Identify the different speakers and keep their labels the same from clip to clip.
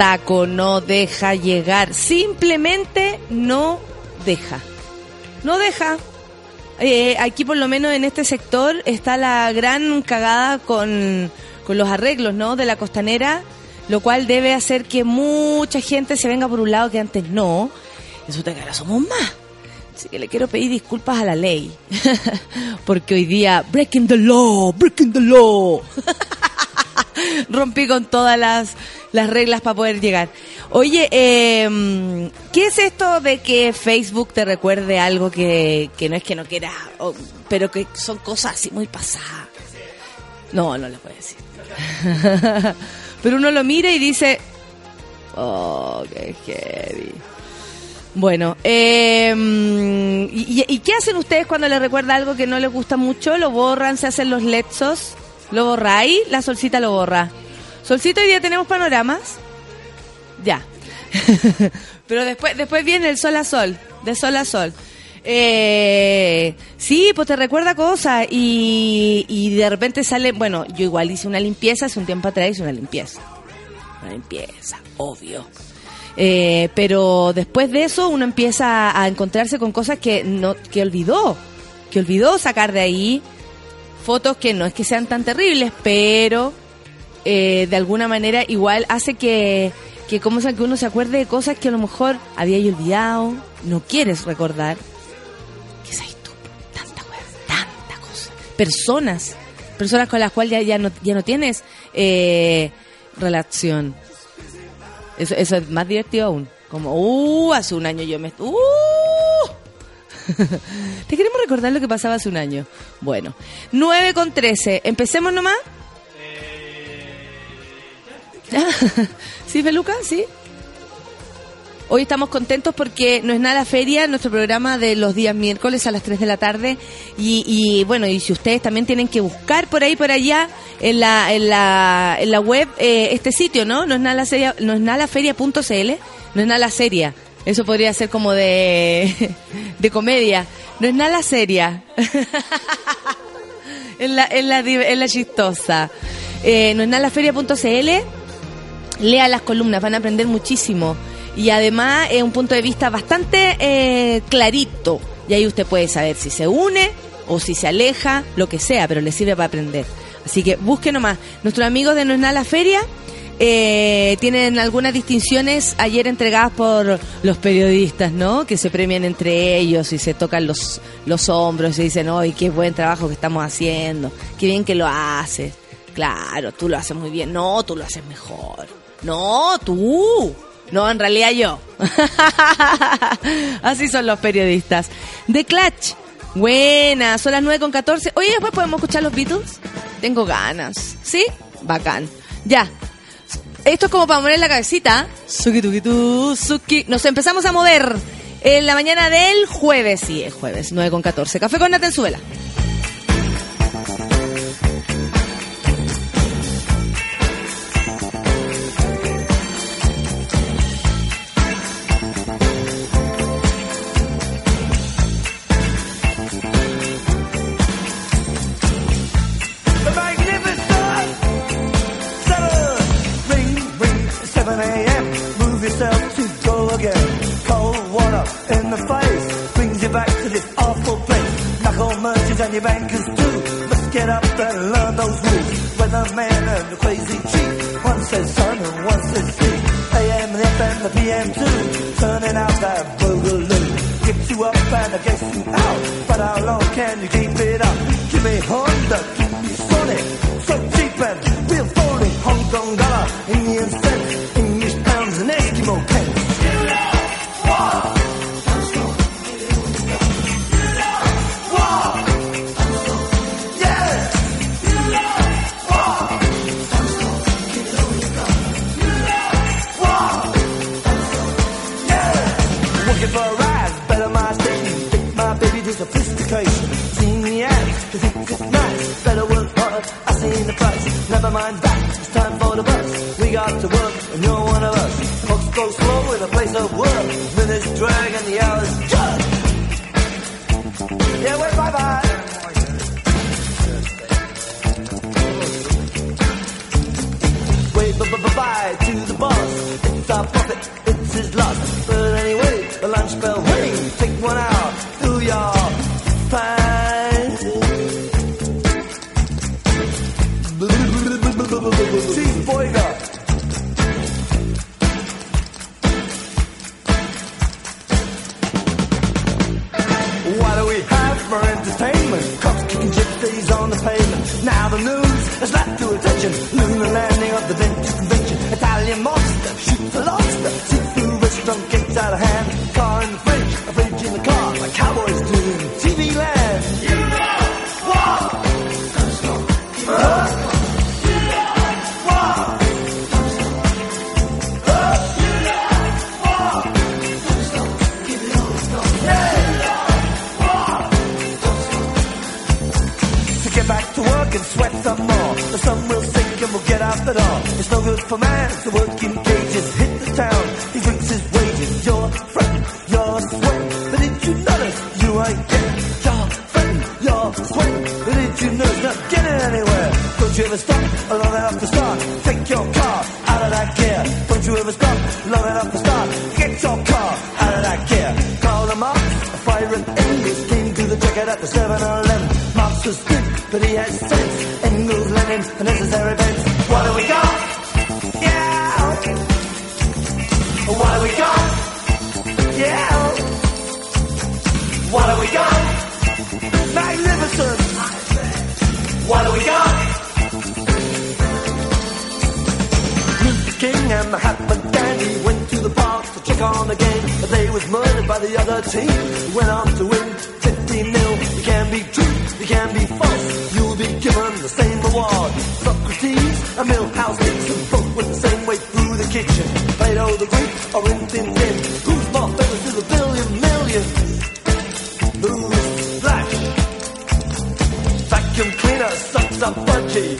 Speaker 1: taco no deja llegar. Simplemente no deja. No deja. Eh, aquí por lo menos en este sector está la gran cagada con, con los arreglos, ¿no? De la costanera, lo cual debe hacer que mucha gente se venga por un lado que antes no. Resulta que ahora somos más. Así que le quiero pedir disculpas a la ley. Porque hoy día, breaking the law, breaking the law. Rompí con todas las, las reglas para poder llegar. Oye, eh, ¿qué es esto de que Facebook te recuerde algo que, que no es que no quieras, o- pero que son cosas así muy pasadas? No, no les a decir. pero uno lo mira y dice, oh, qué heavy. Bueno, eh, ¿y, qué hacen ustedes cuando les recuerda algo que no les gusta mucho? ¿Lo borran? ¿Se hacen los letsos? ¿Lo borráis? La solcita lo borra. Solcito, hoy día tenemos panoramas. Ya. Pero después, después viene el sol a sol, de sol a sol. Eh, sí, pues te recuerda cosas y, y de repente sale, bueno, yo igual hice una limpieza, hace un tiempo atrás hice una limpieza. Una limpieza, obvio. Eh, pero después de eso uno empieza a encontrarse con cosas que no que olvidó, que olvidó sacar de ahí fotos que no es que sean tan terribles, pero eh, de alguna manera igual hace que que como sea que uno se acuerde de cosas que a lo mejor había olvidado, no quieres recordar. ¿Qué sabes tú? Tanta wea, tanta cosa. Personas, personas con las cuales ya, ya no ya no tienes eh, relación. Eso, eso es más divertido aún. Como, uh, hace un año yo me... Uh. Te queremos recordar lo que pasaba hace un año. Bueno, 9 con 13. ¿Empecemos nomás? ¿Sí, Feluca? ¿Sí? Hoy estamos contentos porque no es nada feria, nuestro programa de los días miércoles a las 3 de la tarde. Y, y, bueno, y si ustedes también tienen que buscar por ahí, por allá, en la, en la, en la web, eh, este sitio, ¿no? No es nada la seria, no es nada feria.cl, no es nada seria. Eso podría ser como de, de comedia. No es nada seria. en, la, en, la, en la chistosa. Eh, no es nada feria.cl. Lea las columnas, van a aprender muchísimo. Y además es un punto de vista bastante eh, clarito. Y ahí usted puede saber si se une o si se aleja, lo que sea, pero le sirve para aprender. Así que busque nomás. Nuestros amigos de No es nada la feria eh, tienen algunas distinciones ayer entregadas por los periodistas, ¿no? Que se premian entre ellos y se tocan los, los hombros y dicen, ¡ay, qué buen trabajo que estamos haciendo! ¡Qué bien que lo haces! Claro, tú lo haces muy bien. No, tú lo haces mejor. No, tú. No, en realidad yo. Así son los periodistas. The Clutch. Buena, son las 9 con 14. Oye, después podemos escuchar los Beatles. Tengo ganas. ¿Sí? Bacán. Ya. Esto es como para mover la cabecita. Suki, tuki, tu, suki. Nos empezamos a mover en la mañana del jueves. Sí, es jueves, 9 con 14. Café con Natenzuela.
Speaker 2: And your bankers too. Must get up and learn those rules. Weatherman and the crazy chief. One says sun and one says sea. AM and FM, the PM too. Turning out that boogaloo. Gets you up and gets you out. But how long can you keep it up? Give me Honda, keep me solid. So cheap and real folding. Hong Kong dollar, Indian the at the 7-Eleven. Marx was good, but he had sense. Engels, Lenin, a necessary events. What do we got? Yeah. What do we got? Yeah. What do we got? Magnificent. What do we got? Luther King and Mahatma Gandhi went to the park to check on the game, but they was murdered by the other team. Went on to win 15 nil. You can be true, you can be false. You'll be given the same reward. Socrates and Milhouse Dixon both went the same way through the kitchen. Plato the Greek or Rin Tin Tin. Who's more famous to the billion millions? Who's Flash? Vacuum cleaner sucks up budgie.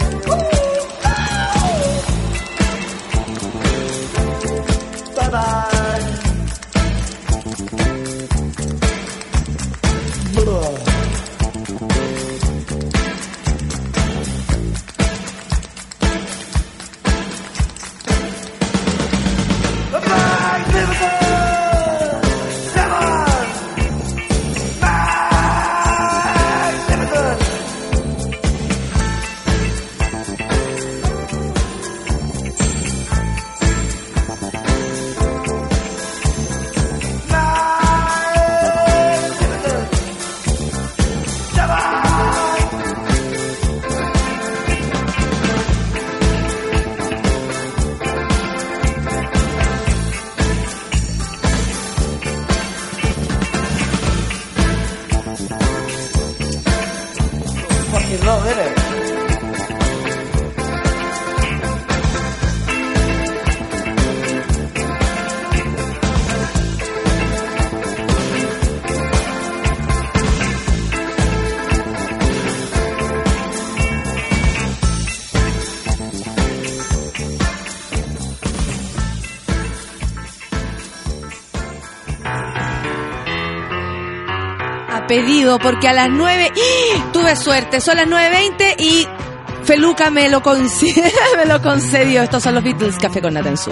Speaker 1: Pedido, porque a las 9 ¡Ah! tuve suerte, son las 9.20 y Feluca me lo, me lo concedió. Estos son los Beatles, café con nata en su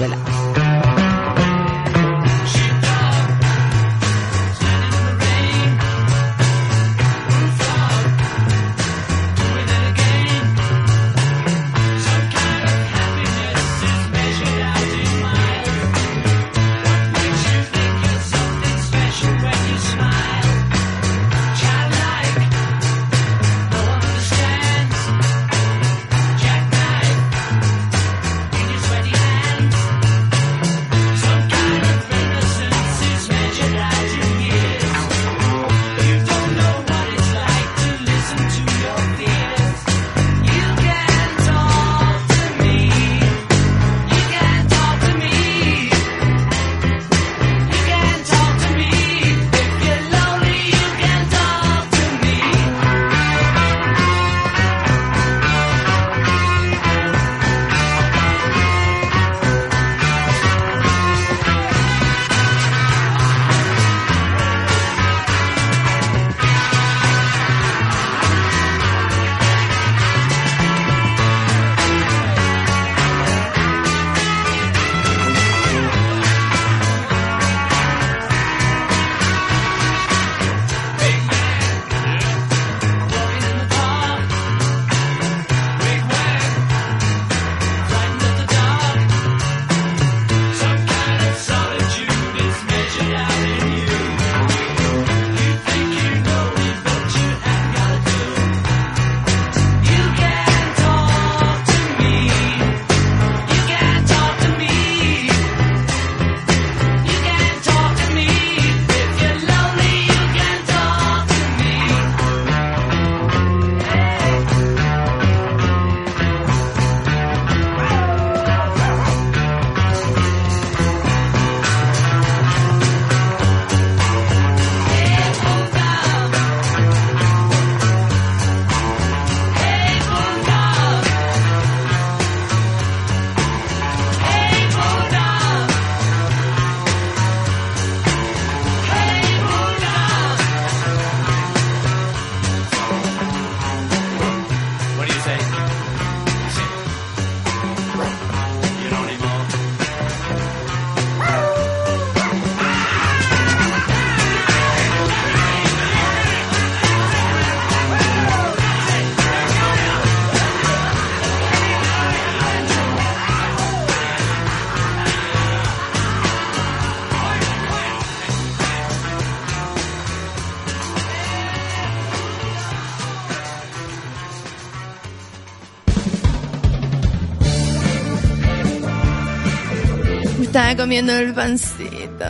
Speaker 1: comiendo el pancito.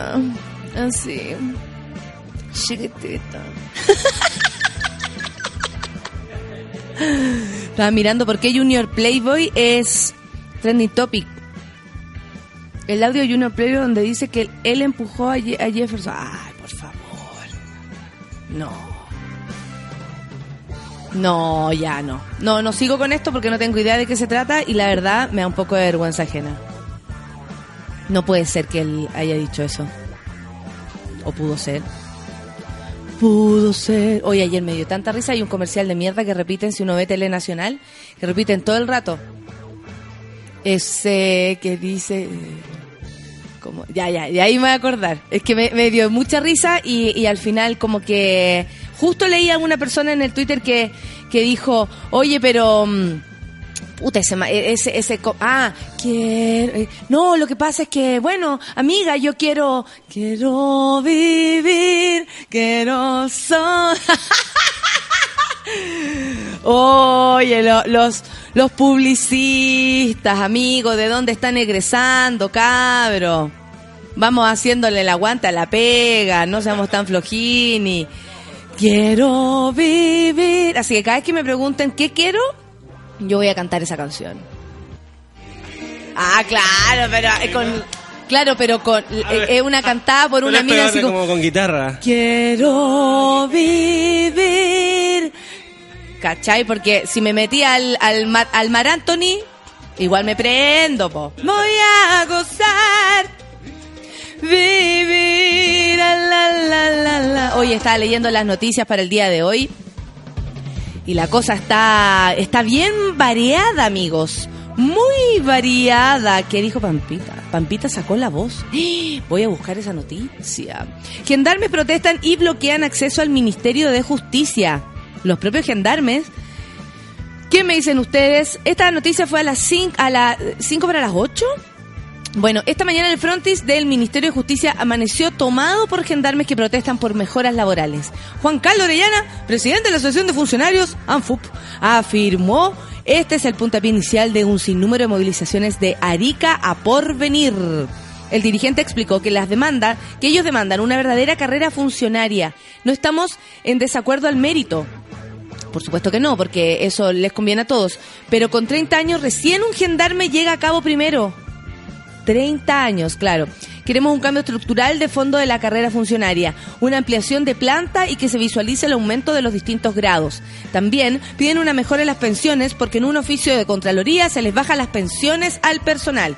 Speaker 1: Así. Chiquitito. Estaba mirando por qué Junior Playboy es trending topic. El audio de Junior Playboy donde dice que él empujó a, Ye- a Jefferson. Ay, por favor. No. No, ya no. No, no sigo con esto porque no tengo idea de qué se trata y la verdad me da un poco de vergüenza ajena. No puede ser que él haya dicho eso. O pudo ser. Pudo ser. Hoy ayer me dio tanta risa. Hay un comercial de mierda que repiten si uno ve tele nacional. Que repiten todo el rato. Ese que dice... eh, Como, ya, ya, y ahí me voy a acordar. Es que me, me dio mucha risa y, y al final como que... Justo leí a una persona en el Twitter que, que dijo, oye, pero... mm, Puta, ese, e, ese, ese, ah, quiero, eh, no, lo que pasa es que, bueno, amiga, yo quiero, quiero vivir, quiero son. Oye, lo- los, los publicistas, amigos, ¿de dónde están egresando, cabro? Vamos haciéndole el aguante a la pega, no seamos tan flojini. Quiero vivir. Así que cada vez que me pregunten qué quiero, yo voy a cantar esa canción. Ah, claro, pero eh, con claro, pero con eh, es una cantada por una mina así como
Speaker 3: como con guitarra.
Speaker 1: Quiero vivir. ¿Cachai? Porque si me metí al, al, mar, al Mar Anthony, igual me prendo, po. Voy a gozar. Vivir. La, la, la. Hoy estaba leyendo las noticias para el día de hoy. Y la cosa está, está bien variada, amigos. Muy variada. ¿Qué dijo Pampita? Pampita sacó la voz. Voy a buscar esa noticia. Gendarmes protestan y bloquean acceso al Ministerio de Justicia. Los propios gendarmes. ¿Qué me dicen ustedes? Esta noticia fue a las 5 a las 5 para las 8. Bueno, esta mañana el frontis del Ministerio de Justicia amaneció tomado por gendarmes que protestan por mejoras laborales. Juan Carlos Orellana, presidente de la Asociación de Funcionarios, ANFUP, afirmó este es el puntapié inicial de un sinnúmero de movilizaciones de Arica a Porvenir. El dirigente explicó que las demandas, que ellos demandan una verdadera carrera funcionaria. No estamos en desacuerdo al mérito, por supuesto que no, porque eso les conviene a todos. Pero con 30 años recién un gendarme llega a cabo primero. 30 años, claro. Queremos un cambio estructural de fondo de la carrera funcionaria, una ampliación de planta y que se visualice el aumento de los distintos grados. También piden una mejora en las pensiones porque en un oficio de Contraloría se les baja las pensiones al personal.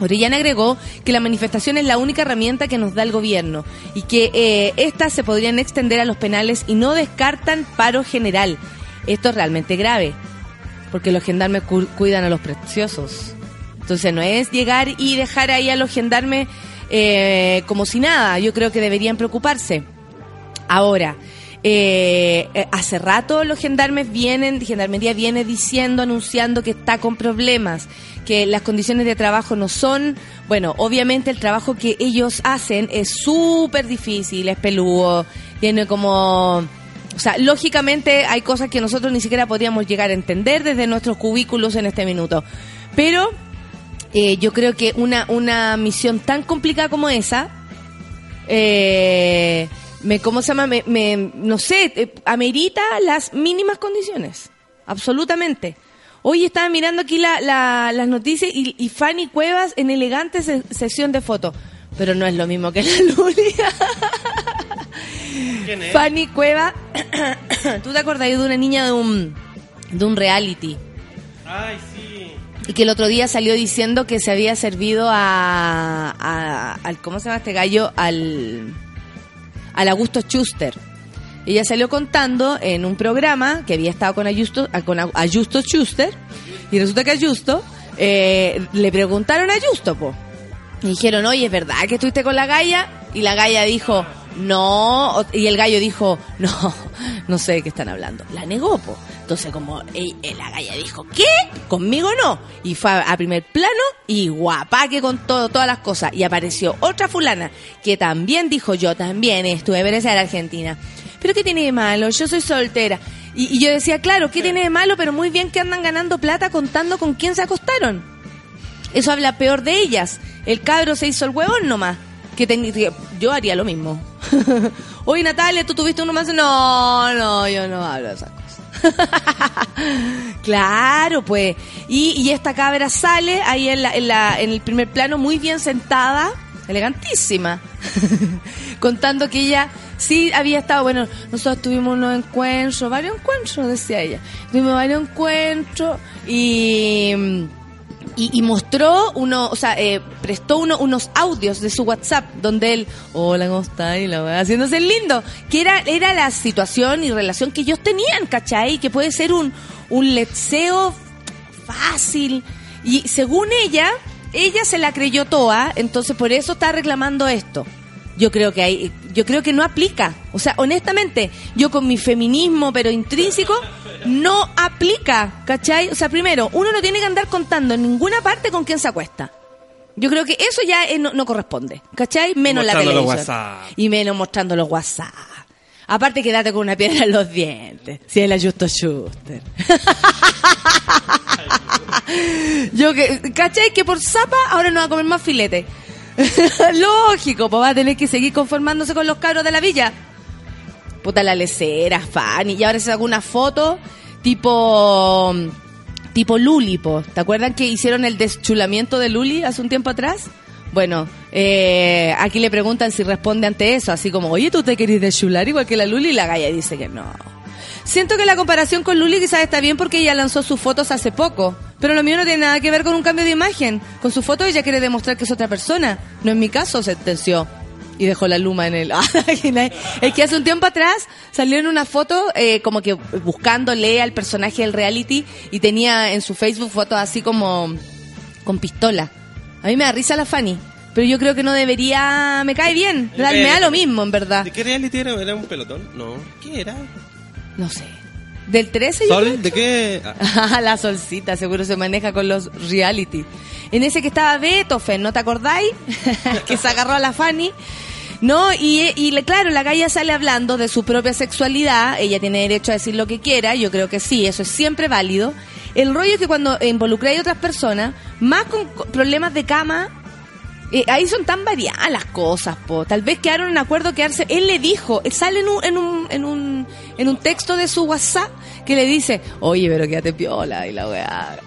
Speaker 1: Orellana agregó que la manifestación es la única herramienta que nos da el gobierno y que eh, estas se podrían extender a los penales y no descartan paro general. Esto es realmente grave, porque los gendarmes cu- cuidan a los preciosos. Entonces no es llegar y dejar ahí a los gendarmes eh, como si nada. Yo creo que deberían preocuparse. Ahora, eh, eh, hace rato los gendarmes vienen, Gendarmería viene diciendo, anunciando que está con problemas, que las condiciones de trabajo no son, bueno, obviamente el trabajo que ellos hacen es súper difícil, es peludo, tiene como... O sea, lógicamente hay cosas que nosotros ni siquiera podríamos llegar a entender desde nuestros cubículos en este minuto. Pero eh, yo creo que una, una misión tan complicada como esa, eh, me, ¿cómo se llama? Me, me- no sé, eh, amerita las mínimas condiciones. Absolutamente. Hoy estaba mirando aquí la, la- las noticias y, y Fanny Cuevas en elegante se- sesión de fotos. Pero no es lo mismo que la Lulia.
Speaker 3: ¿Quién es?
Speaker 1: Fanny Cueva, ¿tú te acordás de una niña de un, de un reality?
Speaker 3: Ay, sí.
Speaker 1: Y que el otro día salió diciendo que se había servido a, a- al ¿cómo se llama este gallo? Al al Augusto Schuster. Ella salió contando en un programa que había estado con Augusto, a- con Augusto Schuster y resulta que Augusto eh, le preguntaron a Augusto, po. Y dijeron, oye, ¿es verdad que estuviste con la galla? Y la galla dijo, no. Y el gallo dijo, no, no sé de qué están hablando. La negó, po. Entonces, como ey, eh, la galla dijo, ¿qué? Conmigo no. Y fue a, a primer plano y guapa que con todo, todas las cosas. Y apareció otra fulana que también dijo, yo también estuve en la Argentina. ¿Pero qué tiene de malo? Yo soy soltera. Y, y yo decía, claro, ¿qué tiene de malo? Pero muy bien que andan ganando plata contando con quién se acostaron. Eso habla peor de ellas. El cabro se hizo el huevón nomás. Que ten- que yo haría lo mismo. Oye, Natalia, ¿tú tuviste uno más? No, no, yo no hablo de esas cosas. claro, pues. Y, esta cabra sale ahí en, en, el primer plano, muy bien sentada, elegantísima, contando que ella sí había estado, bueno, nosotros tuvimos unos encuentros, varios encuentros, decía ella. Tuvimos varios encuentros y y, y mostró uno, o sea, eh, prestó uno, unos audios de su WhatsApp donde él, hola, ¿cómo está? Y la weá, haciéndose lindo, que era, era la situación y relación que ellos tenían, ¿cachai? Que puede ser un, un letseo fácil. Y según ella, ella se la creyó toda, entonces por eso está reclamando esto. Yo creo que hay, yo creo que no aplica. O sea, honestamente, yo con mi feminismo pero intrínseco no aplica, ¿cachai? O sea, primero, uno no tiene que andar contando en ninguna parte con quién se acuesta. Yo creo que eso ya eh, no, no corresponde, ¿cachai? Menos la
Speaker 3: Mostrando
Speaker 1: televisión. Y menos mostrando los WhatsApp. Aparte quédate con una piedra en los dientes. Si es la Justo Schuster. Yo que, ¿cachai? Que por zapa ahora no va a comer más filete. Lógico, pues va a tener que seguir conformándose con los cabros de la villa. Puta la lecera, Fanny. Y ahora se sacó una foto tipo. tipo Luli, po. ¿Te acuerdan que hicieron el deschulamiento de Luli hace un tiempo atrás? Bueno, eh, aquí le preguntan si responde ante eso, así como, oye, ¿tú te querés deschular igual que la Luli? Y la galla dice que no. Siento que la comparación con Luli quizás está bien porque ella lanzó sus fotos hace poco, pero lo mío no tiene nada que ver con un cambio de imagen. Con su foto ella quiere demostrar que es otra persona. No es mi caso, sentenció. Y dejó la luma en el... es que hace un tiempo atrás salió en una foto eh, como que buscándole al personaje del reality y tenía en su Facebook fotos así como con pistola. A mí me da risa la Fanny, pero yo creo que no debería... Me cae bien, me da, lo mismo en verdad.
Speaker 3: ¿De qué reality era? ¿Era un pelotón? No. ¿Qué era?
Speaker 1: No sé. ¿Del 13 yo creo?
Speaker 3: ¿Sol? ¿De qué? Ah,
Speaker 1: Ah, la solcita, seguro se maneja con los reality. En ese que estaba Beethoven, ¿no te acordáis? que se agarró a la Fanny. No, y, y claro, la galla sale hablando de su propia sexualidad, ella tiene derecho a decir lo que quiera, yo creo que sí, eso es siempre válido. El rollo es que cuando involucráis a otras personas, más con co- problemas de cama, eh, ahí son tan variadas las cosas, po. Tal vez quedaron en acuerdo quedarse. Él le dijo, sale en un, en un, en un, en un texto de su WhatsApp que le dice, oye, pero quédate piola, y la weá.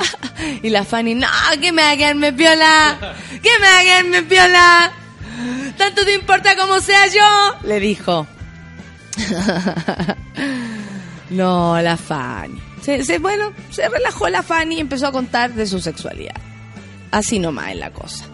Speaker 1: y la Fanny, no, que me va a quedarme piola, que me va a quedarme piola. Tanto te importa como sea yo, le dijo. no, la Fanny. Se, bueno, se relajó la Fanny y empezó a contar de su sexualidad. Así nomás es la cosa.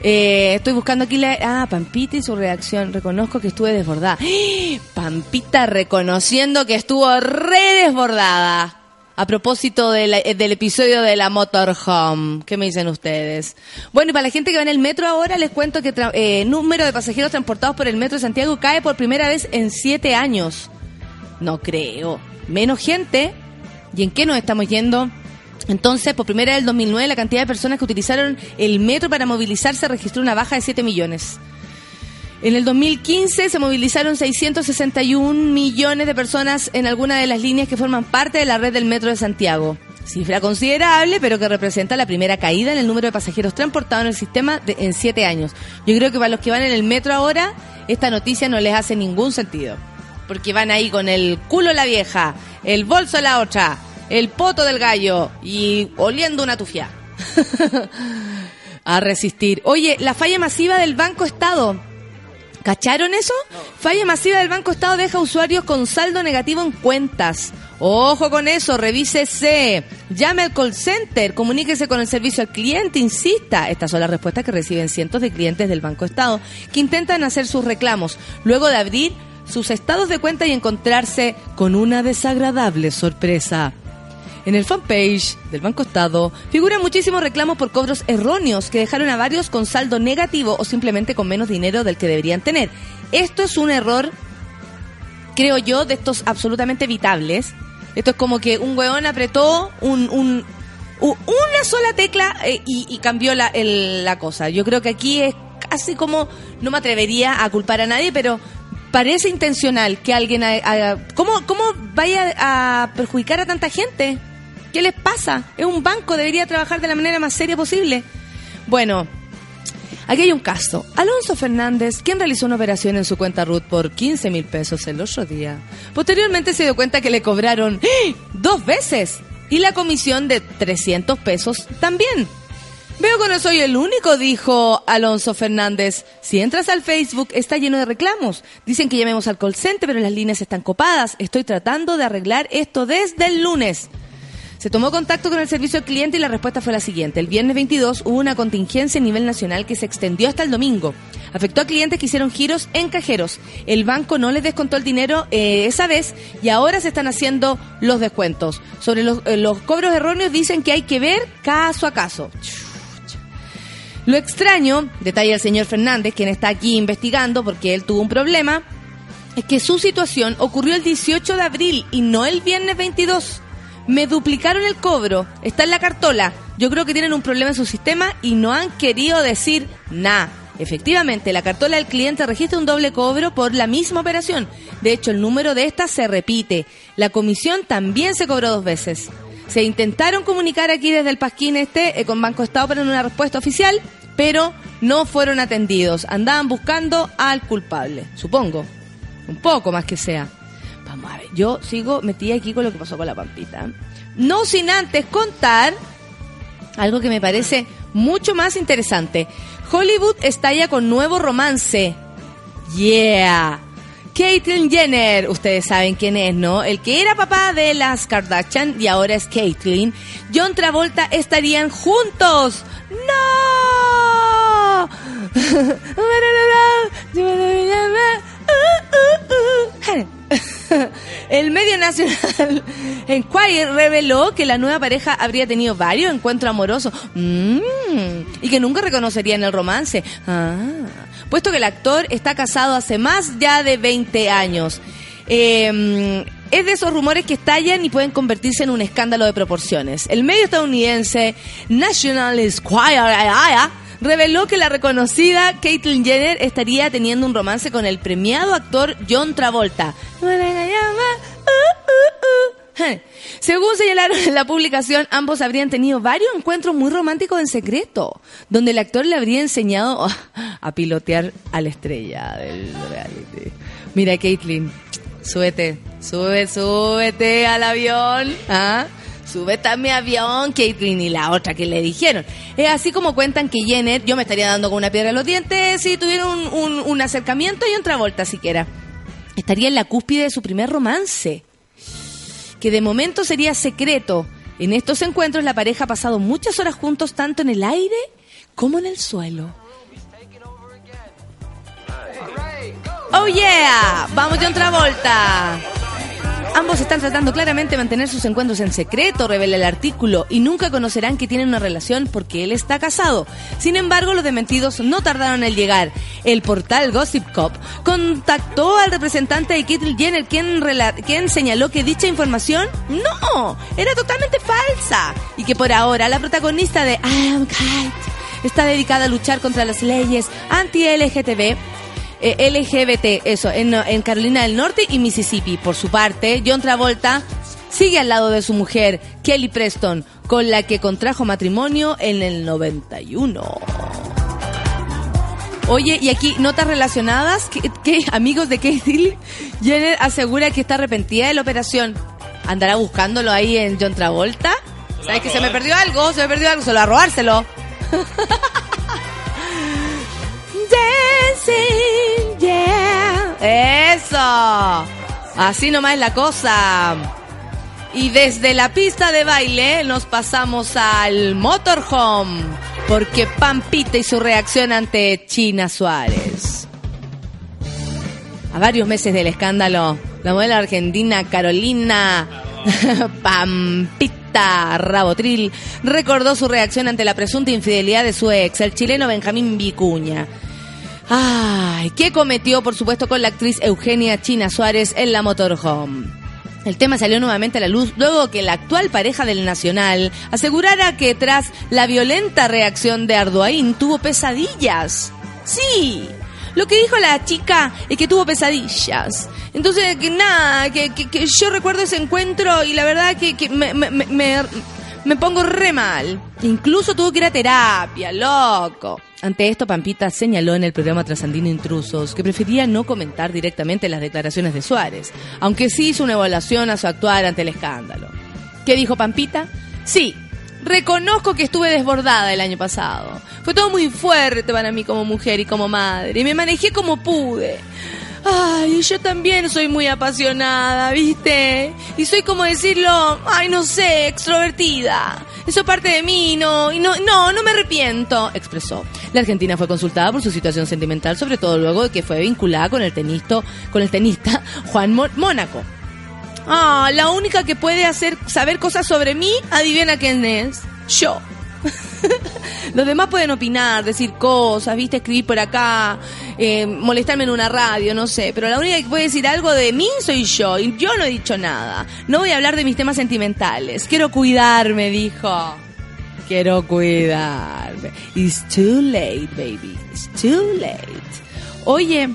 Speaker 1: Eh, estoy buscando aquí la... Ah, Pampita y su reacción. Reconozco que estuve desbordada. Pampita reconociendo que estuvo re desbordada. A propósito eh, del episodio de la Motorhome. ¿Qué me dicen ustedes? Bueno, y para la gente que va en el metro ahora, les cuento que el eh, número de pasajeros transportados por el metro de Santiago cae por primera vez en siete años. No creo. Menos gente. ¿Y en qué nos estamos yendo? Entonces, por primera vez en el 2009, la cantidad de personas que utilizaron el metro para movilizarse registró una baja de 7 millones. En el 2015 se movilizaron 661 millones de personas en alguna de las líneas que forman parte de la red del metro de Santiago. Cifra considerable, pero que representa la primera caída en el número de pasajeros transportados en el sistema de- en siete años. Yo creo que para los que van en el metro ahora, esta noticia no les hace ningún sentido. Porque van ahí con el culo la vieja, el bolso la otra, el poto del gallo y oliendo una tufia. a resistir. Oye, la falla masiva del Banco Estado. ¿Cacharon eso? Falla masiva del Banco Estado deja usuarios con saldo negativo en cuentas. Ojo con eso, revísese. Llame al call center, comuníquese con el servicio al cliente, insista. Estas son las respuestas que reciben cientos de clientes del Banco Estado que intentan hacer sus reclamos luego de abrir sus estados de cuenta y encontrarse con una desagradable sorpresa. En el fanpage del Banco Estado figuran muchísimos reclamos por cobros erróneos que dejaron a varios con saldo negativo o simplemente con menos dinero del que deberían tener. Esto es un error, creo yo, de estos absolutamente evitables. Esto es como que un hueón apretó un, un- una sola tecla eh, y, y cambió la, el- la cosa. Yo creo que aquí es casi como, no me atrevería a culpar a nadie, pero parece intencional que alguien... ¿Cómo, ¿Cómo vaya a perjudicar a tanta gente? ¿Qué les pasa? Es un banco, debería trabajar de la manera más seria posible. Bueno, aquí hay un caso. Alonso Fernández, quien realizó una operación en su cuenta RUT por 15 mil pesos el otro día, posteriormente se dio cuenta que le cobraron ¡eh! dos veces y la comisión de 300 pesos también. Veo que no soy el único, dijo Alonso Fernández. Si entras al Facebook, está lleno de reclamos. Dicen que llamemos al call center, pero las líneas están copadas. Estoy tratando de arreglar esto desde el lunes. Se tomó contacto con el servicio al cliente y la respuesta fue la siguiente. El viernes 22 hubo una contingencia a nivel nacional que se extendió hasta el domingo. Afectó a clientes que hicieron giros en cajeros. El banco no les descontó el dinero eh, esa vez y ahora se están haciendo los descuentos. Sobre los, eh, los cobros erróneos dicen que hay que ver caso a caso. Lo extraño, detalla el señor Fernández, quien está aquí investigando porque él tuvo un problema, es que su situación ocurrió el 18 de abril y no el viernes 22. Me duplicaron el cobro, está en la cartola. Yo creo que tienen un problema en su sistema y no han querido decir nada. Efectivamente, la cartola del cliente registra un doble cobro por la misma operación. De hecho, el número de esta se repite. La comisión también se cobró dos veces. Se intentaron comunicar aquí desde el Pasquín este eh, con Banco Estado para una respuesta oficial, pero no fueron atendidos. Andaban buscando al culpable, supongo. Un poco más que sea. Vamos a ver, yo sigo metida aquí con lo que pasó con la Pampita. No sin antes contar algo que me parece mucho más interesante. Hollywood estalla con nuevo romance. Yeah. Caitlyn Jenner, ustedes saben quién es, ¿no? El que era papá de las Kardashian y ahora es Caitlyn. John Travolta estarían juntos. ¡No! El medio nacional Enquirer reveló que la nueva pareja habría tenido varios encuentros amorosos Mm, y que nunca reconocerían el romance. Ah, puesto que el actor está casado hace más ya de 20 años. Eh, es de esos rumores que estallan y pueden convertirse en un escándalo de proporciones. El medio estadounidense National Enquirer reveló que la reconocida Caitlyn Jenner estaría teniendo un romance con el premiado actor John Travolta. Según señalaron en la publicación, ambos habrían tenido varios encuentros muy románticos en secreto, donde el actor le habría enseñado a pilotear a la estrella del reality. Mira, Caitlyn, súbete, sube, súbete al avión, ¿ah? Súbete a mi avión, Caitlyn, y la otra que le dijeron. Es así como cuentan que Jenner, yo me estaría dando con una piedra en los dientes si tuviera un, un, acercamiento y otra vuelta siquiera. Estaría en la cúspide de su primer romance que de momento sería secreto. En estos encuentros la pareja ha pasado muchas horas juntos tanto en el aire como en el suelo. Oh yeah, vamos John Travolta. Ambos están tratando claramente de mantener sus encuentros en secreto, revela el artículo, y nunca conocerán que tienen una relación porque él está casado. Sin embargo, los dementidos no tardaron en llegar. El portal Gossip Cop contactó al representante de Caitlyn Jenner, quien, quien señaló que dicha información no, era totalmente falsa, y que por ahora la protagonista de I Am Kite está dedicada a luchar contra las leyes anti-LGTB eh, LGBT, eso, en, en Carolina del Norte y Mississippi. Por su parte, John Travolta sigue al lado de su mujer, Kelly Preston, con la que contrajo matrimonio en el 91. Oye, y aquí notas relacionadas, que, que amigos de Katie Jenner asegura que está arrepentida de la operación. ¿Andará buscándolo ahí en John Travolta? ¿Sabes que se me perdió algo? Se me perdió algo, se lo va a robárselo. Dancing, yeah. Eso. Así nomás es la cosa. Y desde la pista de baile nos pasamos al motorhome. Porque Pampita y su reacción ante China Suárez. A varios meses del escándalo, la modelo argentina Carolina Pampita Rabotril recordó su reacción ante la presunta infidelidad de su ex, el chileno Benjamín Vicuña. Ay, ¿qué cometió, por supuesto, con la actriz Eugenia China Suárez en la motorhome? El tema salió nuevamente a la luz luego que la actual pareja del Nacional asegurara que tras la violenta reacción de Arduaín tuvo pesadillas. Sí, Lo que dijo la chica es que tuvo pesadillas. Entonces, que nada, que, que- yo recuerdo ese encuentro y la verdad que, que me- me- me pongo re mal. Incluso tuvo que ir a terapia, loco. Ante esto, Pampita señaló en el programa Trasandino Intrusos que prefería no comentar directamente las declaraciones de Suárez, aunque sí hizo una evaluación a su actuar ante el escándalo. ¿Qué dijo Pampita? Sí, reconozco que estuve desbordada el año pasado. Fue todo muy fuerte para mí como mujer y como madre, y me manejé como pude. Ay, yo también soy muy apasionada, ¿viste? Y soy como decirlo, ay, no sé, extrovertida. Eso parte de mí, no, y no, no, no me arrepiento, expresó. La Argentina fue consultada por su situación sentimental, sobre todo luego de que fue vinculada con el tenista, con el tenista Juan Mónaco. Ah, la única que puede hacer saber cosas sobre mí, adivina quién es. Yo. Los demás pueden opinar, decir cosas, viste, escribir por acá, eh, molestarme en una radio, no sé. Pero la única que puede decir algo de mí soy yo. Y yo no he dicho nada. No voy a hablar de mis temas sentimentales. Quiero cuidarme, dijo. Quiero cuidarme. It's too late, baby. It's too late. Oye,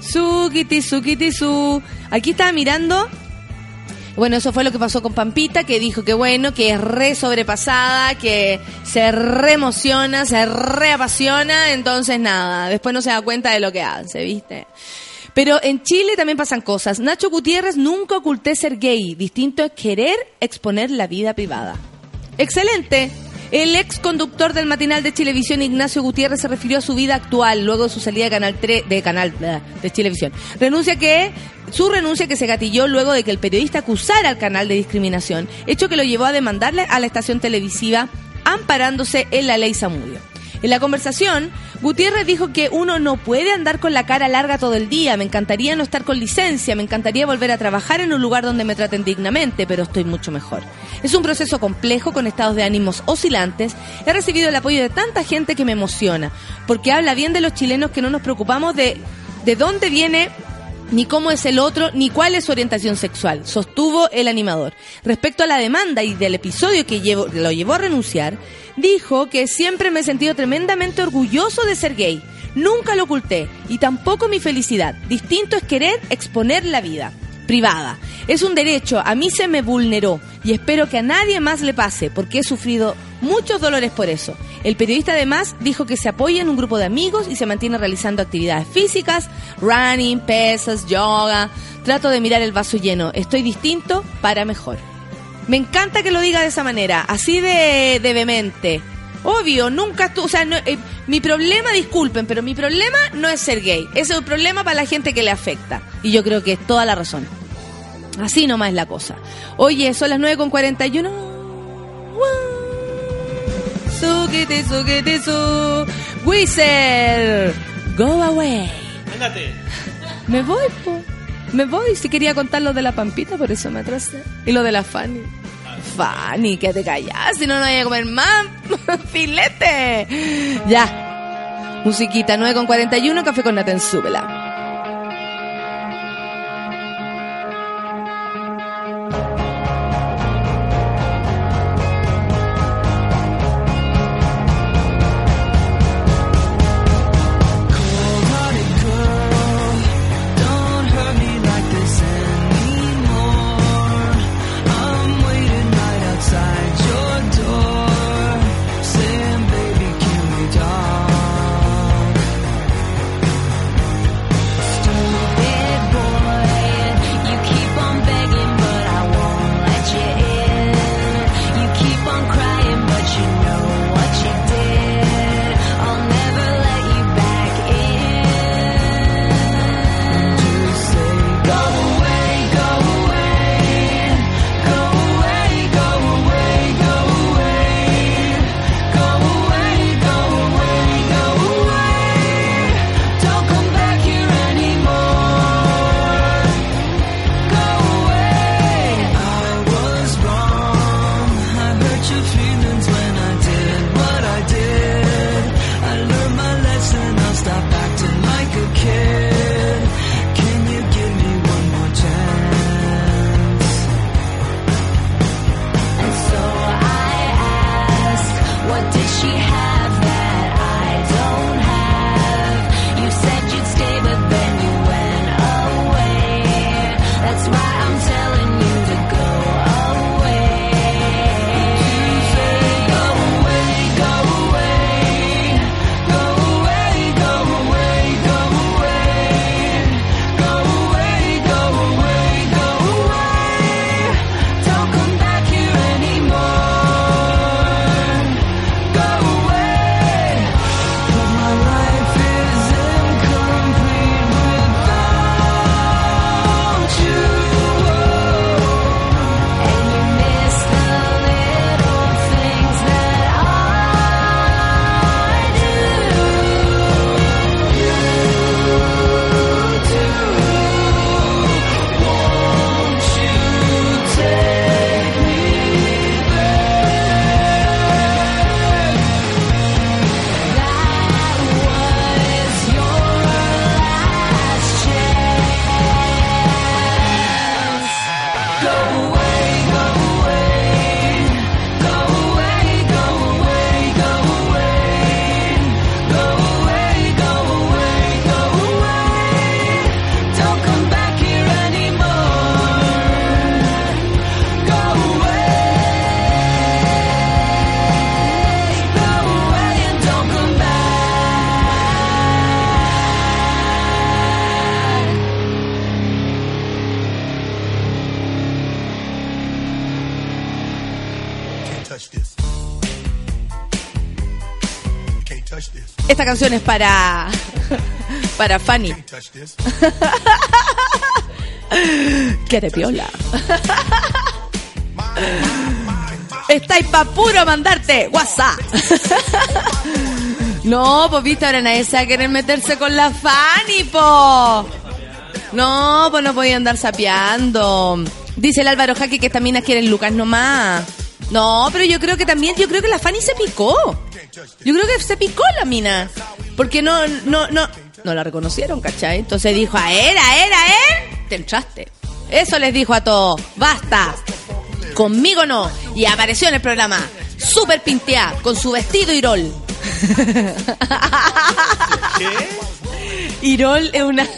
Speaker 1: Sukiti, Sukiti, Su. Aquí estaba mirando bueno, eso fue lo que pasó con Pampita, que dijo que bueno, que es re sobrepasada, que se re emociona, se re apasiona, entonces nada, después no se da cuenta de lo que hace, ¿viste? Pero en Chile también pasan cosas. Nacho Gutiérrez nunca oculté ser gay, distinto es querer exponer la vida privada. Excelente. El ex conductor del matinal de Chilevisión, Ignacio Gutiérrez, se refirió a su vida actual luego de su salida de Canal 3, de Canal bla, de Chilevisión. Renuncia que su renuncia que se gatilló luego de que el periodista acusara al canal de discriminación, hecho que lo llevó a demandarle a la estación televisiva amparándose en la ley Samudio. En la conversación, Gutiérrez dijo que uno no puede andar con la cara larga todo el día, me encantaría no estar con licencia, me encantaría volver a trabajar en un lugar donde me traten dignamente, pero estoy mucho mejor. Es un proceso complejo con estados de ánimos oscilantes. He recibido el apoyo de tanta gente que me emociona, porque habla bien de los chilenos que no nos preocupamos de, de dónde viene ni cómo es el otro, ni cuál es su orientación sexual, sostuvo el animador. Respecto a la demanda y del episodio que lo llevó a renunciar, dijo que siempre me he sentido tremendamente orgulloso de ser gay. Nunca lo oculté y tampoco mi felicidad. Distinto es querer exponer la vida privada. Es un derecho, a mí se me vulneró y espero que a nadie más le pase porque he sufrido muchos dolores por eso. El periodista además dijo que se apoya en un grupo de amigos y se mantiene realizando actividades físicas, running, pesas, yoga. Trato de mirar el vaso lleno. Estoy distinto para mejor. Me encanta que lo diga de esa manera, así de, de vehemente. Obvio, nunca estuvo, o sea, no- eh, mi problema, disculpen, pero mi problema no es ser gay. Ese es un problema para la gente que le afecta. Y yo creo que es toda la razón. Así nomás es la cosa. Oye, son las 9 con 41. Sukiti, sukiti, su. Wizard, go away.
Speaker 3: Ándate.
Speaker 1: Me voy, po. Me voy. Si quería contar lo de la Pampita, por eso me atrasé. Y lo de la Fanny. Fanny, que te callas, si no, no vaya a comer más. ¡Filete! Ya. Musiquita 9 con 41, café con Naten, súbela. Esta canción es para. para Fanny. Quiere piola. Estáis pa' puro mandarte WhatsApp. no, pues viste, ahora nadie se va a querer meterse con la Fanny, po. No, pues no podía andar sapeando. Dice el Álvaro Jaque que estas minas quieren Lucas nomás. No, pero yo creo que también, yo creo que la Fanny se picó. Yo creo que se picó la mina. Porque no, no, no, no la reconocieron, ¿cachai? Entonces dijo, a él, a él, a él, te entraste. Eso les dijo a todos, basta. Conmigo no. Y apareció en el programa, súper pinteada, con su vestido Irol. Irol es una...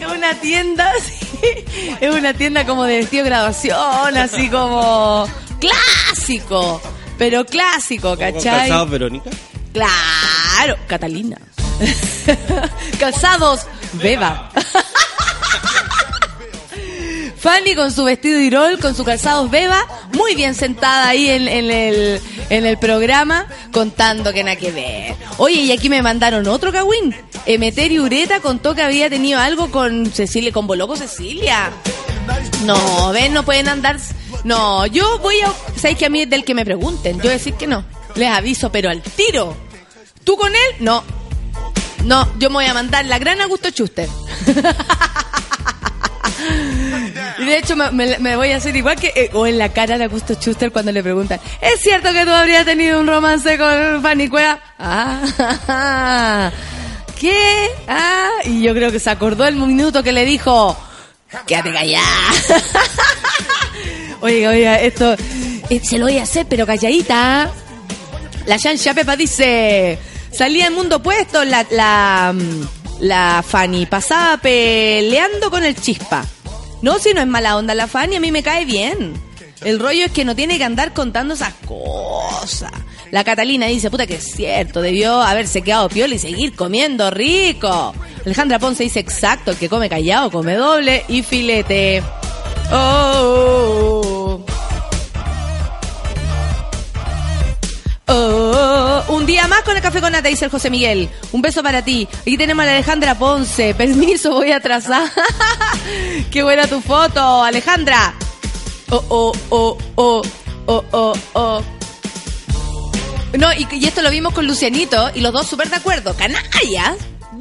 Speaker 1: Es una tienda, sí, es una tienda como de vestido de graduación, así como clásico, pero clásico,
Speaker 3: ¿Con
Speaker 1: ¿cachai?
Speaker 3: calzados, Verónica?
Speaker 1: Claro, Catalina. Calzados, beba. Fanny con su vestido irol, con su calzados beba, muy bien sentada ahí en, en el, en el programa, contando que nada que ver. Oye, y aquí me mandaron otro cagüín. Emeterio Ureta contó que había tenido algo con Cecilia, con Boloco Cecilia. No, ven, no pueden andar. No, yo voy a. ¿Sabéis que a mí es del que me pregunten? Yo voy a decir que no. Les aviso, pero al tiro. ¿Tú con él? No. No, yo me voy a mandar la gran Augusto Schuster. Y de hecho me, voy a hacer igual que... eh, o en la cara de Augusto Schuster cuando le preguntan, ¿es cierto que tú habrías tenido un romance con Fanny Cueva? Ah, ¿qué? Ah, y yo creo que se acordó el minuto que le dijo, quédate callada. oiga, oiga, esto eh, se lo voy a hacer, pero calladita. La Jan Pepa dice, salía en mundo opuesto la, la, mm, la Fanny, pasaba peleando con el chispa. No, si no es mala onda la Fanny, a mí me cae bien. El rollo es que no tiene que andar contando esas cosas. La Catalina dice, puta que es cierto, debió haberse quedado piola y seguir comiendo rico. Alejandra Ponce dice, exacto, el que come callado come doble y filete. Oh. Oh, un día más con el café con nata, dice el José Miguel. Un beso para ti. Aquí tenemos a la Alejandra Ponce. Permiso, voy a atrasar. Qué buena tu foto, Alejandra. Oh, oh, oh, oh, oh, oh, oh. No, y, y esto lo vimos con Lucianito y los dos súper de acuerdo. Canallas.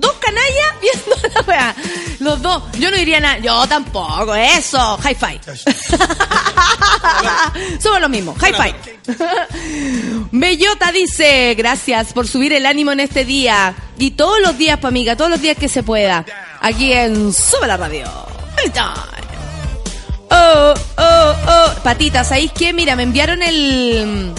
Speaker 1: Dos canallas viendo la weá. Los dos. Yo no diría nada. Yo tampoco. Eso. High five. Somos los mismos. High five. Bellota dice, gracias por subir el ánimo en este día. Y todos los días, pa' amiga, todos los días que se pueda. Aquí en Sube la Radio. Oh, oh, oh. Patitas, ¿sabéis qué? Mira, me enviaron el...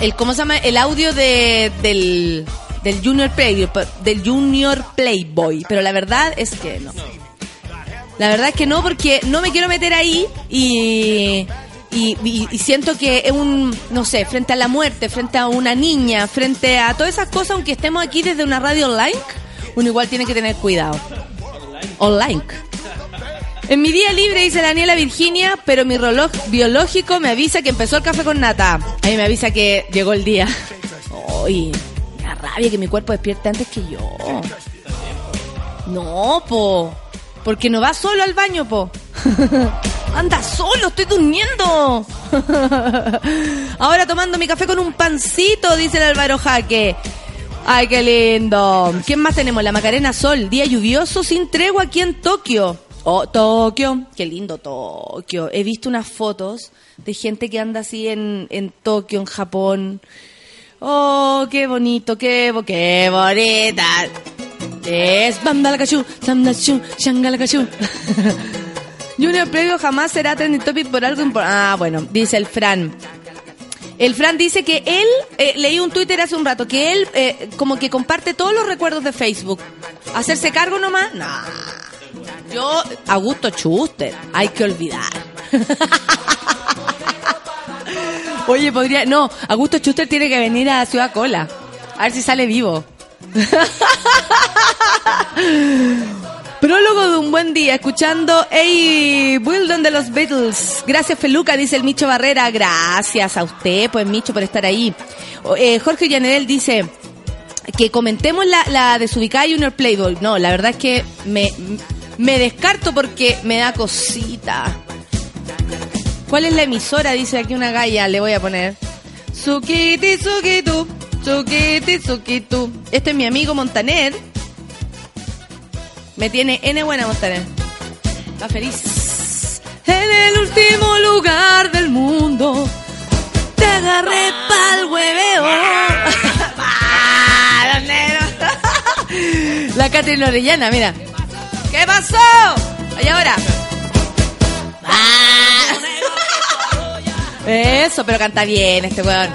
Speaker 1: el ¿Cómo se llama? El audio de, del, del Junior Play, del Junior Playboy. Pero la verdad es que no. La verdad es que no, porque no me quiero meter ahí y, y, siento que es un, no sé, frente a la muerte, frente a una niña, frente a todas esas cosas, aunque estemos aquí desde una radio online, uno igual tiene que tener cuidado. Online. En mi día libre, dice Daniela Virginia, pero mi reloj biológico me avisa que empezó el café con nata. A mí me avisa que llegó el día. Uy, da rabia que mi cuerpo despierte antes que yo. No, po. Porque no va solo al baño, po. Anda solo, estoy durmiendo. Ahora tomando mi café con un pancito, dice el Álvaro Jaque. Ay, qué lindo. ¿Quién más tenemos? La Macarena Sol, día lluvioso sin tregua aquí en Tokio. Oh, Tokio. Qué lindo Tokio. He visto unas fotos de gente que anda así en, en Tokio, en Japón. Oh, qué bonito, qué, bo- qué bonita. Es Bandalakashu, Samdashu, Shangalakashu. Junior Previo jamás será trending topic por algo importante. Ah, bueno, dice el Fran. El Fran dice que él, eh, leí un Twitter hace un rato, que él eh, como que comparte todos los recuerdos de Facebook. ¿Hacerse cargo nomás? No. Yo, Augusto Schuster, hay que olvidar. Oye, podría... No, Augusto Schuster tiene que venir a Ciudad Cola. A ver si sale vivo. Prólogo de un buen día, escuchando Hey Wildon de los Beatles. Gracias, Feluca, dice el Micho Barrera. Gracias a usted, pues Micho, por estar ahí. Eh, Jorge Llanedel dice, que comentemos la, la desubicada Junior Playboy. No, la verdad es que me, me descarto porque me da cosita. ¿Cuál es la emisora? Dice aquí una galla, le voy a poner. Sukiti, Sukitu, Sukiti, Sukitu. Este es mi amigo Montaner. Me tiene N buena Montaner. Está feliz. En el último lugar del mundo. Te agarré pa'l hueveo. La Catrina Orellana, mira. ¿Qué pasó? ¿Y ahora? Ah. Eso, pero canta bien este weón.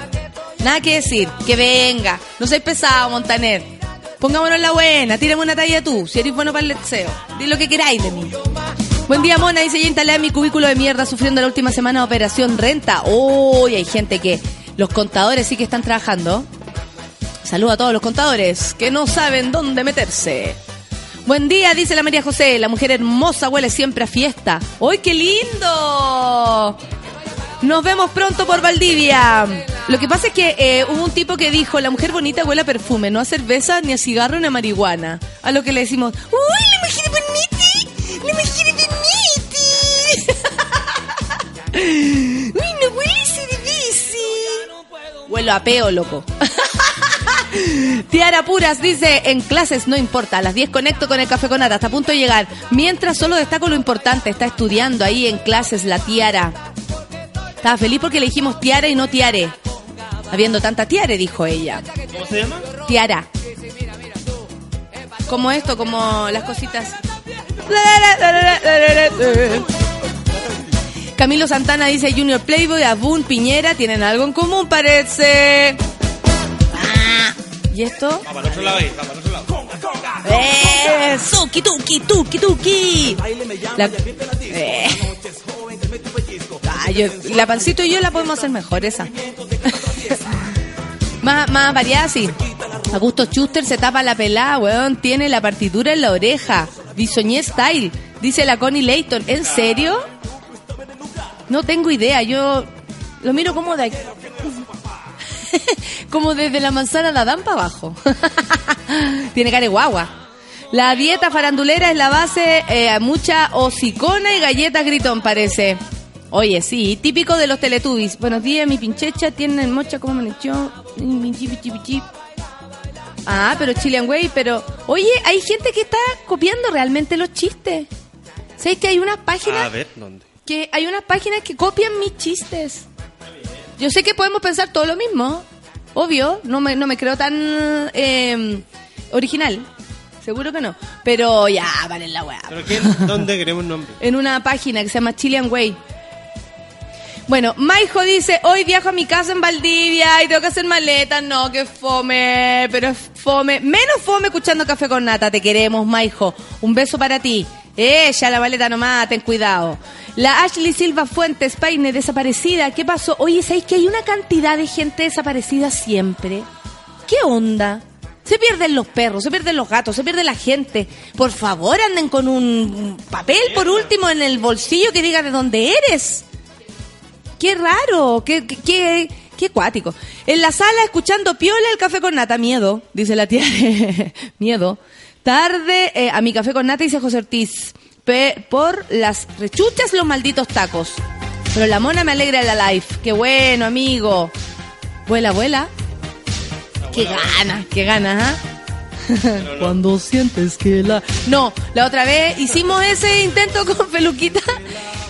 Speaker 1: Nada que decir, que venga. No seas pesado, Montaner. Pongámonos la buena, tírame una talla tú, si eres bueno para el lexeo. Di lo que queráis de mí. Buen día, Mona. Dice, ya instalé mi cubículo de mierda sufriendo la última semana de operación renta. Uy, hay gente que... Los contadores sí que están trabajando. Saludo a todos los contadores que no saben dónde meterse. Buen día, dice la María José. La mujer hermosa huele siempre a fiesta. ¡Uy, qué lindo! Nos vemos pronto por Valdivia. Lo que pasa es que eh, hubo un tipo que dijo, la mujer bonita huele a perfume, no a cerveza, ni a cigarro, ni a marihuana. A lo que le decimos, ¡Uy, la mujer bonita! ¡La mujer bonita! ¡Uy, no huele a cerveza! Huelo a peo, loco. Tiara Puras dice, en clases no importa, a las 10 conecto con el café con nata, está a punto de llegar. Mientras solo destaco lo importante, está estudiando ahí en clases la Tiara. Estaba feliz porque le dijimos Tiara y no Tiare. Habiendo tanta Tiare, dijo ella.
Speaker 3: ¿Cómo se llama?
Speaker 1: Tiara. Como esto, como las cositas. Camilo Santana dice Junior Playboy, Abun, Piñera, tienen algo en común, parece. ¿Y esto?
Speaker 3: Va para el otro lado ahí, va para el otro lado.
Speaker 1: ¡Eh! ¡Tuki, tuki, tuki, tuki! La, eh. Yo- la pancito y yo la podemos hacer mejor, esa. más, más variada, sí. Augusto Schuster se tapa la pelada, weón. Tiene la partitura en la oreja. Bisoñé style. Dice la Connie Layton. ¿En serio? No tengo idea. Yo lo miro como de como desde la manzana de Adán para abajo. Tiene cara de guagua. La dieta farandulera es la base eh, a mucha hocicona y galletas gritón, parece. Oye, sí, típico de los teletubbies. Buenos días, mi pinchecha, tienen mocha como me echó. Mi chip. Ah, pero Chilean Way, pero... Oye, hay gente que está copiando realmente los chistes. ¿Sabes que hay unas páginas
Speaker 3: A ver, ¿dónde?
Speaker 1: que hay unas páginas que copian mis chistes. Yo sé que podemos pensar todo lo mismo, obvio, no me, no me creo tan eh, original, seguro que no, pero ya, vale la weá.
Speaker 3: ¿Pero? ¿Dónde queremos nombre?
Speaker 1: En una página que se llama Chilean Way. Bueno, Maijo dice, hoy viajo a mi casa en Valdivia y tengo que hacer maletas. No, que fome, pero es fome. Menos fome escuchando café con nata. Te queremos, Maijo. Un beso para ti. Ella, la maleta nomás, ten cuidado. La Ashley Silva Fuentes, Paine, desaparecida. ¿Qué pasó? Oye, ¿sabéis que hay una cantidad de gente desaparecida siempre? ¿Qué onda? Se pierden los perros, se pierden los gatos, se pierde la gente. Por favor, anden con un papel, por último, en el bolsillo que diga de dónde eres. Qué raro, qué, qué, qué, qué cuático. En la sala escuchando piola el café con nata, miedo, dice la tía. miedo. Tarde eh, a mi café con nata, dice José Ortiz. Pe- por las rechuchas, los malditos tacos. Pero la mona me alegra la life. Qué bueno, amigo. Vuela, vuela. Qué ganas, qué ganas, ¿ah? Cuando sientes que la... No, la otra vez hicimos ese intento con Peluquita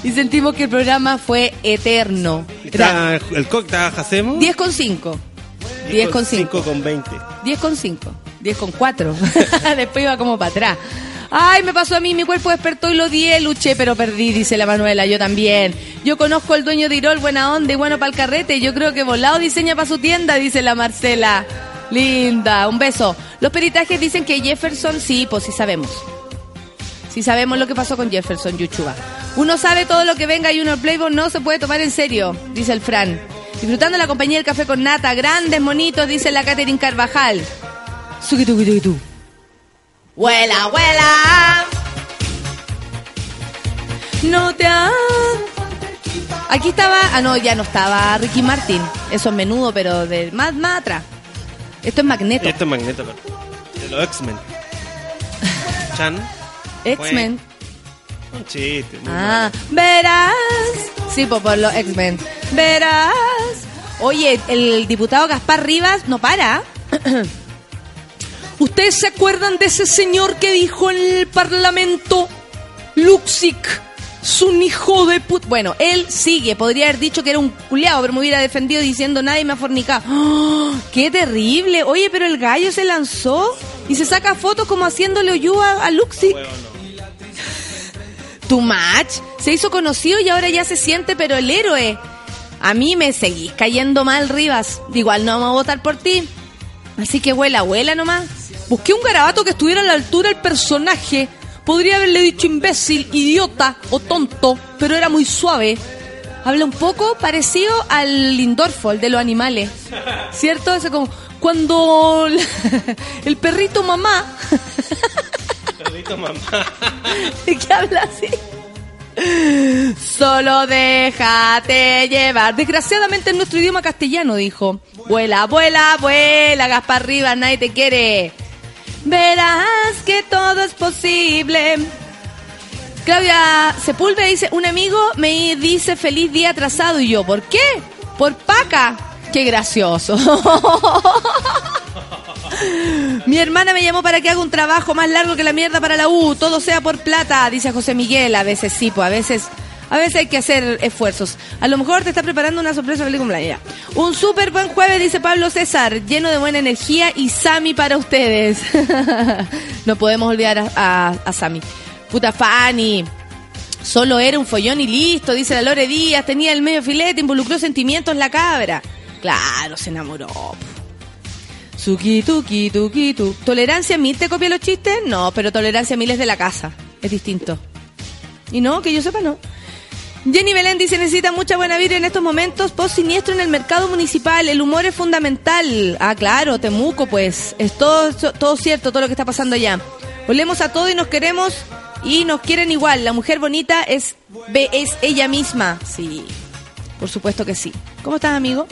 Speaker 1: y sentimos que el programa fue eterno.
Speaker 3: Está el cóctel hacemos.
Speaker 1: 10 con 5. 10 con 5.
Speaker 3: con 20.
Speaker 1: 10 con 5. 10 con 4. Después iba como para atrás. Ay, me pasó a mí, mi cuerpo despertó y lo di, luché, pero perdí, dice la Manuela, yo también. Yo conozco al dueño de Irol, buena onda y bueno para el carrete. Yo creo que volado diseña para su tienda, dice la Marcela. Linda, un beso. Los peritajes dicen que Jefferson, sí, pues sí sabemos. Sí sabemos lo que pasó con Jefferson Yuchuba. Uno sabe todo lo que venga y uno el Playboy no se puede tomar en serio, dice el Fran. Disfrutando la compañía del café con nata, grandes monitos, dice la Catherine Carvajal. Suquituquituquitú. ¡Vuela, vuela! No te ha... Aquí estaba... Ah, no, ya no estaba Ricky Martin. Eso es menudo, pero de más, más atrás. Esto es Magneto.
Speaker 3: Esto es Magneto, pero de los X-Men. Chan.
Speaker 1: X-Men.
Speaker 3: Un chiste. muy
Speaker 1: Ah, verás. Sí, pues por los X-Men. Verás. Oye, el diputado Gaspar Rivas no para. ¿Ustedes se acuerdan de ese señor que dijo en el Parlamento? Luxic. Es un hijo de put... Bueno, él sigue. Podría haber dicho que era un culiao, pero me hubiera defendido diciendo nadie me ha fornicado. ¡Oh! ¡Qué terrible! Oye, pero el gallo se lanzó y se saca fotos como haciéndole oyúa a Luxic.
Speaker 3: No.
Speaker 1: Too much. Se hizo conocido y ahora ya se siente, pero el héroe. A mí me seguís cayendo mal, Rivas. Igual no vamos a votar por ti. Así que vuela, vuela nomás. Busqué un garabato que estuviera a la altura del personaje. Podría haberle dicho imbécil, idiota o tonto, pero era muy suave. Habla un poco parecido al Lindorfo, el de los animales. ¿Cierto? Ese como cuando el perrito mamá
Speaker 3: Perrito mamá.
Speaker 1: que habla así. Solo déjate llevar. Desgraciadamente en nuestro idioma castellano dijo. Vuela, vuela, vuela, Gaspar Rivas, nadie te quiere. Verás que todo es posible. Claudia Sepúlveda dice, un amigo me dice feliz día atrasado y yo, ¿por qué? Por paca. Qué gracioso. Mi hermana me llamó para que haga un trabajo más largo que la mierda para la U, todo sea por plata, dice José Miguel. A veces sí, pues a veces, a veces hay que hacer esfuerzos. A lo mejor te está preparando una sorpresa feliz cumpleaños. Un súper buen jueves, dice Pablo César, lleno de buena energía y Sami para ustedes. no podemos olvidar a, a, a Sami. Puta Fanny. Solo era un follón y listo, dice la Lore Díaz. Tenía el medio filete, involucró sentimientos la cabra. Claro, se enamoró. Suki, tuki, tuki, tu. ¿Tolerancia mil te copia los chistes? No, pero tolerancia mil es de la casa. Es distinto. Y no, que yo sepa, no. Jenny Belén dice, necesita mucha buena vida en estos momentos post siniestro en el mercado municipal. El humor es fundamental. Ah, claro, Temuco, pues. Es todo, todo cierto, todo lo que está pasando allá. Volvemos a todo y nos queremos y nos quieren igual. La mujer bonita es, es ella misma. Sí, por supuesto que sí. ¿Cómo estás, amigo?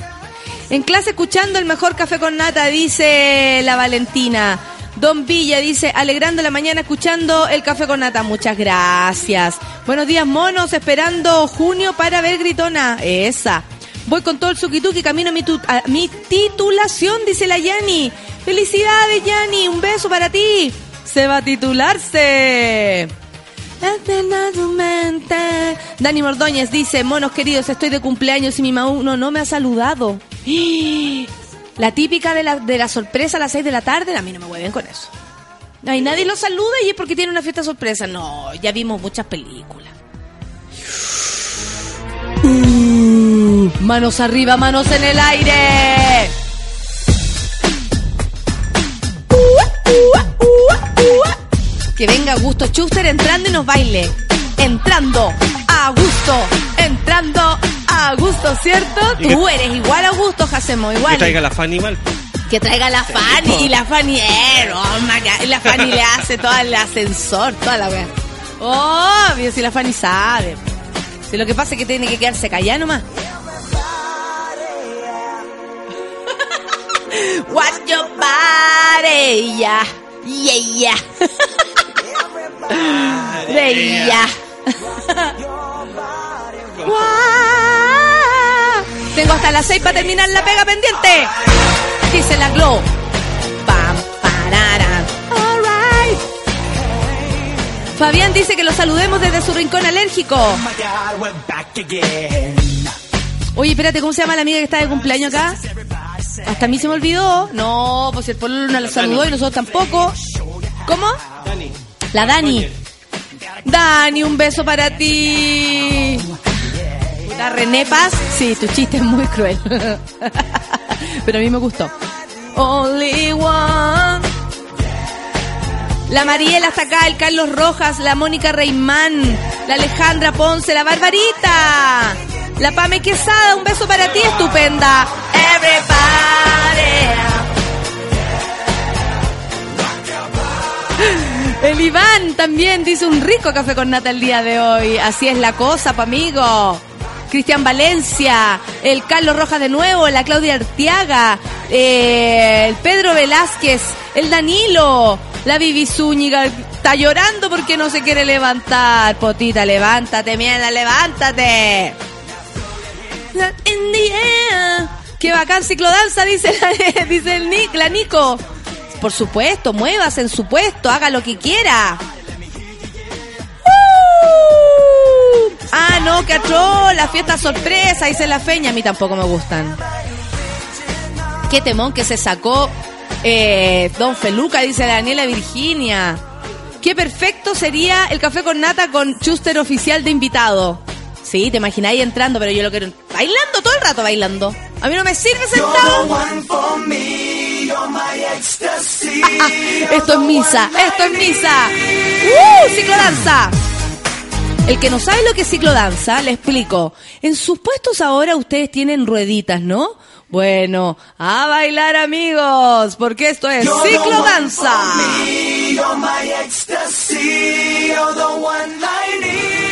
Speaker 1: En clase escuchando el mejor café con nata, dice la Valentina. Don Villa dice, alegrando la mañana escuchando el café con nata. Muchas gracias. Buenos días, monos, esperando junio para ver Gritona. Esa. Voy con todo el suquituki, camino a mi, a mi titulación, dice la Yani. Felicidades, Yani, un beso para ti. Se va a titularse. Dani Mordóñez dice, monos queridos, estoy de cumpleaños y mi Mauno no me ha saludado. La típica de la, de la sorpresa a las 6 de la tarde, a mí no me mueven con eso. Ay, nadie lo saluda y es porque tiene una fiesta sorpresa. No, ya vimos muchas películas. Uh, manos arriba, manos en el aire. Que venga Augusto Schuster entrando y nos baile. Entrando a gusto, entrando a gusto, ¿cierto?
Speaker 3: Y
Speaker 1: Tú
Speaker 3: que-
Speaker 1: eres igual a Augusto, Jacemo, igual.
Speaker 3: Que traiga la Fanny mal.
Speaker 1: Que traiga la Fanny y la Fanny eh, y la Fanny le hace todo el ascensor, toda la wea. Obvio, si la Fanny sabe. Si lo que pasa es que tiene que quedarse callada nomás. Watch your body, yeah, yeah, yeah. Guau. Tengo hasta las seis para terminar la pega pendiente. Dice la Glow. Pam. Fabián dice que lo saludemos desde su rincón alérgico. Oye, espérate, ¿cómo se llama la amiga que está de cumpleaños acá? Hasta a mí se me olvidó. No, pues el pueblo no la saludó y nosotros tampoco. ¿Cómo? La Dani. Dani, un beso para ti. La René Paz. Sí, tu chiste es muy cruel. Pero a mí me gustó. Only one. La Mariela está acá, el Carlos Rojas, la Mónica Reimán, la Alejandra Ponce, la Barbarita, la Pame Quesada, un beso para ti, estupenda. Everybody. El Iván también dice un rico café con nata el día de hoy. Así es la cosa, pa' amigo. Cristian Valencia, el Carlos Rojas de nuevo, la Claudia Artiaga, eh, el Pedro Velázquez, el Danilo, la Vivi Zúñiga, está llorando porque no se quiere levantar. Potita, levántate, mierda, levántate. La- In. Qué bacán ciclodanza, dice, la, dice el Nick, la Nico. Por supuesto, muevas en su puesto, haga lo que quiera. ¡Uh! Ah, no, que atroz, la fiesta sorpresa, dice la feña, a mí tampoco me gustan. Qué temón que se sacó eh, Don Feluca, dice Daniela Virginia. Qué perfecto sería el café con nata con Chuster oficial de invitado. Sí, te imagináis entrando, pero yo lo quiero bailando todo el rato bailando. A mí no me sirve sentado. esto es misa, esto es misa. ¡Uh! Ciclodanza. El que no sabe lo que es ciclodanza, le explico. En sus puestos ahora ustedes tienen rueditas, ¿no? Bueno, a bailar amigos, porque esto es ciclodanza.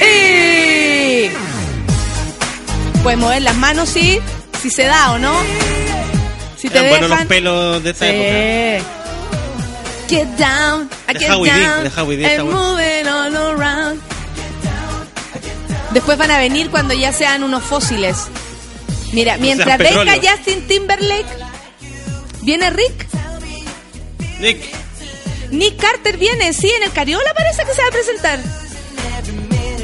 Speaker 1: Y... Puedes mover las manos, sí, si se da o no. Si te
Speaker 3: Eran buenos los
Speaker 1: dejan.
Speaker 3: pelos de esta época.
Speaker 1: Get down, I get
Speaker 3: D,
Speaker 1: down,
Speaker 3: Howie D,
Speaker 1: and moving all around. Después van a venir cuando ya sean unos fósiles. Mira, mientras venga. Justin Timberlake, viene Rick.
Speaker 3: Nick,
Speaker 1: Nick Carter viene, sí, en el Cariola parece que se va a presentar.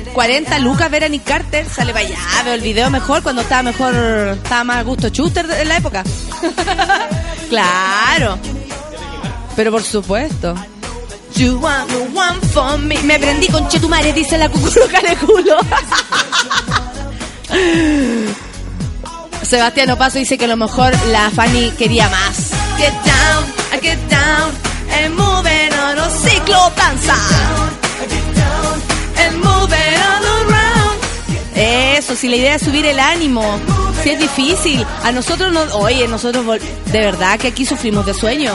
Speaker 1: 40 lucas ver a Nick Carter, sale para allá, veo el video mejor cuando estaba mejor, estaba más a gusto Chuster en la época. claro. Pero por supuesto. You want me. Me con Chetumare, dice la cucuruca de culo. Sebastián Opaso dice que a lo mejor la Fanny quería más. Get. And moving all around. Eso, si la idea es subir el ánimo, si es difícil. A nosotros no, oye, nosotros de verdad que aquí sufrimos de sueño.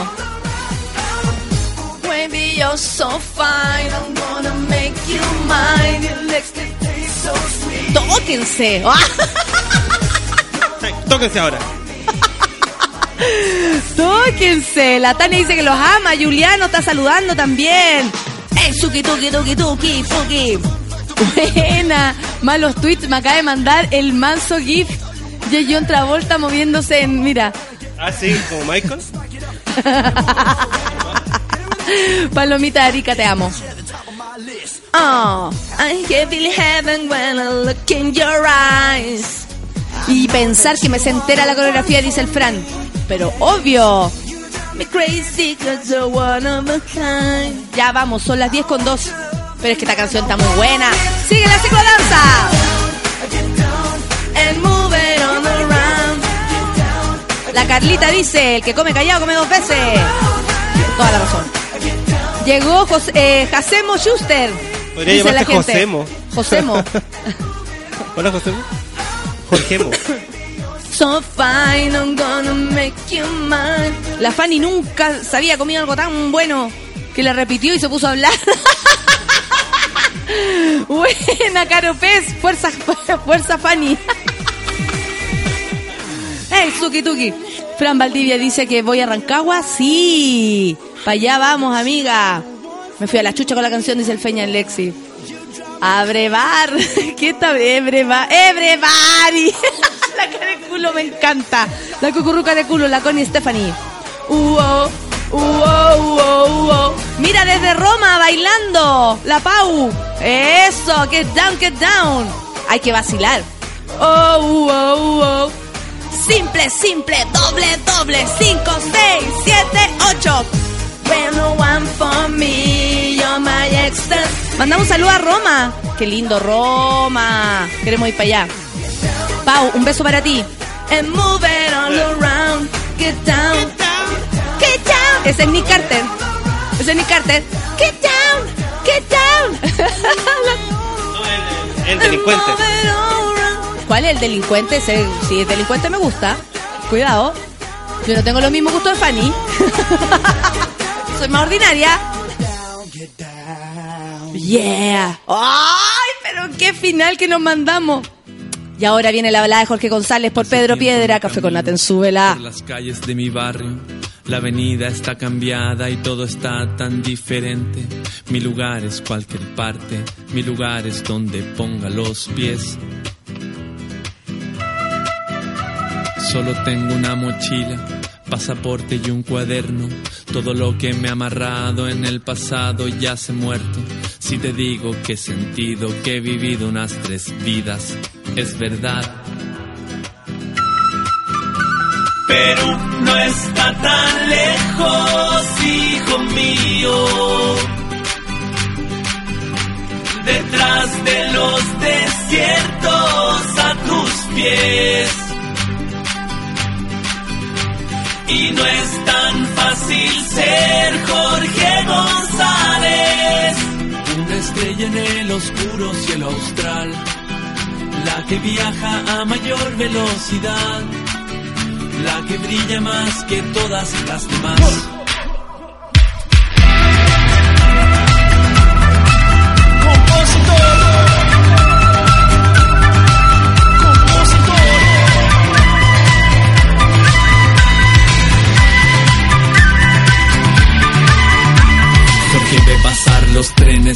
Speaker 1: Baby, you're so fine, I'm gonna make you mine. Your lips taste so sweet. Tóquense.
Speaker 3: tóquense ahora.
Speaker 1: Tóquense. La Tania dice que los ama. Juliano está saludando también. ¡Ey, suki, tuki, tuki, tuki, tuki! Buena. Malos tweets me acaba de mandar el manso GIF de John Travolta moviéndose en. Mira.
Speaker 3: Ah, sí, como Michael.
Speaker 1: Palomita de Arica, te amo. Oh, I can feel heaven when I look in your eyes. Y pensar que me se entera la coreografía, dice el Fran. Pero obvio. Me crazy 'cause you're one of a kind. Ya vamos, son las 10 con 2. Pero es que esta canción está muy buena. ¡Sigue la ciclodanza! La Carlita dice, el que come callado come dos veces. Toda la razón. Llegó Jos- eh, Jacemo Schuster.
Speaker 3: Podría
Speaker 1: dice la
Speaker 3: llamarse
Speaker 1: gente.
Speaker 3: Josemo.
Speaker 1: Josemo.
Speaker 3: Hola, Josemo. Jorgemo.
Speaker 1: So fine, I'm gonna make you mine. La Fanny nunca se había comido algo tan bueno que le repitió y se puso a hablar. Buena, Caro Pez. Fuerza, fuerza Fanny. ¡Hey, Tuki Tuki! Fran Valdivia dice que voy a Rancagua. Sí. Para allá vamos, amiga. Me fui a la chucha con la canción, dice el Feña en Lexi. Abrevar. ¿Qué está? Ebreva. Everybody. la cara de culo me encanta. La cucurruca de culo, la Connie Stephanie. Uo, uo, uo, uo. Mira desde Roma bailando. La Pau. Eso. Get down, get down. Hay que vacilar. Oh, uo, uo. Simple, simple, doble, doble. 5, 6, 7, 8. When no one for me, you're my extra. Mandamos saludo a Roma. Qué lindo, Roma. Queremos ir para allá. Pau, un beso para ti. And move it all around. Get down. Get down. Ese es Nick Carter. Ese es Nick Carter. Get down. Get down.
Speaker 3: El delincuente.
Speaker 1: ¿Cuál es el delincuente? Ese- si es delincuente me gusta. Cuidado. Yo no tengo los mismos gustos de Fanny. Soy más ordinaria. Yeah. ¡Ay, pero qué final que nos mandamos! Y ahora viene la balada de Jorge González por Pedro Piedra, Café con Nata en Súbela.
Speaker 4: Por las calles de mi barrio, la avenida está cambiada y todo está tan diferente. Mi lugar es cualquier parte, mi lugar es donde ponga los pies. Solo tengo una mochila, pasaporte y un cuaderno. Todo lo que me ha amarrado en el pasado ya se muerto. Si te digo que he sentido que he vivido unas tres vidas, es verdad. Perú no está tan lejos, hijo mío. Detrás de los desiertos a tus pies. Y no es tan fácil ser Jorge González. Una estrella en el oscuro cielo austral. La que viaja a mayor velocidad. La que brilla más que todas las demás.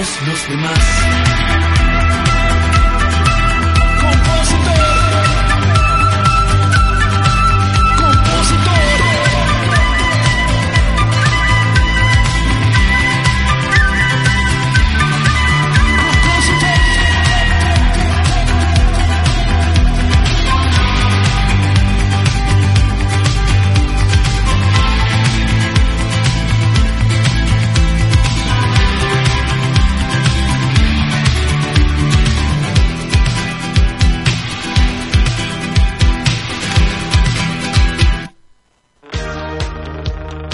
Speaker 4: Todos los demás.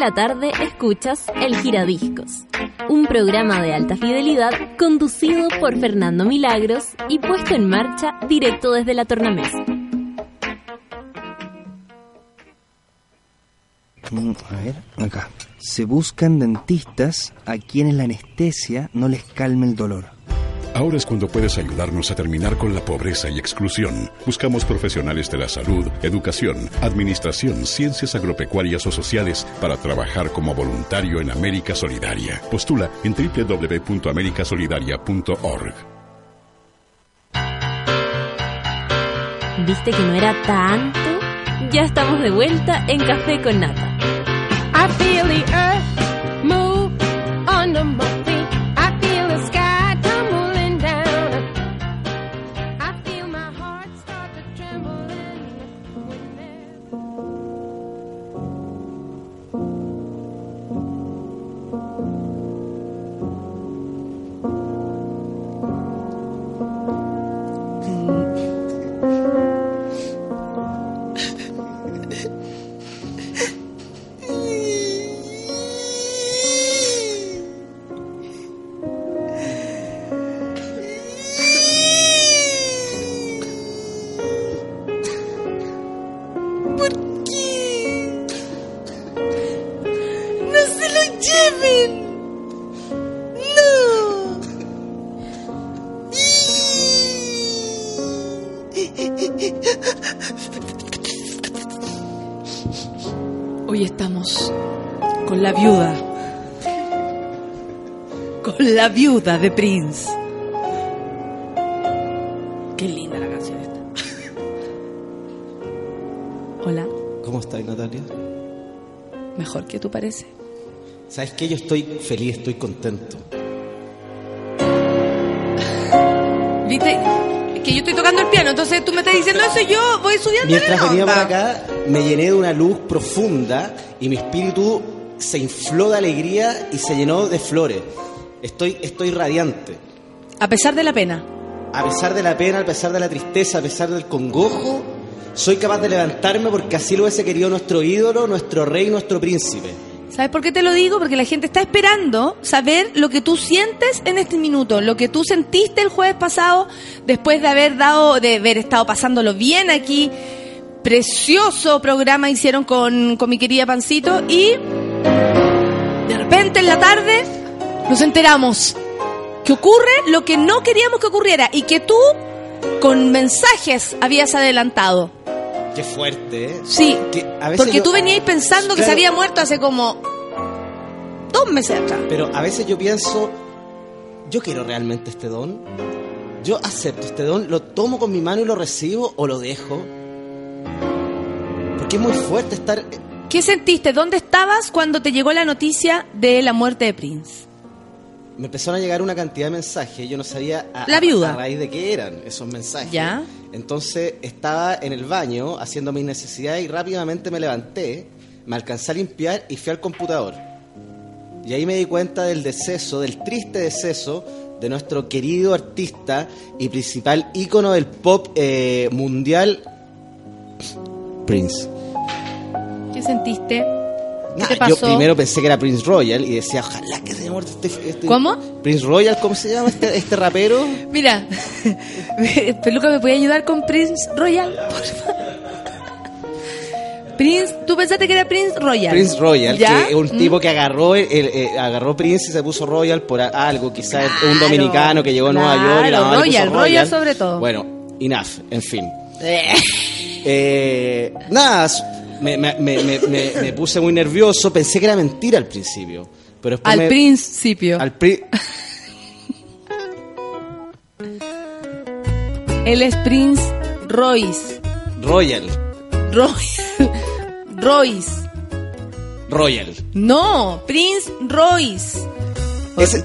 Speaker 5: La tarde escuchas El Giradiscos, un programa de alta fidelidad conducido por Fernando Milagros y puesto en marcha directo desde la tornamesa.
Speaker 6: Mm, A ver, acá. Se buscan dentistas a quienes la anestesia no les calme el dolor.
Speaker 7: Ahora es cuando puedes ayudarnos a terminar con la pobreza y exclusión. Buscamos profesionales de la salud, educación, administración, ciencias agropecuarias o sociales para trabajar como voluntario en América Solidaria. Postula en www.americasolidaria.org.
Speaker 5: ¿Viste que no era tanto? Ya estamos de vuelta en Café con Nata.
Speaker 8: I feel the earth move under my
Speaker 1: la viuda de Prince. Qué linda la canción esta. Hola,
Speaker 9: ¿Cómo estás, Natalia?
Speaker 1: mejor que tú parece.
Speaker 9: ¿Sabes qué? Yo estoy feliz, estoy contento.
Speaker 1: ¿Viste? Que yo estoy tocando el piano, entonces tú me estás diciendo eso y yo voy subiendo
Speaker 9: Mientras
Speaker 1: la
Speaker 9: venía
Speaker 1: onda.
Speaker 9: para acá, me llené de una luz profunda y mi espíritu se infló de alegría y se llenó de flores. Estoy, estoy radiante.
Speaker 1: A pesar de la pena.
Speaker 9: A pesar de la pena, a pesar de la tristeza, a pesar del congojo, soy capaz de levantarme porque así lo hubiese querido nuestro ídolo, nuestro rey, nuestro príncipe.
Speaker 1: ¿Sabes por qué te lo digo? Porque la gente está esperando saber lo que tú sientes en este minuto, lo que tú sentiste el jueves pasado después de haber dado, de haber estado pasándolo bien aquí. Precioso programa hicieron con, con mi querida Pancito y de repente en la tarde nos enteramos que ocurre lo que no queríamos que ocurriera y que tú con mensajes habías adelantado.
Speaker 9: Qué fuerte, ¿eh?
Speaker 1: Sí,
Speaker 9: Que a veces
Speaker 1: porque
Speaker 9: yo-
Speaker 1: tú venías pensando que se había muerto hace como dos meses atrás.
Speaker 9: Pero a veces yo pienso, yo quiero realmente este don. Yo acepto este don, lo tomo con mi mano y lo recibo o lo dejo. Porque es muy fuerte estar...
Speaker 1: ¿Qué sentiste? ¿Dónde estabas cuando te llegó la noticia de la muerte de Prince?
Speaker 9: Me empezaron a llegar una cantidad de mensajes, yo no sabía a,
Speaker 1: La viuda.
Speaker 9: a raíz de qué eran esos mensajes.
Speaker 1: Ya.
Speaker 9: Entonces estaba en el baño haciendo mis necesidades y rápidamente me levanté, me alcancé a limpiar y fui al computador. Y ahí me di cuenta del deceso, del triste deceso de nuestro querido artista y principal ícono del pop eh, mundial, Prince.
Speaker 1: ¿Qué sentiste? ¿Qué
Speaker 9: Nah,
Speaker 1: te
Speaker 9: Yo primero pensé que era Prince Royal y decía, ojalá que se haya muerto este, este-
Speaker 1: ¿Cómo?
Speaker 9: Prince Royal, ¿cómo se llama este, este rapero?
Speaker 1: Mira, Peluca, ¿me puede ayudar con Prince Royal? Por favor? Prince, ¿tú pensaste que era Prince Royal?
Speaker 9: Prince Royal,
Speaker 1: ¿Ya?
Speaker 9: que es un
Speaker 1: ¿Mm?
Speaker 9: tipo que agarró el- el- eh, agarró Prince y se puso Royal por algo, quizás un dominicano que llegó a Nueva York y la mamá le puso
Speaker 1: Royal, Royal sobre todo.
Speaker 9: Bueno, enough, en fin.
Speaker 1: Eh.
Speaker 9: Eh, nada, me, me- me- puse muy nervioso, pensé que era mentira al principio. Pero después
Speaker 1: Al principio.
Speaker 9: al pri-
Speaker 1: Él es Prince Royce.
Speaker 9: Royal,
Speaker 1: Royce. Royce.
Speaker 9: Royal.
Speaker 1: No, Prince Royce.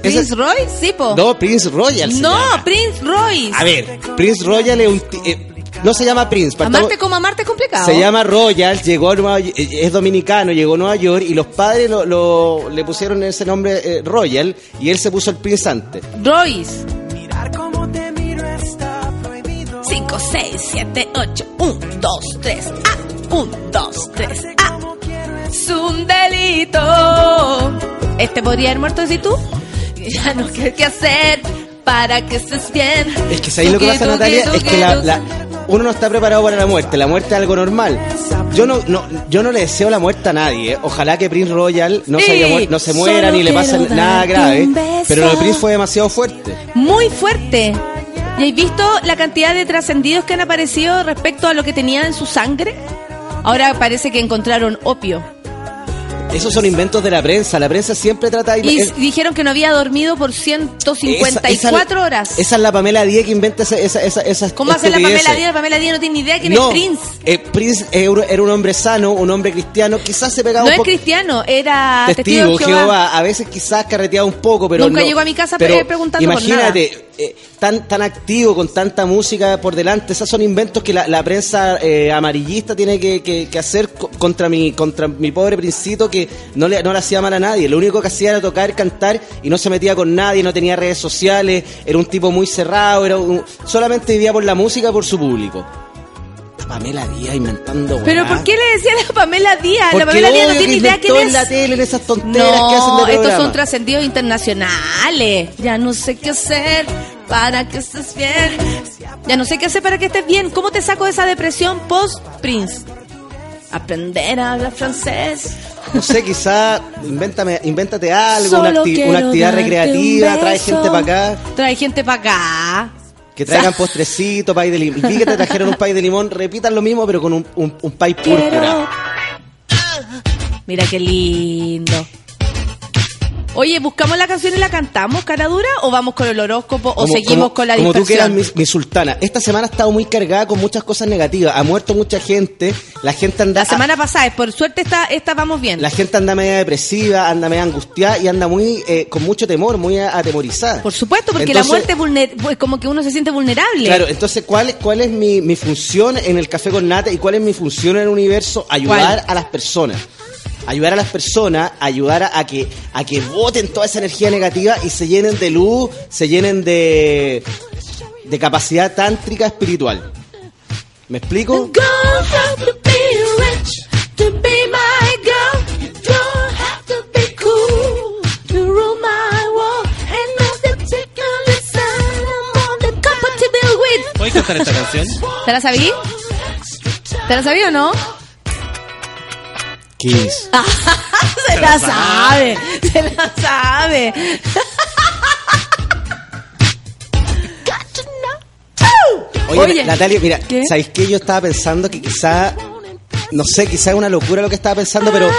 Speaker 1: ¿Prince Royce? Sí, po.
Speaker 9: No, Prince Royal.
Speaker 1: No. Prince Royce.
Speaker 9: A ver, Prince Royal es un eh, no se llama Prince, partamos-
Speaker 1: Amarte como amarte es complicado.
Speaker 9: Se llama Royal, llegó a Nueva- eh, es dominicano, llegó a Nueva York y los padres lo, lo- le pusieron ese nombre eh, Royal y él se puso el Prince antes.
Speaker 1: Royce.
Speaker 2: Mirar cómo te miro está prohibido.
Speaker 1: 5, 6, 7, 8. 1, 2, 3. Ah. 1, 2, 3. Ah. Es un delito. Este podría haber muerto si tú. Ya no sé qué hacer para que estés bien.
Speaker 9: Es que ahí lo que pasa, Natalia, es que la- uno no está preparado para la muerte. La muerte es algo normal. Yo no, no, yo no le deseo la muerte a nadie. ¿eh? Ojalá que Prince Royal no, se, haya no se muera ni le pase nada grave. Pero lo de Prince fue demasiado fuerte.
Speaker 1: Muy fuerte. ¿Y has visto la cantidad de trascendidos que han aparecido respecto a lo que tenía en su sangre? Ahora parece que encontraron opio.
Speaker 9: Esos son inventos de la prensa. La prensa siempre trata de...
Speaker 1: Y
Speaker 9: es-
Speaker 1: dijeron que no había dormido por 154
Speaker 9: esa- esa-
Speaker 1: horas.
Speaker 9: Esa es la Pamela Díaz que inventa esa, esa, esa, esas
Speaker 1: ¿Cómo hace la. Pamela Díaz? Pamela Díaz no tiene ni idea quién
Speaker 9: no,
Speaker 1: es Prince.
Speaker 9: eh, Prince era un hombre sano, un hombre cristiano, quizás se pegaba
Speaker 1: No
Speaker 9: un
Speaker 1: es
Speaker 9: poco...
Speaker 1: cristiano, era testigo,
Speaker 9: Testigo,
Speaker 1: Jehová.
Speaker 9: Jehová. a veces quizás carreteaba un poco, pero
Speaker 1: Nunca
Speaker 9: no-
Speaker 1: llegó a mi casa
Speaker 9: pero
Speaker 1: pre- preguntando por
Speaker 9: Imagínate, eh, tan tan activo, con tanta música por delante, esos son inventos que la, prensa eh, amarillista tiene que, que- hacer co- contra mi contra mi pobre princito que no le, no le hacía mal a nadie. Lo único que hacía era tocar, cantar y no se metía con nadie, no tenía redes sociales, era un tipo muy cerrado, era un- solamente vivía por la música y por su público. Pamela Díaz inventando
Speaker 1: Pero. ¿por qué le decía a la Pamela Díaz?
Speaker 9: Porque
Speaker 1: La Pamela Díaz no tiene idea quién
Speaker 9: en
Speaker 1: es.
Speaker 9: la tele, en esas tonteras que hacen de
Speaker 1: No, estos
Speaker 9: programa.
Speaker 1: son trascendidos internacionales. Ya no sé qué hacer para que estés bien. Ya no sé qué hacer para que estés bien. ¿Cómo te saco de esa depresión post Prince? Aprender a hablar francés
Speaker 9: No sé, quizá invéntame, invéntate algo,
Speaker 1: Solo
Speaker 9: una, acti-
Speaker 1: quiero
Speaker 9: una actividad
Speaker 1: un
Speaker 9: recreativa, trae gente para acá,
Speaker 1: Trae gente para acá.
Speaker 9: Que traigan postrecito, pay de limón. Vi que te trajeron un pay de limón, repitan lo mismo, pero con un, un, un pay púrpura.
Speaker 1: Mira qué lindo. Oye, ¿buscamos la canción y la cantamos, cara dura? ¿O vamos con el horóscopo? ¿O
Speaker 9: Como-
Speaker 1: seguimos
Speaker 9: como-
Speaker 1: con la
Speaker 9: Como tú quieras,
Speaker 1: dispersión?
Speaker 9: mi, mi sultana. Esta semana ha estado muy cargada con muchas cosas negativas. Ha muerto mucha gente. La gente anda.
Speaker 1: La semana pasada, por suerte esta, esta vamos bien.
Speaker 9: La gente anda media depresiva, anda media angustiada y anda muy eh, con mucho temor, muy a- atemorizada.
Speaker 1: Por supuesto, porque
Speaker 9: Entonces-
Speaker 1: la muerte es vulner- como que uno se siente vulnerable.
Speaker 9: Claro, entonces, ¿cuál, es- cuál es mi, mi función en el Café con Nata y cuál es mi función en el universo? Ayudar
Speaker 1: ¿Cuál?
Speaker 9: a las personas. Ayudar a las personas, ayudar a, a que a que voten toda esa energía negativa y se llenen de luz, se llenen de, de capacidad tántrica espiritual. ¿Me explico?
Speaker 3: ¿Puedes cantar esta canción?
Speaker 1: ¿Te la sabí? ¿Te la sabí o no?
Speaker 9: Kiss.
Speaker 1: se la sabe, se la sabe.
Speaker 9: Oye,
Speaker 1: Oye,
Speaker 9: Natalia, mira,
Speaker 1: ¿qué?
Speaker 9: ¿sabéis qué? Yo estaba pensando que quizá, no sé, quizá es una locura lo que estaba pensando, pero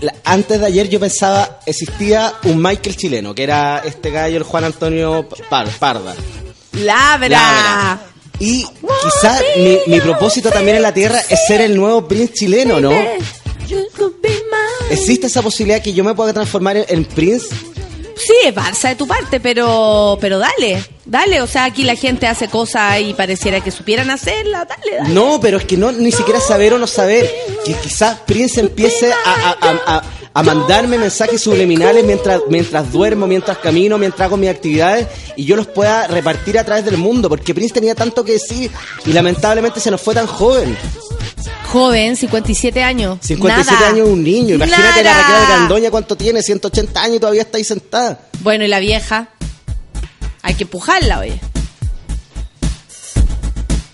Speaker 9: la- antes de ayer yo pensaba, existía un Michael chileno, que era este gallo, el Juan Antonio Par- Parda.
Speaker 1: Labra.
Speaker 9: Labra. Y quizá mi, mi propósito también en la Tierra es ser el nuevo Prince chileno, ¿no? ¿Existe esa posibilidad que yo me pueda transformar en, Prince?
Speaker 1: Sí, es Barça de tu parte, pero pero dale, dale. O sea, aquí la gente hace cosas y pareciera que supieran hacerla. Dale, dale.
Speaker 9: No, pero es que no ni siquiera saber o no saber. Que quizás Prince empiece a, a- a- a- a mandarme mensajes subliminales mientras, mientras duermo, mientras camino, mientras hago mis actividades y yo los pueda repartir a través del mundo. Porque Prince tenía tanto que decir y lamentablemente se nos fue tan joven.
Speaker 1: Joven, 57 años.
Speaker 9: 57
Speaker 1: Nada.
Speaker 9: años un niño. Imagínate la. Raquel Gandoña cuánto tiene, 180 años y todavía está ahí sentada.
Speaker 1: Bueno, y la vieja. Hay que empujarla, oye.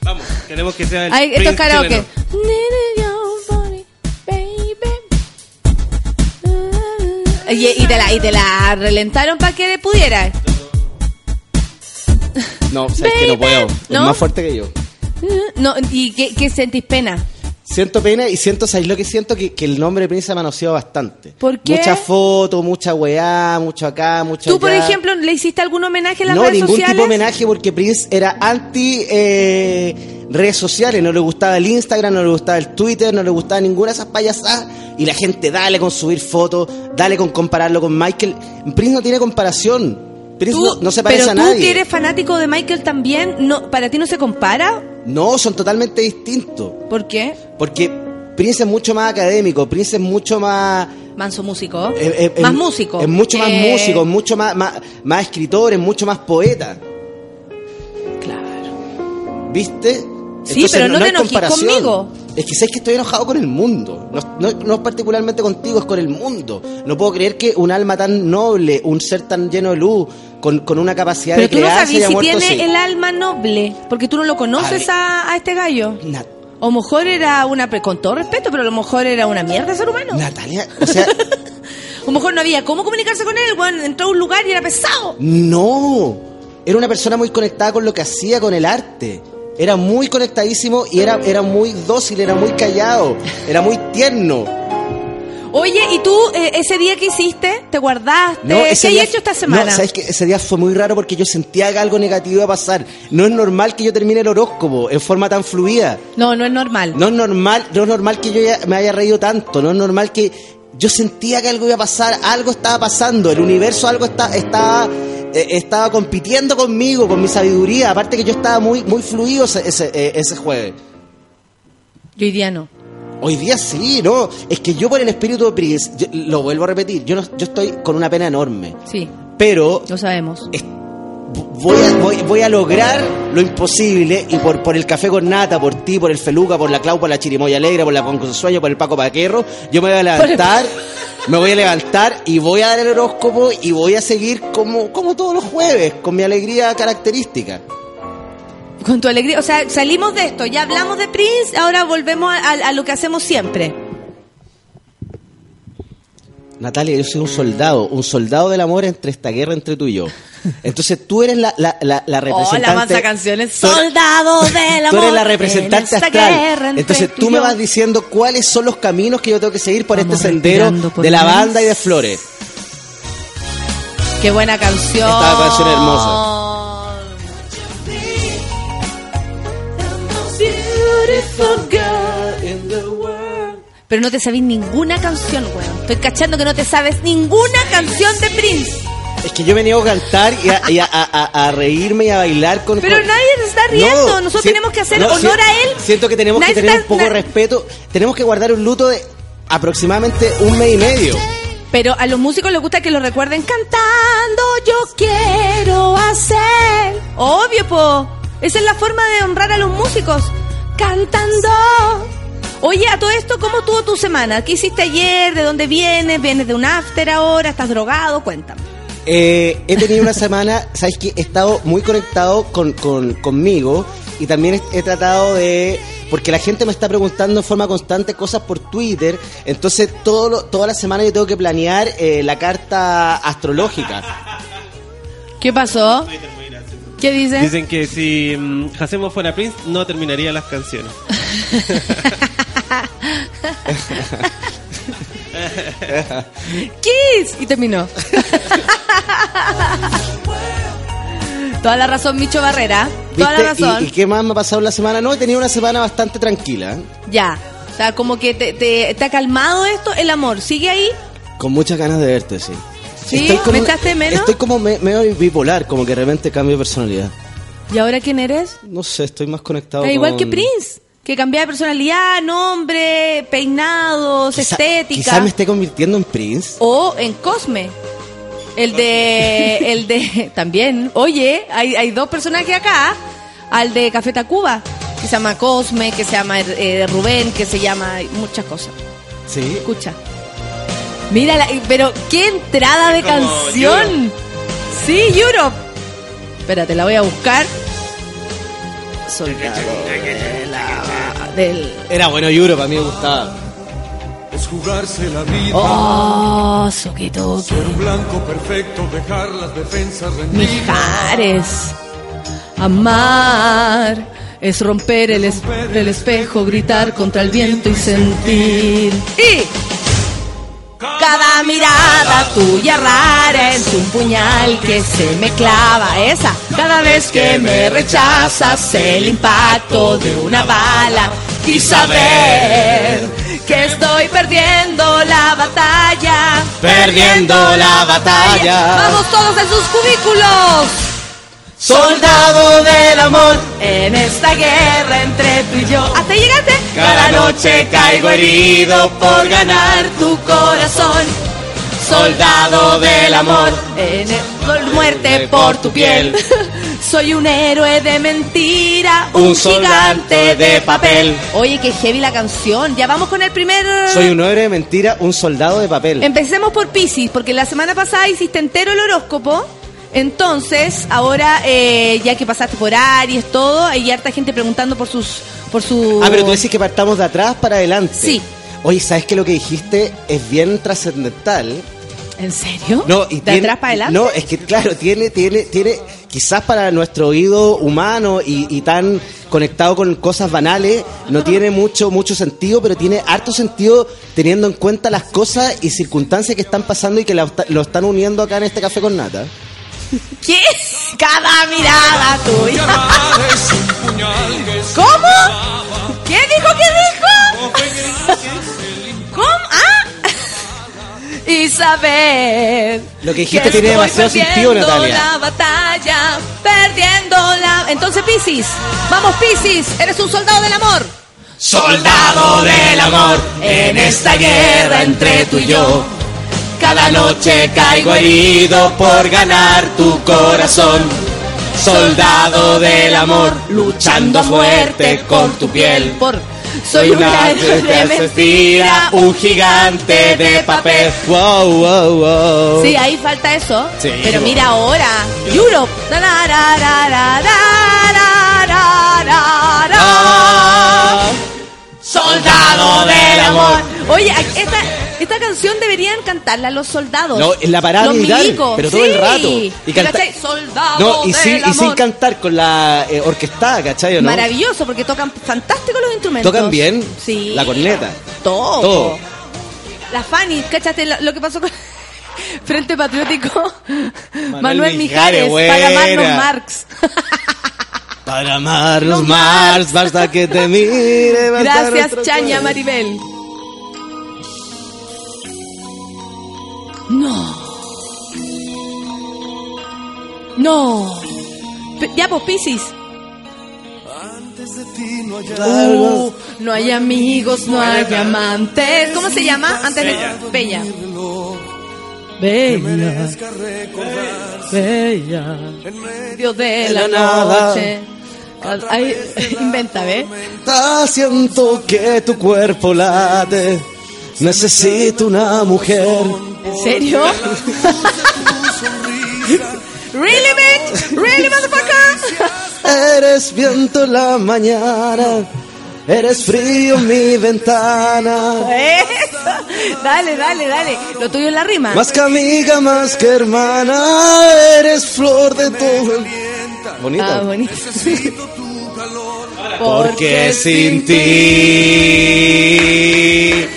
Speaker 3: Vamos, queremos que sea el
Speaker 1: Ay, esto es karaoke. Y, y te la, y te la relentaron para que pudieras.
Speaker 9: No, sabes que no puedo. Es
Speaker 1: ¿No?
Speaker 9: más fuerte que yo.
Speaker 1: No, ¿Y qué, qué sentís pena?
Speaker 9: Siento pena y siento, ¿sabes lo que siento? Que, que el nombre de Prince se ha manoseado bastante.
Speaker 1: ¿Por qué?
Speaker 9: Mucha foto, mucha weá, mucho acá, mucho
Speaker 1: ¿Tú, por ejemplo, le hiciste algún homenaje en las
Speaker 9: No,
Speaker 1: redes
Speaker 9: ningún
Speaker 1: sociales?
Speaker 9: tipo de homenaje porque Prince era anti eh, redes sociales. No le gustaba el Instagram, no le gustaba el Twitter, no le gustaba ninguna de esas payasadas. Y la gente, dale con subir fotos, dale con compararlo con Michael. Prince no tiene comparación. Prince
Speaker 1: Tú-
Speaker 9: no, no se parece
Speaker 1: pero
Speaker 9: a
Speaker 1: tú
Speaker 9: nadie.
Speaker 1: que eres fanático de Michael también, no, ¿para ti no se compara?
Speaker 9: No, son totalmente distintos.
Speaker 1: ¿Por qué?
Speaker 9: Porque Prince es mucho más académico, Prince es mucho más...
Speaker 1: Manso músico. más músico.
Speaker 9: Es mucho más
Speaker 1: Eh,
Speaker 9: músico, es mucho más, más, más escritor, es mucho más poeta.
Speaker 1: Claro.
Speaker 9: ¿Viste?
Speaker 1: Sí, pero no te
Speaker 9: hay
Speaker 1: enojes conmigo.
Speaker 9: Es que sabes que estoy enojado con el mundo. No, no, no particularmente contigo, es con el mundo. No puedo creer que un alma tan noble, un ser tan lleno de luz, con, con una capacidad
Speaker 1: Pero
Speaker 9: de
Speaker 1: tú no
Speaker 9: crear,
Speaker 1: sabías si
Speaker 9: muerto
Speaker 1: tiene el alma noble, porque tú no lo conoces a, a este gallo.
Speaker 9: Na-
Speaker 1: O mejor era una, con todo respeto, pero a lo mejor era una mierda de ser humano.
Speaker 9: Natalia, o sea,
Speaker 1: A lo mejor no había cómo comunicarse con él, bueno, entró a un lugar y era pesado.
Speaker 9: no. Era una persona muy conectada con lo que hacía, con el arte. Era muy conectadísimo y era, era muy dócil, era muy callado, era muy tierno.
Speaker 1: Oye, ¿y tú eh, ese día que hiciste, te guardaste?
Speaker 9: No,
Speaker 1: ¿Qué has
Speaker 9: día,
Speaker 1: hecho esta semana?
Speaker 9: No, sabes que ese día fue muy raro porque yo sentía que algo negativo iba a pasar. No es normal que yo termine el horóscopo en forma tan fluida.
Speaker 1: no, no es normal.
Speaker 9: No es normal, no es normal que yo ya me haya reído tanto. No es normal que yo sentía que algo iba a pasar, algo estaba pasando, el universo algo está, estaba eh, estaba compitiendo conmigo, con mi sabiduría. Aparte que yo estaba muy muy fluido ese ese, eh, ese jueves.
Speaker 1: Yo hoy día no.
Speaker 9: Hoy día sí, no. Es que yo por el espíritu de yo- lo vuelvo a repetir, yo no, yo estoy con una pena enorme.
Speaker 1: Sí,
Speaker 9: Pero
Speaker 1: lo sabemos.
Speaker 9: es- voy a, voy, voy a lograr lo imposible y por, por el café con nata, por ti, por el Feluca, por la Clau, por la Chirimoya Alegre, por la Sueño, por el Paco Paquerro, yo me voy a levantar, me voy a levantar y voy a dar el horóscopo y voy a seguir como, como todos los jueves, con mi alegría característica.
Speaker 1: Con tu alegría. O sea, salimos de esto, ya hablamos de Prince, ahora volvemos a, a- a lo que hacemos siempre.
Speaker 9: Natalia, yo soy un soldado, un soldado del amor entre esta guerra entre tú y yo. Entonces tú eres la, la, la, la
Speaker 1: Oh,
Speaker 9: representante.
Speaker 1: la mansa canciones. Soldado del amor.
Speaker 9: Tú eres la representante astral. Entonces
Speaker 1: tú
Speaker 9: me vas diciendo cuáles son los caminos que yo tengo que seguir por
Speaker 1: Vamos
Speaker 9: este sendero
Speaker 1: por
Speaker 9: de
Speaker 1: la nariz.
Speaker 9: y de flores.
Speaker 1: Qué buena canción.
Speaker 9: Esta canción es hermosa.
Speaker 1: Pero no te sabes ninguna canción, weón. Estoy cachando que no te sabes ninguna canción de Prince.
Speaker 9: Es que yo niego a cantar y a, y a- a- a- a reírme y a bailar con.
Speaker 1: Pero
Speaker 9: con-
Speaker 1: nadie se está riendo.
Speaker 9: No,
Speaker 1: Nosotros
Speaker 9: si-
Speaker 1: tenemos que hacer
Speaker 9: no,
Speaker 1: honor
Speaker 9: si-
Speaker 1: a él.
Speaker 9: Siento que tenemos
Speaker 1: Nadie
Speaker 9: que tener
Speaker 1: está-
Speaker 9: un poco de
Speaker 1: na-
Speaker 9: respeto. Tenemos que guardar un luto de aproximadamente un mes y medio.
Speaker 1: Pero a los músicos les gusta que lo recuerden cantando. Yo quiero hacer. Obvio, po. Esa es la forma de honrar a los músicos. Cantando. Oye, a todo esto, ¿cómo estuvo tu semana? ¿Qué hiciste ayer? ¿De dónde vienes? ¿Vienes de un after ahora? ¿Estás drogado? Cuéntame.
Speaker 9: Eh, he tenido una semana, ¿sabes qué? He estado muy conectado con, con- conmigo y también he, he tratado de... Porque la gente me está preguntando en forma constante cosas por Twitter, entonces todo lo- toda la semana yo tengo que planear eh, la carta astrológica.
Speaker 1: ¿Qué pasó? ¿Qué dice?
Speaker 3: Dicen que si mm, Hacemo fuera Prince, no terminaría las canciones.
Speaker 1: Kiss y terminó. Toda la razón, Micho Barrera. Toda la razón.
Speaker 9: ¿Y, y qué más me ha pasado en la semana? No, he tenido una semana bastante tranquila.
Speaker 1: Ya. O sea, como que te, te, te ha calmado esto, el amor. ¿Sigue ahí?
Speaker 9: con muchas ganas de verte, sí.
Speaker 1: ¿Sí? ¿Me echaste de menos?
Speaker 9: Estoy como me- medio bipolar, como que de repente cambio de personalidad.
Speaker 1: ¿Y ahora quién eres?
Speaker 9: No sé, estoy más conectado
Speaker 1: Ah, igual
Speaker 9: con-
Speaker 1: que Prince. Que cambia de personalidad, nombre, peinados,
Speaker 9: Quizá-
Speaker 1: estética.
Speaker 9: Quizá me esté convirtiendo en Prince.
Speaker 1: O en Cosme. El de. el de. También. Oye, hay, hay dos personajes acá. Al de Café Tacuba. Que se llama Cosme, que se llama eh, Rubén, que se llama. muchas cosas.
Speaker 9: Sí.
Speaker 1: Escucha. Mira, la- pero qué entrada de canción. Sí, Europe. Espérate, la voy a buscar. Soldado de la- del.
Speaker 9: Era bueno Europe, a mí me gustaba.
Speaker 10: Es jugarse la vida.
Speaker 1: Oh, Soquito.
Speaker 10: Ser un blanco perfecto, dejar las defensas rendidas.
Speaker 1: Mijares. Amar es romper el, es- el espejo, gritar contra el viento y sentir. Y cada mirada tuya rara es un puñal que se me clava. Esa. Cada vez que me rechazas el impacto de una bala y saber que estoy perdiendo la batalla.
Speaker 9: Perdiendo la batalla.
Speaker 1: Vamos todos en sus cubículos.
Speaker 9: Soldado del amor.
Speaker 1: En esta guerra entre tú y yo. ¿Hasta llegaste?
Speaker 9: Cada noche caigo herido por ganar
Speaker 1: tu corazón.
Speaker 9: Soldado del amor.
Speaker 1: En el- muerte por tu piel. Soy un héroe de mentira.
Speaker 9: Un gigante de papel.
Speaker 1: Oye, qué heavy la canción. Ya vamos con el primer.
Speaker 9: Soy un héroe de mentira, un soldado de papel.
Speaker 1: Empecemos por Pisces, porque la semana pasada hiciste entero el horóscopo. Entonces, ahora, eh, ya que pasaste por Aries, todo, hay harta gente preguntando por sus. por su.
Speaker 9: Ah, pero tú decís que partamos de atrás para adelante.
Speaker 1: Sí.
Speaker 9: Oye, ¿sabes que lo que dijiste es bien trascendental?
Speaker 1: ¿En serio?
Speaker 9: No, y
Speaker 1: ¿De
Speaker 9: tiene-
Speaker 1: atrás para adelante?
Speaker 9: No, es que claro, tiene, tiene, tiene, quizás para nuestro oído humano y, y tan conectado con cosas banales, no tiene mucho, mucho sentido, pero tiene harto sentido teniendo en cuenta las cosas y circunstancias que están pasando y que la- lo están uniendo acá en este café con nata.
Speaker 1: ¿Qué? Cada mirada tuya. ¿Cómo? ¿Qué dijo? ¿Qué dijo? ¿Cómo? ¿Ah? Y saber.
Speaker 9: Lo que dijiste
Speaker 1: que
Speaker 9: tiene demasiado sentido,
Speaker 1: perdiendo
Speaker 9: Natalia.
Speaker 1: la batalla, perdiendo la. Entonces, Piscis. Vamos, Piscis. Eres un soldado del amor.
Speaker 9: Soldado del amor
Speaker 1: en esta guerra entre tú y yo.
Speaker 9: Cada noche caigo herido por ganar tu corazón. Soldado del amor, luchando a muerte con tu piel.
Speaker 1: Por
Speaker 9: soy una asesina, un gigante de papel. Wow.
Speaker 1: Sí, ahí falta eso.
Speaker 9: Sí,
Speaker 1: pero mira ahora, Europe.
Speaker 9: Soldado del amor.
Speaker 1: Oye, esta esta canción deberían cantarla los soldados.
Speaker 9: No, en la parada
Speaker 1: los
Speaker 9: militar,
Speaker 1: milicos,
Speaker 9: pero todo
Speaker 1: sí.
Speaker 9: el rato. Y canta-
Speaker 1: ¿Cachai? Soldado
Speaker 9: No, y sin, y sin cantar con la eh, orquestada, ¿cachai? o no?
Speaker 1: Maravilloso, porque tocan fantástico los instrumentos.
Speaker 9: Tocan bien
Speaker 1: Sí.
Speaker 9: la corneta.
Speaker 1: Todo.
Speaker 9: Todo.
Speaker 1: La Fanny, ¿cachaste lo, que pasó con Frente Patriótico? Manuel,
Speaker 9: Manuel
Speaker 1: Mijares, para. Marlon Marx.
Speaker 9: Para amarnos más, basta que te mire.
Speaker 1: Gracias, Chaña. Maribel. No. No. Ya, pues, Piscis. Uh, no hay amigos, no hay amantes. ¿Cómo se llama? Antes de Bella. Bella. Bella. Dios de la
Speaker 9: De la nada.
Speaker 1: noche. Ay, inventa, ¿ves?
Speaker 9: Ah, siento que tu cuerpo late. Necesito una mujer.
Speaker 1: ¿En serio? really, bitch? Really, motherfucker?
Speaker 9: Eres viento en la mañana. Eres frío en mi ventana.
Speaker 1: Dale, dale, dale. Lo tuyo es la rima.
Speaker 9: Más que amiga, más que hermana. Eres flor de todo. Bonito.
Speaker 1: Ah, bonito.
Speaker 9: Porque sin ti.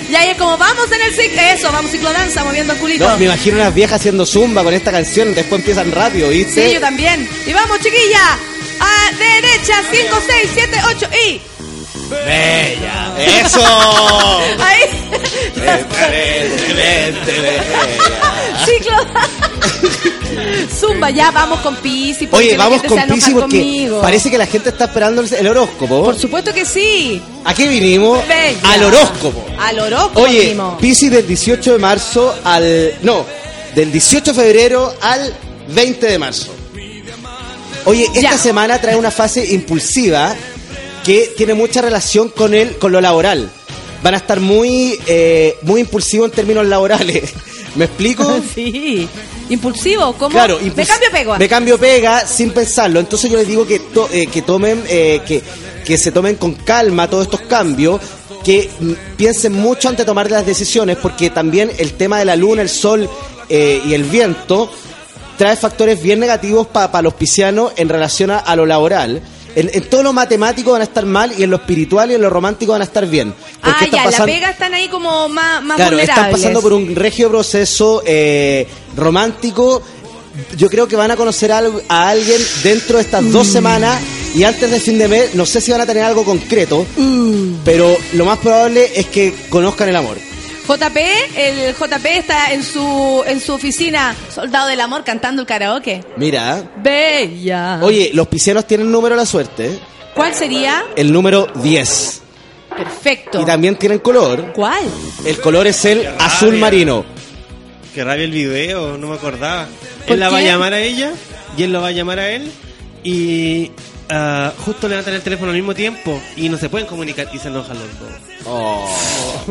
Speaker 1: Ya, ya, como vamos en el ciclo. Eso, vamos ciclodanza, moviendo el culito.
Speaker 9: No, me imagino unas viejas haciendo zumba con esta canción. Después empiezan rápido, ¿viste?
Speaker 1: Sí, yo también. Y vamos, chiquilla. A derecha, 5, 6, 7, 8 y.
Speaker 9: Bella. ¡Eso!
Speaker 1: Ahí. Ciclo. Zumba, ya vamos con Pisi. porque
Speaker 9: Oye, vamos con Pisi porque
Speaker 1: conmigo.
Speaker 9: parece que la gente está esperando el, horóscopo.
Speaker 1: Por supuesto que sí.
Speaker 9: ¿A qué vinimos?
Speaker 1: Bella.
Speaker 9: Al horóscopo.
Speaker 1: Al horóscopo.
Speaker 9: Oye,
Speaker 1: vinimos.
Speaker 9: Pisi del 18 de marzo al... No, del 18 de febrero al 20 de marzo. Oye, esta
Speaker 1: Ya.
Speaker 9: semana trae una fase impulsiva que tiene mucha relación con el, con lo laboral. Van a estar muy, eh, muy impulsivos en términos laborales. ¿Me explico?
Speaker 1: Sí. Impulsivo, ¿cómo?
Speaker 9: Claro,
Speaker 1: Me
Speaker 9: impuls-
Speaker 1: cambio pego.
Speaker 9: Me cambio pega sin pensarlo. Entonces yo les digo que, to- eh, que tomen, eh, que, que se tomen con calma todos estos cambios, que piensen mucho antes de tomar las decisiones, porque también el tema de la luna, el sol eh, y el viento trae factores bien negativos para los piscianos en relación a, a lo laboral. En, en todo lo matemático van a estar mal y en lo espiritual y en lo romántico van a estar bien.
Speaker 1: Ah,
Speaker 9: Porque están
Speaker 1: ya, la pega están ahí como más, más
Speaker 9: Claro, están pasando por un regio proceso eh, romántico. Yo creo que van a conocer algo- a alguien dentro de estas
Speaker 1: Mm.
Speaker 9: dos semanas y antes de fin de mes, no sé si van a tener algo concreto,
Speaker 1: Mm.
Speaker 9: pero lo más probable es que conozcan el amor.
Speaker 1: JP, el JP está en su en su oficina, soldado del amor, cantando el karaoke.
Speaker 9: Mira,
Speaker 1: Bella.
Speaker 9: oye, los piscianos tienen número de la suerte.
Speaker 1: ¿Cuál sería?
Speaker 9: el número 10.
Speaker 1: Perfecto.
Speaker 9: Y también tienen color.
Speaker 1: ¿Cuál?
Speaker 9: El color es el azul marino.
Speaker 3: Que rabia el video, no me acordaba.
Speaker 1: ¿Por
Speaker 3: Él la va a
Speaker 1: qué?
Speaker 3: llamar a ella y él lo va a llamar a él y ah, justo levantan el teléfono al mismo tiempo y no se pueden comunicar y se enojan los dos.
Speaker 9: Oh.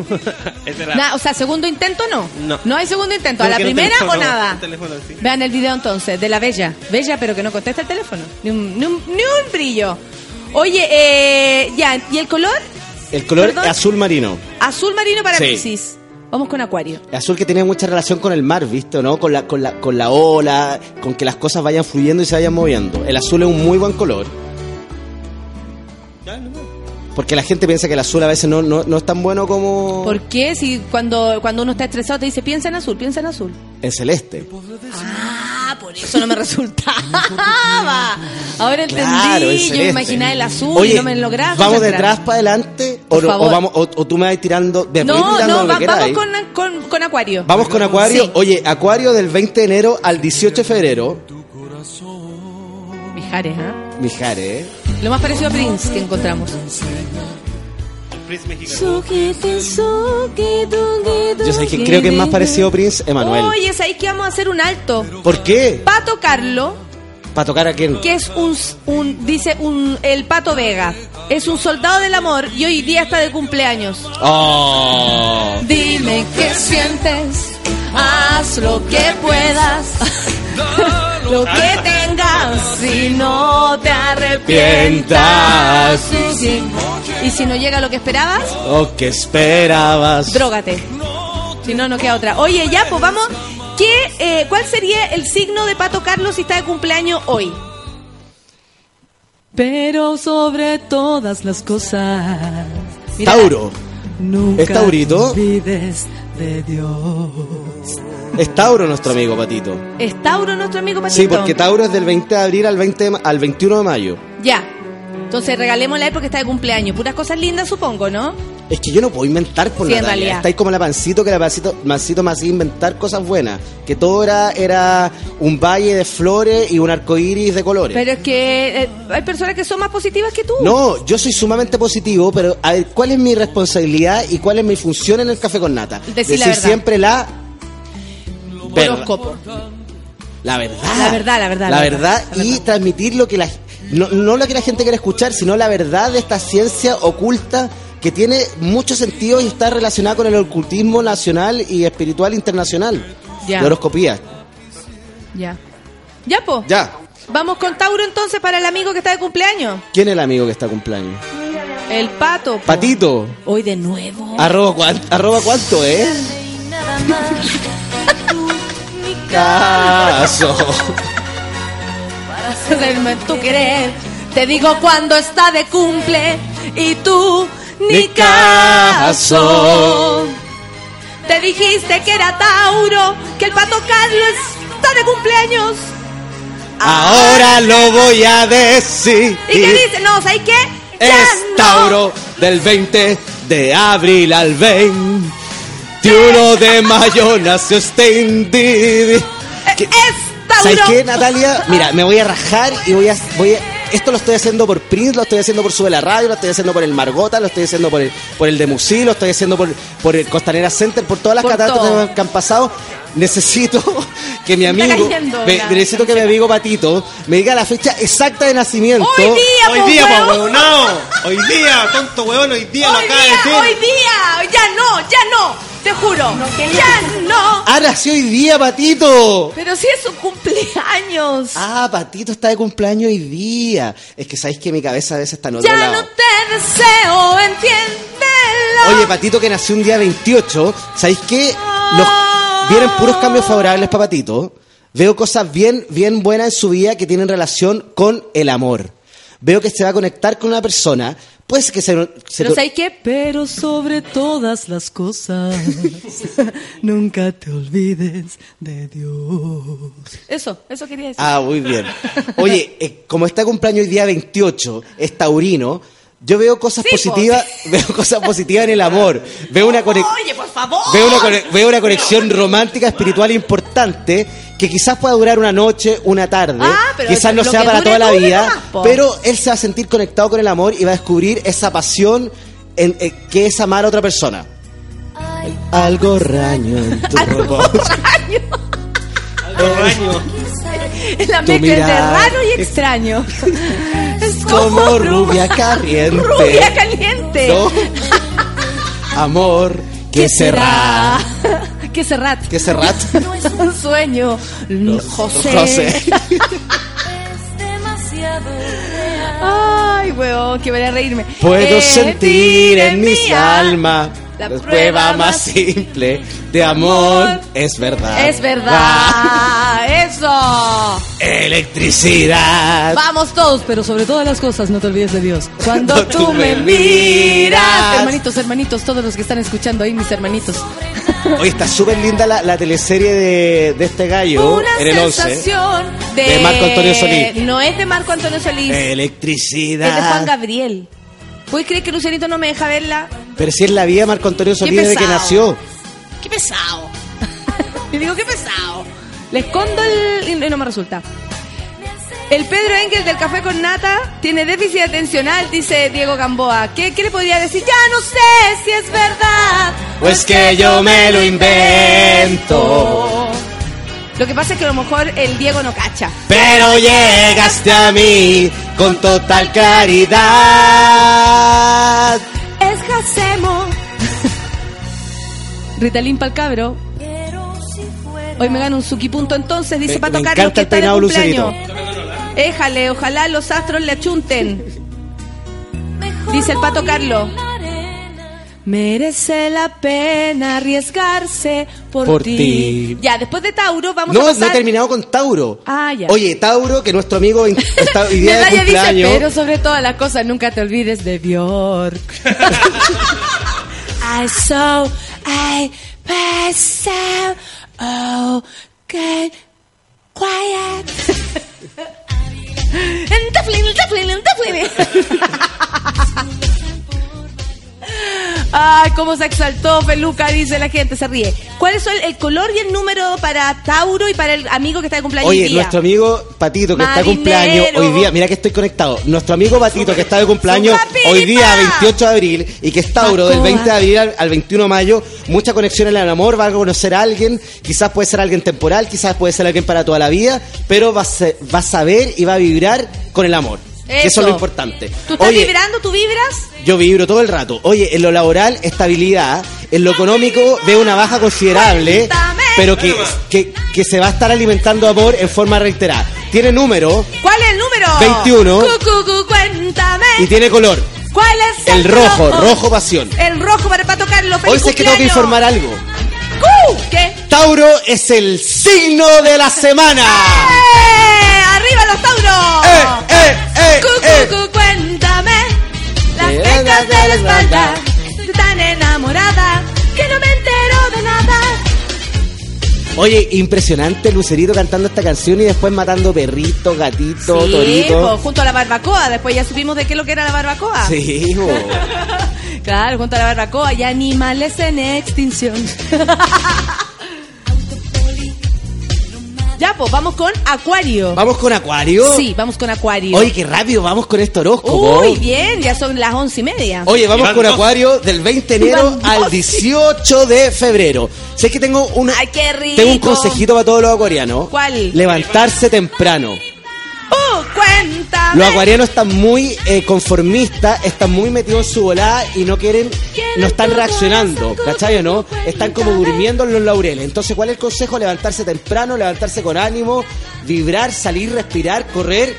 Speaker 3: Era-
Speaker 1: o sea, segundo intento no.
Speaker 3: No.
Speaker 1: hay segundo intento. ¿A la primera o nada?
Speaker 3: el teléfono sí.
Speaker 1: Vean el video entonces, de la Bella. Bella, pero que no contesta el teléfono. Ni un, ni un, ni un brillo. Oye, eh, ya, ¿y el color?
Speaker 9: El color azul marino.
Speaker 1: Azul marino para
Speaker 9: Sí.
Speaker 1: Piscis. Vamos con Acuario.
Speaker 9: Azul que tiene mucha relación con el mar, ¿viste o no? Con la, con, la, con la ola, con que las cosas vayan fluyendo y se vayan moviendo. El azul es un muy buen color. Porque la gente piensa que el azul a veces no, no, no es tan bueno como
Speaker 1: ¿Por qué? Si cuando, cuando uno está estresado te dice piensa en azul, piensa en azul.
Speaker 9: el celeste.
Speaker 1: Ah, por eso no me resultaba. Ahora entendí.
Speaker 9: Claro,
Speaker 1: Yo me imaginaba el azul
Speaker 9: Oye,
Speaker 1: y no me lograba.
Speaker 9: ¿Vamos de atrás para adelante? O, no- o vamos, o, o tú me vas tirando... ir
Speaker 1: No,
Speaker 9: tirando
Speaker 1: no, va- vamos con, con, con Acuario.
Speaker 9: Vamos con Acuario.
Speaker 1: Sí.
Speaker 9: Oye, Acuario del 20 de enero al 18 de febrero.
Speaker 1: Mijares, ¿ah?
Speaker 9: Mijares, ¿eh?
Speaker 1: Lo más parecido a Prince que encontramos.
Speaker 3: El Prince mexicano.
Speaker 9: Yo sé que creo que es más parecido a Prince Emanuel.
Speaker 1: Oye, ¿sabéis que vamos a hacer un alto?
Speaker 9: ¿Por qué?
Speaker 1: Para tocarlo,
Speaker 9: ¿Para tocar a quién?
Speaker 1: que es un, un dice un el Pato Vega. Es un soldado del amor y hoy día está de cumpleaños.
Speaker 9: Oh.
Speaker 1: Dime qué sientes, haz lo que puedas, lo que tengas, si no te arrepientas. Sí. Y si no llega lo que esperabas,
Speaker 9: Oh, ¿qué esperabas?
Speaker 1: drógate. Si no, no queda otra. Oye, ya, pues vamos. ¿Qué, eh, ¿Cuál sería el signo de Pato Carlos si está de cumpleaños hoy?
Speaker 11: Pero sobre todas las cosas.
Speaker 1: Mira,
Speaker 9: Tauro.
Speaker 11: Nunca
Speaker 9: ¿Es Taurito?
Speaker 11: olvides de Dios.
Speaker 9: Es Tauro nuestro amigo Patito.
Speaker 1: ¿Es Tauro nuestro amigo Patito?
Speaker 9: Sí, porque Tauro es del 20 de abril al, 20 de ma- al 21 de mayo.
Speaker 1: Ya. Entonces regalémosle a él porque está de cumpleaños. Puras cosas lindas, supongo, ¿no?
Speaker 9: Es que yo no puedo inventar por
Speaker 1: Sí, en
Speaker 9: Natalia.
Speaker 1: realidad.
Speaker 9: Está ahí como la pancito, que la pancito, mancito me hacía inventar cosas buenas. Que todo era, era un valle de flores y un arco iris de colores.
Speaker 1: Pero es que eh, hay personas que son más positivas que tú.
Speaker 9: No, yo soy sumamente positivo, pero a ver, ¿cuál es mi responsabilidad y cuál es mi función en el café con nata?
Speaker 1: Decir la
Speaker 9: siempre la.
Speaker 1: Horóscopo.
Speaker 9: La verdad.
Speaker 1: La verdad, la verdad,
Speaker 9: La
Speaker 1: la
Speaker 9: verdad y transmitir lo que la no, no lo que la gente quiere escuchar, sino la verdad de esta ciencia oculta que tiene mucho sentido y está relacionada con el ocultismo nacional y espiritual internacional.
Speaker 1: Ya.
Speaker 9: De horoscopía.
Speaker 1: Ya. Ya, po.
Speaker 9: Ya.
Speaker 1: Vamos con Tauro entonces para el amigo que está de cumpleaños.
Speaker 9: ¿Quién es el amigo que está cumpleaños?
Speaker 1: El pato. po.
Speaker 9: Patito.
Speaker 1: Hoy de nuevo.
Speaker 9: Arroba, cuán- arroba cuánto, ¿eh? Caso.
Speaker 1: Hacerme tu querer. Te digo cuando está de cumple y tú ni caso. Te dijiste que era Tauro, que el pato Carlos está de cumpleaños.
Speaker 9: Ahora lo voy a decir.
Speaker 1: ¿Y qué dice? No, ¿sabes qué? Ya
Speaker 9: Es
Speaker 1: no.
Speaker 9: Tauro del 20 de abril al 21 de mayo nació
Speaker 1: Es Tauro.
Speaker 9: ¿Sabes qué, Natalia? Mira, me voy a rajar y voy a, voy a- Esto lo estoy haciendo por Prince, lo estoy haciendo por Sube la Radio, lo estoy haciendo por el Margota, lo estoy haciendo por el, por el de lo estoy haciendo por, por el Costanera Center, por todas las
Speaker 1: Por todo.
Speaker 9: que han pasado. Necesito que mi amigo,
Speaker 1: cayendo
Speaker 9: me-
Speaker 1: la-
Speaker 9: necesito que mi amigo Patito me diga la fecha exacta de nacimiento.
Speaker 1: Hoy día,
Speaker 3: Hoy
Speaker 1: po,
Speaker 3: día,
Speaker 1: huevón.
Speaker 3: po, no. Hoy día, tonto huevón, hoy día lo acaba de decir.
Speaker 1: hoy día. Ya no, ya no. Te juro. ya no.
Speaker 9: ¡Ah, nació hoy día, Patito!
Speaker 1: Pero si es su cumpleaños.
Speaker 9: Ah, Patito está de cumpleaños hoy día. Es que sabéis que mi cabeza a veces está en otro
Speaker 1: ya
Speaker 9: lado.
Speaker 1: no te deseo, entiéndelo.
Speaker 9: Oye, Patito que nació un día 28, ¿sabéis qué? Los, vienen puros cambios favorables para Patito. Veo cosas bien, bien buenas en su vida que tienen relación con el amor. Veo que se va a conectar con una persona. Pues que se... se
Speaker 1: Pero ¿sabes qué?
Speaker 11: Pero sobre todas las cosas, nunca te olvides de Dios.
Speaker 1: Eso, eso quería decir.
Speaker 9: Ah, muy bien. Oye, eh, como está cumpleaños hoy día 28, es taurino, yo veo cosas
Speaker 1: Sí, po.
Speaker 9: positivas, veo cosas positivas en el amor. Veo una conexión...
Speaker 1: Oye, por favor.
Speaker 9: Veo una, cone- veo una conexión romántica, espiritual importante que quizás pueda durar una noche, una tarde,
Speaker 1: Ah, pero
Speaker 9: quizás no sea para
Speaker 1: dure,
Speaker 9: toda la vida, pero él se va a sentir conectado con el amor y va a descubrir esa pasión en, eh, que es amar a otra persona. Algo raño en tu robot.
Speaker 3: Algo raño.
Speaker 1: La
Speaker 9: tu
Speaker 1: mezcla entre raro y extraño. Es
Speaker 9: Como rubia caliente.
Speaker 1: Rubia caliente.
Speaker 9: No. Amor, ¿qué será?
Speaker 1: ¿Qué será?
Speaker 9: ¿Qué será?
Speaker 1: Un sueño. José.
Speaker 9: José.
Speaker 1: Ay, weón, que voy a reírme.
Speaker 9: Puedo
Speaker 1: Eh,
Speaker 9: sentir en mi alma
Speaker 1: la
Speaker 9: la
Speaker 1: prueba
Speaker 9: prueba más simple de amor. Es verdad.
Speaker 1: Es verdad. Eso.
Speaker 9: Electricidad.
Speaker 11: Vamos todos, pero sobre todas las cosas, no te olvides de Dios. Cuando tú
Speaker 9: tú
Speaker 11: me miras.
Speaker 9: miras.
Speaker 11: Hermanitos, hermanitos, todos los que están escuchando ahí, mis hermanitos.
Speaker 9: Hoy está súper linda la, la teleserie de, de este gallo
Speaker 1: Una
Speaker 9: en el 11.
Speaker 1: sensación de...
Speaker 9: De Marco Antonio Solís.
Speaker 1: No es de Marco Antonio Solís.
Speaker 9: Electricidad.
Speaker 1: Es de Juan Gabriel. ¿Puedes creer que Lucianito no me deja verla?
Speaker 9: Pero si es la vida Marco Antonio Solís desde que nació.
Speaker 1: ¡Qué pesado! y digo, qué pesado. Le escondo el... y no me resulta. El Pedro Engel del Café con Nata tiene déficit atencional, dice Diego Gamboa. ¿Qué, qué le podría decir? Ya no sé si es verdad.
Speaker 9: Pues que yo me lo invento.
Speaker 1: Lo que pasa es que a lo mejor el Diego no cacha.
Speaker 9: Pero llegaste a mí con total claridad.
Speaker 1: Es Jacemo.
Speaker 11: Ritalín pa'l cabro.
Speaker 1: Hoy me gano un Suki punto entonces, dice
Speaker 9: Me-
Speaker 1: Pato
Speaker 9: me
Speaker 1: Carlos que
Speaker 9: el
Speaker 1: está de cumpleaños. Éjale, ojalá los astros le achunten. Dice el Pato Carlos. Merece la pena arriesgarse por,
Speaker 9: Por
Speaker 1: ti. Ya, después de Tauro vamos
Speaker 9: No,
Speaker 1: a pasar...
Speaker 9: no he terminado con Tauro.
Speaker 1: Ah, ya.
Speaker 9: Oye, Tauro, que nuestro amigo está hoy día de
Speaker 1: Medalla dice,
Speaker 9: cumpleaños.
Speaker 1: pero sobre todas las cosas nunca te olvides de Bjork. I saw, I out, oh, get quiet. En Dublin, en Dublin. Ay, cómo se exaltó Feluca, dice la gente, se ríe. ¿Cuál es el, el color y el número para Tauro y para el amigo que está de cumpleaños hoy
Speaker 9: Oye,
Speaker 1: día?
Speaker 9: nuestro amigo Patito, que está de
Speaker 1: Marinero.
Speaker 9: cumpleaños hoy día, mira que estoy conectado. Nuestro amigo Patito, que está de cumpleaños hoy día, 28 de abril, y que es Tauro, del
Speaker 1: Pacoa.
Speaker 9: 20 de abril al, al 21 de mayo, mucha conexión en el amor, va a conocer a alguien, quizás puede ser alguien temporal, quizás puede ser alguien para toda la vida, pero va a, se- va a saber y va a vibrar con el amor. Eso
Speaker 1: Eso.
Speaker 9: es lo importante.
Speaker 1: ¿Tú estás
Speaker 9: Oye,
Speaker 1: vibrando? ¿Tú vibras?
Speaker 9: yo vibro todo el rato. Oye, en lo laboral, estabilidad. En lo económico, veo una baja considerable,
Speaker 1: Cuéntame.
Speaker 9: pero que, que, que se va a estar alimentando amor en forma reiterada. Tiene número
Speaker 1: ¿Cuál es el número?
Speaker 9: 21.
Speaker 1: Cu, cu, cu, cuéntame.
Speaker 9: y tiene color.
Speaker 1: ¿Cuál es el,
Speaker 9: El rojo, rojo pasión.
Speaker 1: El rojo para, para tocarlo.
Speaker 9: Hoy
Speaker 1: ¡Feliz
Speaker 9: sé que tengo que informar algo.
Speaker 1: ¿Qué?
Speaker 9: Tauro es el signo de la semana.
Speaker 1: ¡Eh!
Speaker 9: ¡Eh, eh, eh,
Speaker 1: Cu, cu,
Speaker 9: eh!
Speaker 1: cu, cuéntame. Las pecas de la espalda. Tan enamorada que no me entero de nada.
Speaker 9: Oye, impresionante Lucerito cantando esta canción y después matando perritos, gatitos,
Speaker 1: sí,
Speaker 9: toritos.
Speaker 1: po, junto a la barbacoa. Después ya supimos de qué es lo que era la barbacoa.
Speaker 9: Sí, bo.
Speaker 1: Claro, junto a la barbacoa y animales en extinción. ya, pues, vamos con Acuario.
Speaker 9: Vamos con Acuario.
Speaker 1: Sí, vamos con Acuario.
Speaker 9: Oye, qué rápido vamos con este horóscopo.
Speaker 1: Uy, bien, ya son las once y media.
Speaker 9: Oye, vamos con
Speaker 3: dos.
Speaker 9: Acuario del 20 de enero al
Speaker 1: dos.
Speaker 9: 18 de febrero. Sé que tengo una,
Speaker 1: Ay, qué rico.
Speaker 9: tengo un consejito para todos los acuarianos.
Speaker 1: ¿Cuál?
Speaker 9: Levantarse temprano.
Speaker 1: Cuéntame.
Speaker 9: Los acuarianos están muy eh, conformistas, están muy metidos en su volada y no quieren, no están reaccionando, ¿cachai o no? Están como durmiendo en los laureles. Entonces, ¿cuál es el consejo? Levantarse temprano, levantarse con ánimo, vibrar, salir, respirar, correr,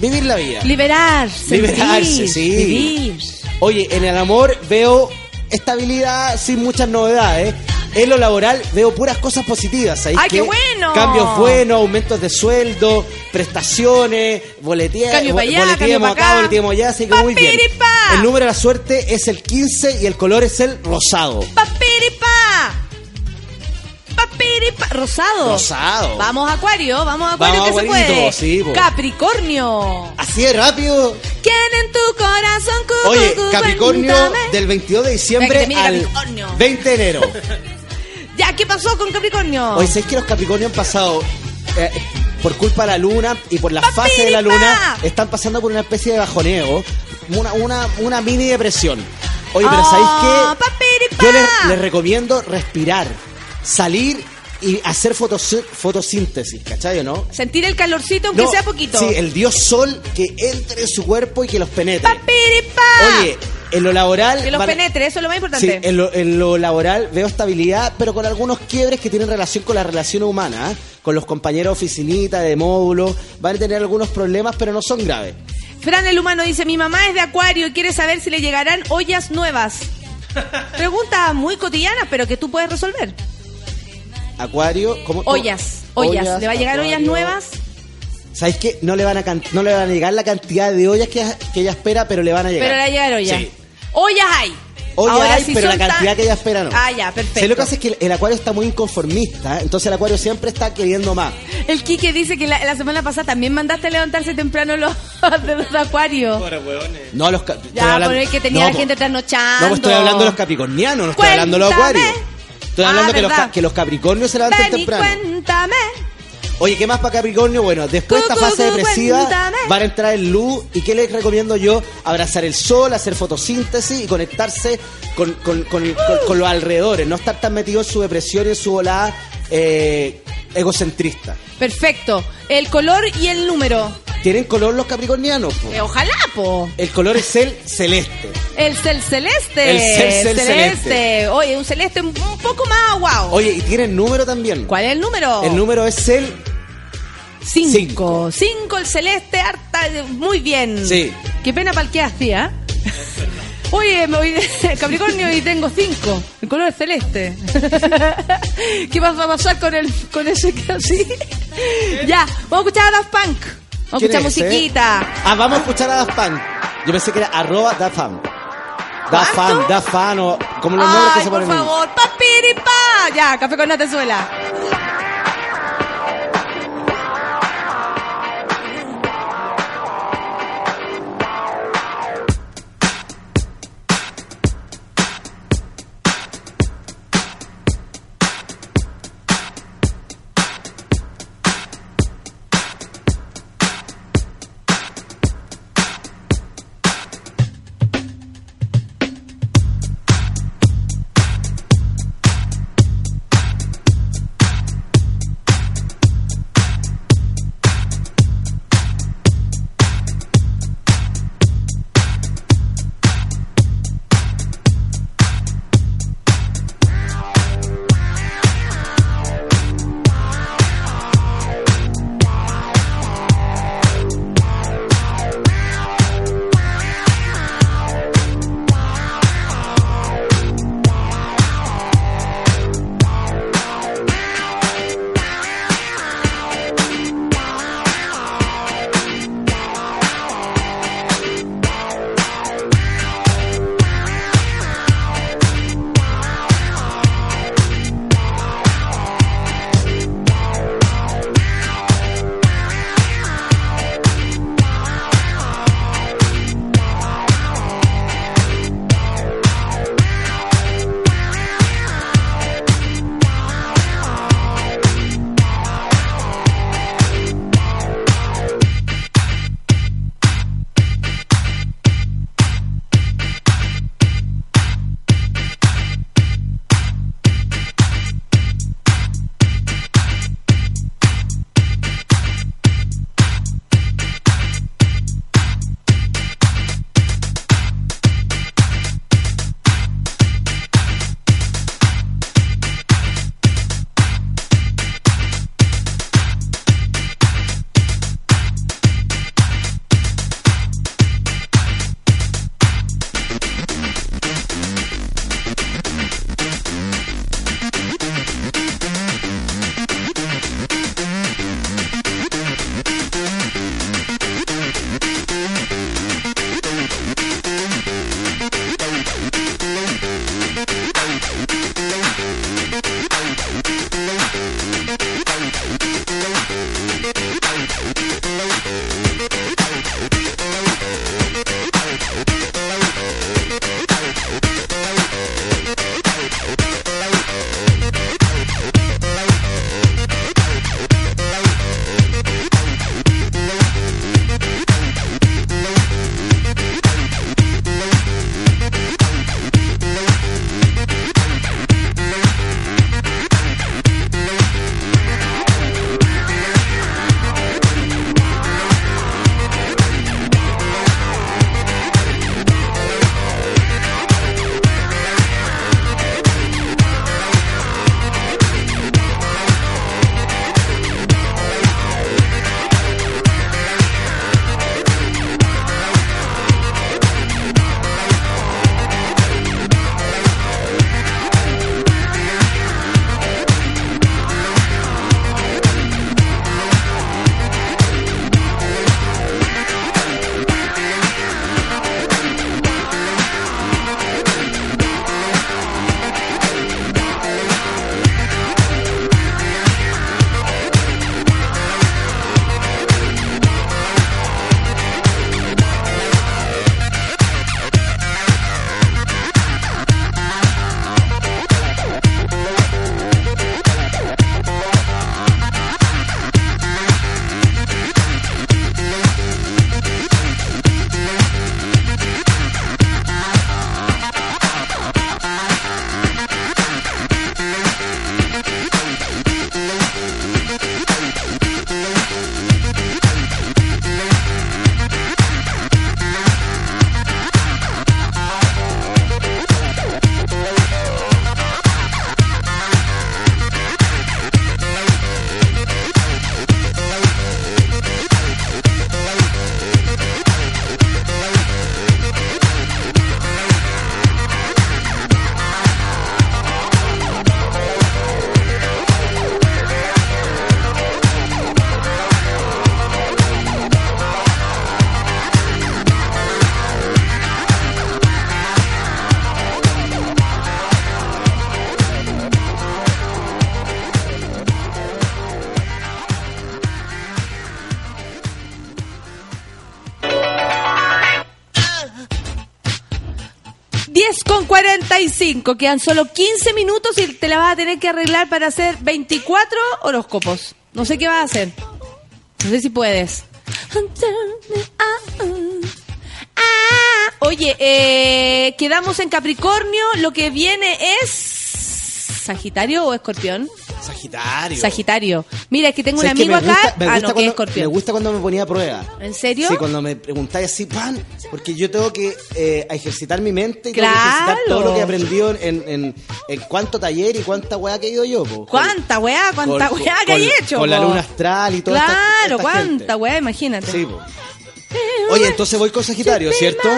Speaker 9: vivir la vida.
Speaker 1: Liberar, sentir,
Speaker 9: Liberarse, sí.
Speaker 1: vivir.
Speaker 9: Oye, en el amor veo estabilidad sin muchas novedades. En lo laboral veo puras cosas positivas. ¿sabéis
Speaker 1: ¡Ay, qué bueno!
Speaker 9: Cambios buenos, aumentos de sueldo, prestaciones, boletea,
Speaker 1: Cambio
Speaker 9: bo-
Speaker 1: pa' allá, cambio
Speaker 9: acá,
Speaker 1: acá.
Speaker 9: allá, así que muy bien.
Speaker 1: Papiripa.
Speaker 9: El número de la suerte es el 15 y el color es el rosado.
Speaker 1: Papiripa. Papiripa. Rosado.
Speaker 9: Rosado.
Speaker 1: Vamos Acuario, vamos Acuario
Speaker 9: Vamos,
Speaker 1: que se puede.
Speaker 9: sí.
Speaker 1: Capricornio.
Speaker 9: Así de rápido.
Speaker 1: ¿Quién en tu corazón? Cu,
Speaker 9: Oye,
Speaker 1: cu, cu,
Speaker 9: Capricornio
Speaker 1: cuéntame.
Speaker 9: del 22 de diciembre al
Speaker 1: Capricornio.
Speaker 9: 20 de enero.
Speaker 1: Ya, ¿qué pasó con Capricornio?
Speaker 9: Hoy sabéis que los Capricornios han pasado eh, por culpa de la luna y por la
Speaker 1: ¡Papiripa!
Speaker 9: fase de la luna están pasando por una especie de bajoneo, una, una, una mini depresión. Oye, pero
Speaker 1: Ah,
Speaker 9: ¿sabéis qué?
Speaker 1: papiripa.
Speaker 9: Yo les, les recomiendo respirar, salir y hacer fotos- fotosíntesis, ¿cachai o no?
Speaker 1: Sentir el calorcito aunque
Speaker 9: No,
Speaker 1: sea poquito.
Speaker 9: Sí, el dios sol que entre en su cuerpo y que los penetre.
Speaker 1: Papiripa.
Speaker 9: Oye, en lo laboral...
Speaker 1: Que los
Speaker 9: van-
Speaker 1: penetre, eso es lo más
Speaker 9: Sí,
Speaker 1: importante.
Speaker 9: en lo, en lo laboral veo estabilidad, pero con algunos quiebres que tienen relación con la relación humana, ¿eh? con los compañeros de oficinita, de módulo, van a tener algunos problemas, pero no son graves.
Speaker 1: Fran el humano dice, mi mamá es de Acuario y quiere saber si le llegarán ollas nuevas. Pregunta muy cotidiana, pero que tú puedes resolver.
Speaker 9: Acuario, ¿cómo? cómo?
Speaker 1: Ollas, ollas. ¿Le va a llegar ollas nuevas?
Speaker 9: ¿Sabéis qué? No le, van a can- no le van a llegar la cantidad de ollas que, que ella espera, pero le van a llegar.
Speaker 1: Pero le va a llegar ollas.
Speaker 9: Sí.
Speaker 1: Ollas hay.
Speaker 9: Ollas
Speaker 1: Ahora,
Speaker 9: hay,
Speaker 1: si
Speaker 9: pero la
Speaker 1: tan-
Speaker 9: cantidad que ella espera no.
Speaker 1: Ah, ya, perfecto.
Speaker 9: ¿Sabes lo que pasa? Es que el, el acuario está muy inconformista, ¿eh? entonces el acuario siempre está queriendo más.
Speaker 1: El Quique dice que la, la semana pasada también mandaste a levantarse temprano los de los acuarios.
Speaker 3: Hueones.
Speaker 9: No, los
Speaker 1: Ya,
Speaker 9: hablando-
Speaker 1: por el que tenía
Speaker 9: No,
Speaker 1: la gente trasnochando.
Speaker 9: No, pues estoy hablando de los capricornianos, no estoy hablando de los acuarios. Estoy
Speaker 1: Ah,
Speaker 9: hablando que los, que los capricornios se
Speaker 1: Ven y
Speaker 9: temprano.
Speaker 1: cuéntame.
Speaker 9: Oye, ¿qué más para Capricornio? Bueno, después de esta fase depresiva
Speaker 1: cuéntame.
Speaker 9: van a entrar en luz. ¿Y qué les recomiendo yo? Abrazar el sol, hacer fotosíntesis y conectarse con, con, con, con- con los alrededores. No estar tan metido en su depresión y en su volada eh, egocentrista.
Speaker 1: Perfecto. El color y el número.
Speaker 9: ¿Tienen color los capricornianos? po?
Speaker 1: Eh, ojalá, po.
Speaker 9: El color es el celeste.
Speaker 1: El cel celeste.
Speaker 9: El cel- cel-
Speaker 1: celeste.
Speaker 9: celeste.
Speaker 1: Oye, un celeste un poco más wow.
Speaker 9: Oye, y tienen número también.
Speaker 1: ¿Cuál es el número?
Speaker 9: El número es el...
Speaker 1: Cinco. Cinco, el celeste, harta, muy bien.
Speaker 9: Sí.
Speaker 1: Qué pena para el que hacía. Oye, me voy de Capricornio y tengo cinco. El color es celeste. ¿Qué va a pasar con el con ese que así? ya, vamos a escuchar a Daft Punk. Vamos a
Speaker 9: ¿Quién
Speaker 1: escuchar
Speaker 9: es, eh?
Speaker 1: musiquita.
Speaker 9: Ah, vamos a escuchar a Daft Punk. Yo pensé que era arroba Daft Punk. Daft Punk, Daft Punk, o como los nombres que
Speaker 1: Ay,
Speaker 9: se
Speaker 1: por
Speaker 9: ponen.
Speaker 1: favor, papiripa. Ya, café con Natezuela. 45. Quedan solo 15 minutos y te la vas a tener que arreglar para hacer 24 horóscopos. No sé qué vas a hacer. No sé si puedes. Oye, eh, quedamos en Capricornio. Lo que viene es. ¿Sagitario o escorpión?
Speaker 9: Sagitario.
Speaker 1: Sagitario. Mira, es que tengo un amigo acá. ah, no, que es
Speaker 9: cuando- Me
Speaker 1: escorpión.
Speaker 9: gusta cuando me ponía a prueba.
Speaker 1: ¿En serio?
Speaker 9: Sí, cuando me preguntáis así, pan, porque yo tengo que eh, ejercitar mi mente y tengo que ejercitar todo lo que he aprendido en, en, en cuánto taller y cuánta weá que he ido yo. po.
Speaker 1: ¿Cuánta weá? ¿Cuánta
Speaker 9: con-
Speaker 1: weá que
Speaker 9: con-
Speaker 1: hay hecho?
Speaker 9: Con la luna astral y esta-
Speaker 1: Claro,
Speaker 9: esta
Speaker 1: ¿cuánta
Speaker 9: gente.
Speaker 1: weá? Imagínate.
Speaker 9: Sí, po. Oye, entonces voy con Sagitario, ¿cierto?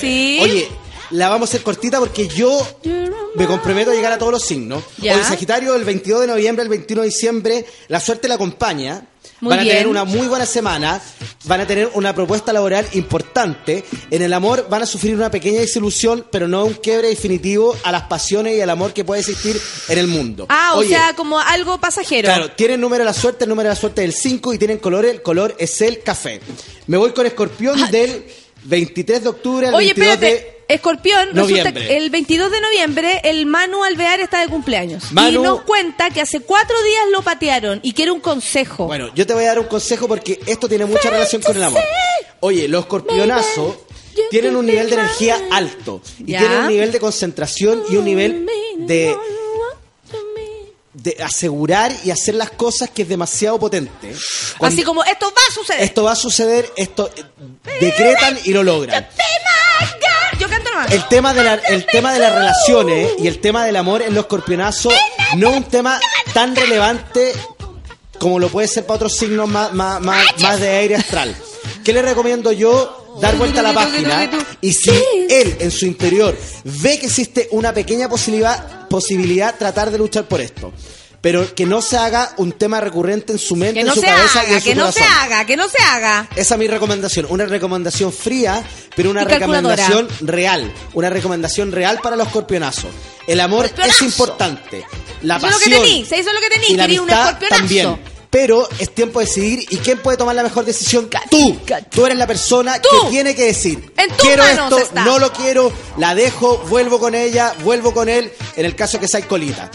Speaker 1: Sí.
Speaker 9: Oye, la vamos a hacer cortita porque yo me comprometo a llegar a todos los signos.
Speaker 1: Ya.
Speaker 9: Oye, Sagitario, el 22 de noviembre, el 21 de diciembre, la suerte la acompaña.
Speaker 1: Muy
Speaker 9: van a tener una muy buena semana, van a tener una propuesta laboral importante. En el amor van a sufrir una pequeña desilusión, pero no un quiebre definitivo a las pasiones y al amor que puede existir en el mundo.
Speaker 1: Ah, o
Speaker 9: Oye,
Speaker 1: sea, como algo pasajero.
Speaker 9: Claro, tienen número de la suerte, el número de la suerte del 5 y tienen color, el color es el café. Me voy con Escorpión del 23 de octubre al
Speaker 1: Oye,
Speaker 9: 22
Speaker 1: espérate. Escorpión, resulta que el 22 de noviembre el Manu Alvear está de cumpleaños.
Speaker 9: Manu-
Speaker 1: Y nos cuenta que hace cuatro días lo patearon y quiere un consejo.
Speaker 9: Bueno, yo te voy a dar un consejo porque esto tiene mucha relación con el amor. Oye, los escorpionazos tienen un nivel de energía alto y
Speaker 1: Ya.
Speaker 9: tienen un nivel de concentración y un nivel de de asegurar y hacer las cosas que es demasiado potente. Cuando
Speaker 1: Así como esto va a suceder.
Speaker 9: esto va a suceder, esto eh, decretan y lo logran. El tema, de la, el tema de las relaciones y el tema del amor en los escorpionazos no es un tema tan relevante como lo puede ser para otros signos más, más, más, más de aire astral. ¿Qué le recomiendo yo? Dar vuelta a la página y si él en su interior ve que existe una pequeña posibilidad, posibilidad tratar de luchar por esto. Pero que no se haga un tema recurrente en su mente,
Speaker 1: Que
Speaker 9: en
Speaker 1: no
Speaker 9: su
Speaker 1: se
Speaker 9: cabeza y
Speaker 1: haga,
Speaker 9: en su
Speaker 1: que no se haga, que no se haga.
Speaker 9: Esa es mi recomendación, una recomendación fría, pero una
Speaker 1: Y
Speaker 9: recomendación real, una recomendación real para los escorpionazos. El amor es importante, la
Speaker 1: Eso es lo que
Speaker 9: pasión
Speaker 1: tení, se hizo lo que tení,
Speaker 9: y
Speaker 1: quería un escorpionazo.
Speaker 9: también. Pero es tiempo de decidir y quién puede tomar la mejor decisión. Tú, tú eres la persona
Speaker 1: Tú.
Speaker 9: que tiene que decir.
Speaker 1: En
Speaker 9: quiero esto,
Speaker 1: está.
Speaker 9: no lo quiero, la dejo, vuelvo con ella, vuelvo con él, en el caso que sea colita.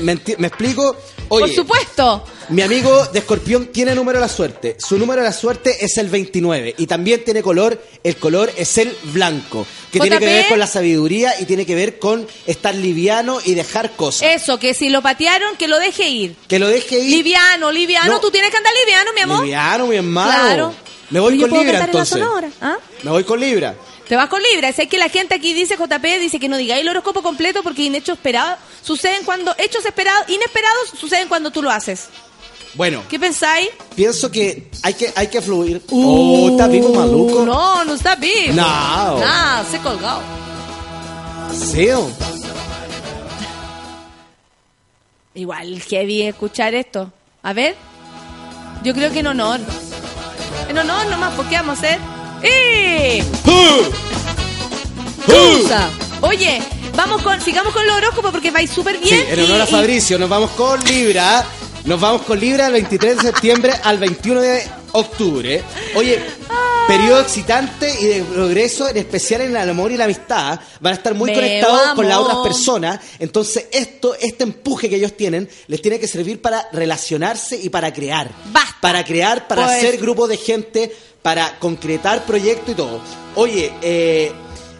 Speaker 9: ¿Me, explico? Oye,
Speaker 1: Por supuesto.
Speaker 9: mi amigo de Escorpión tiene número de la suerte. Su número de la suerte es el 29 y también tiene color, el color es el blanco, que tiene que ver con la sabiduría y tiene que ver con estar liviano y dejar cosas.
Speaker 1: Eso, que si lo patearon, que lo deje ir.
Speaker 9: Que lo deje ir.
Speaker 1: Liviano, liviano,
Speaker 9: No.
Speaker 1: tú tienes que andar liviano, mi amor.
Speaker 9: Liviano, mi hermano.
Speaker 1: Claro.
Speaker 9: Me voy con Libra
Speaker 1: en
Speaker 9: entonces.
Speaker 1: ¿ah?
Speaker 9: Me voy con Libra.
Speaker 1: Te vas con Libra. Es que la gente aquí dice, JP, dice que no digáis el horóscopo completo porque inhechos esperados suceden cuando, hechos esperados, inesperados suceden cuando tú lo haces.
Speaker 9: Bueno,
Speaker 1: ¿Qué pensáis?
Speaker 9: pienso que hay que, hay que fluir. oh, está vivo maluco.
Speaker 1: Uh, No, no está vivo.
Speaker 9: No.
Speaker 1: Nah, se colgado.
Speaker 9: Sí.
Speaker 1: Igual heavy escuchar esto. A ver. Yo creo que en honor. En honor nomás, ¿por qué vamos a hacer? ¡Eh! Tusa. Oye, vamos con, sigamos con los horóscopos porque vais súper bien.
Speaker 9: Sí, en honor
Speaker 1: y-
Speaker 9: a
Speaker 1: y-
Speaker 9: Fabricio, nos vamos con Libra. Nos vamos con Libra del 23 de septiembre al 21 de octubre. Oye, periodo excitante y de progreso, en especial en el amor y la amistad. Van a estar muy
Speaker 1: Me
Speaker 9: conectados con las otras personas. Entonces, esto, este empuje que ellos tienen, les tiene que servir para relacionarse y para crear.
Speaker 1: Basta.
Speaker 9: Para crear, para
Speaker 1: Pues-
Speaker 9: hacer grupo de gente, para concretar proyectos y todo. Oye, eh,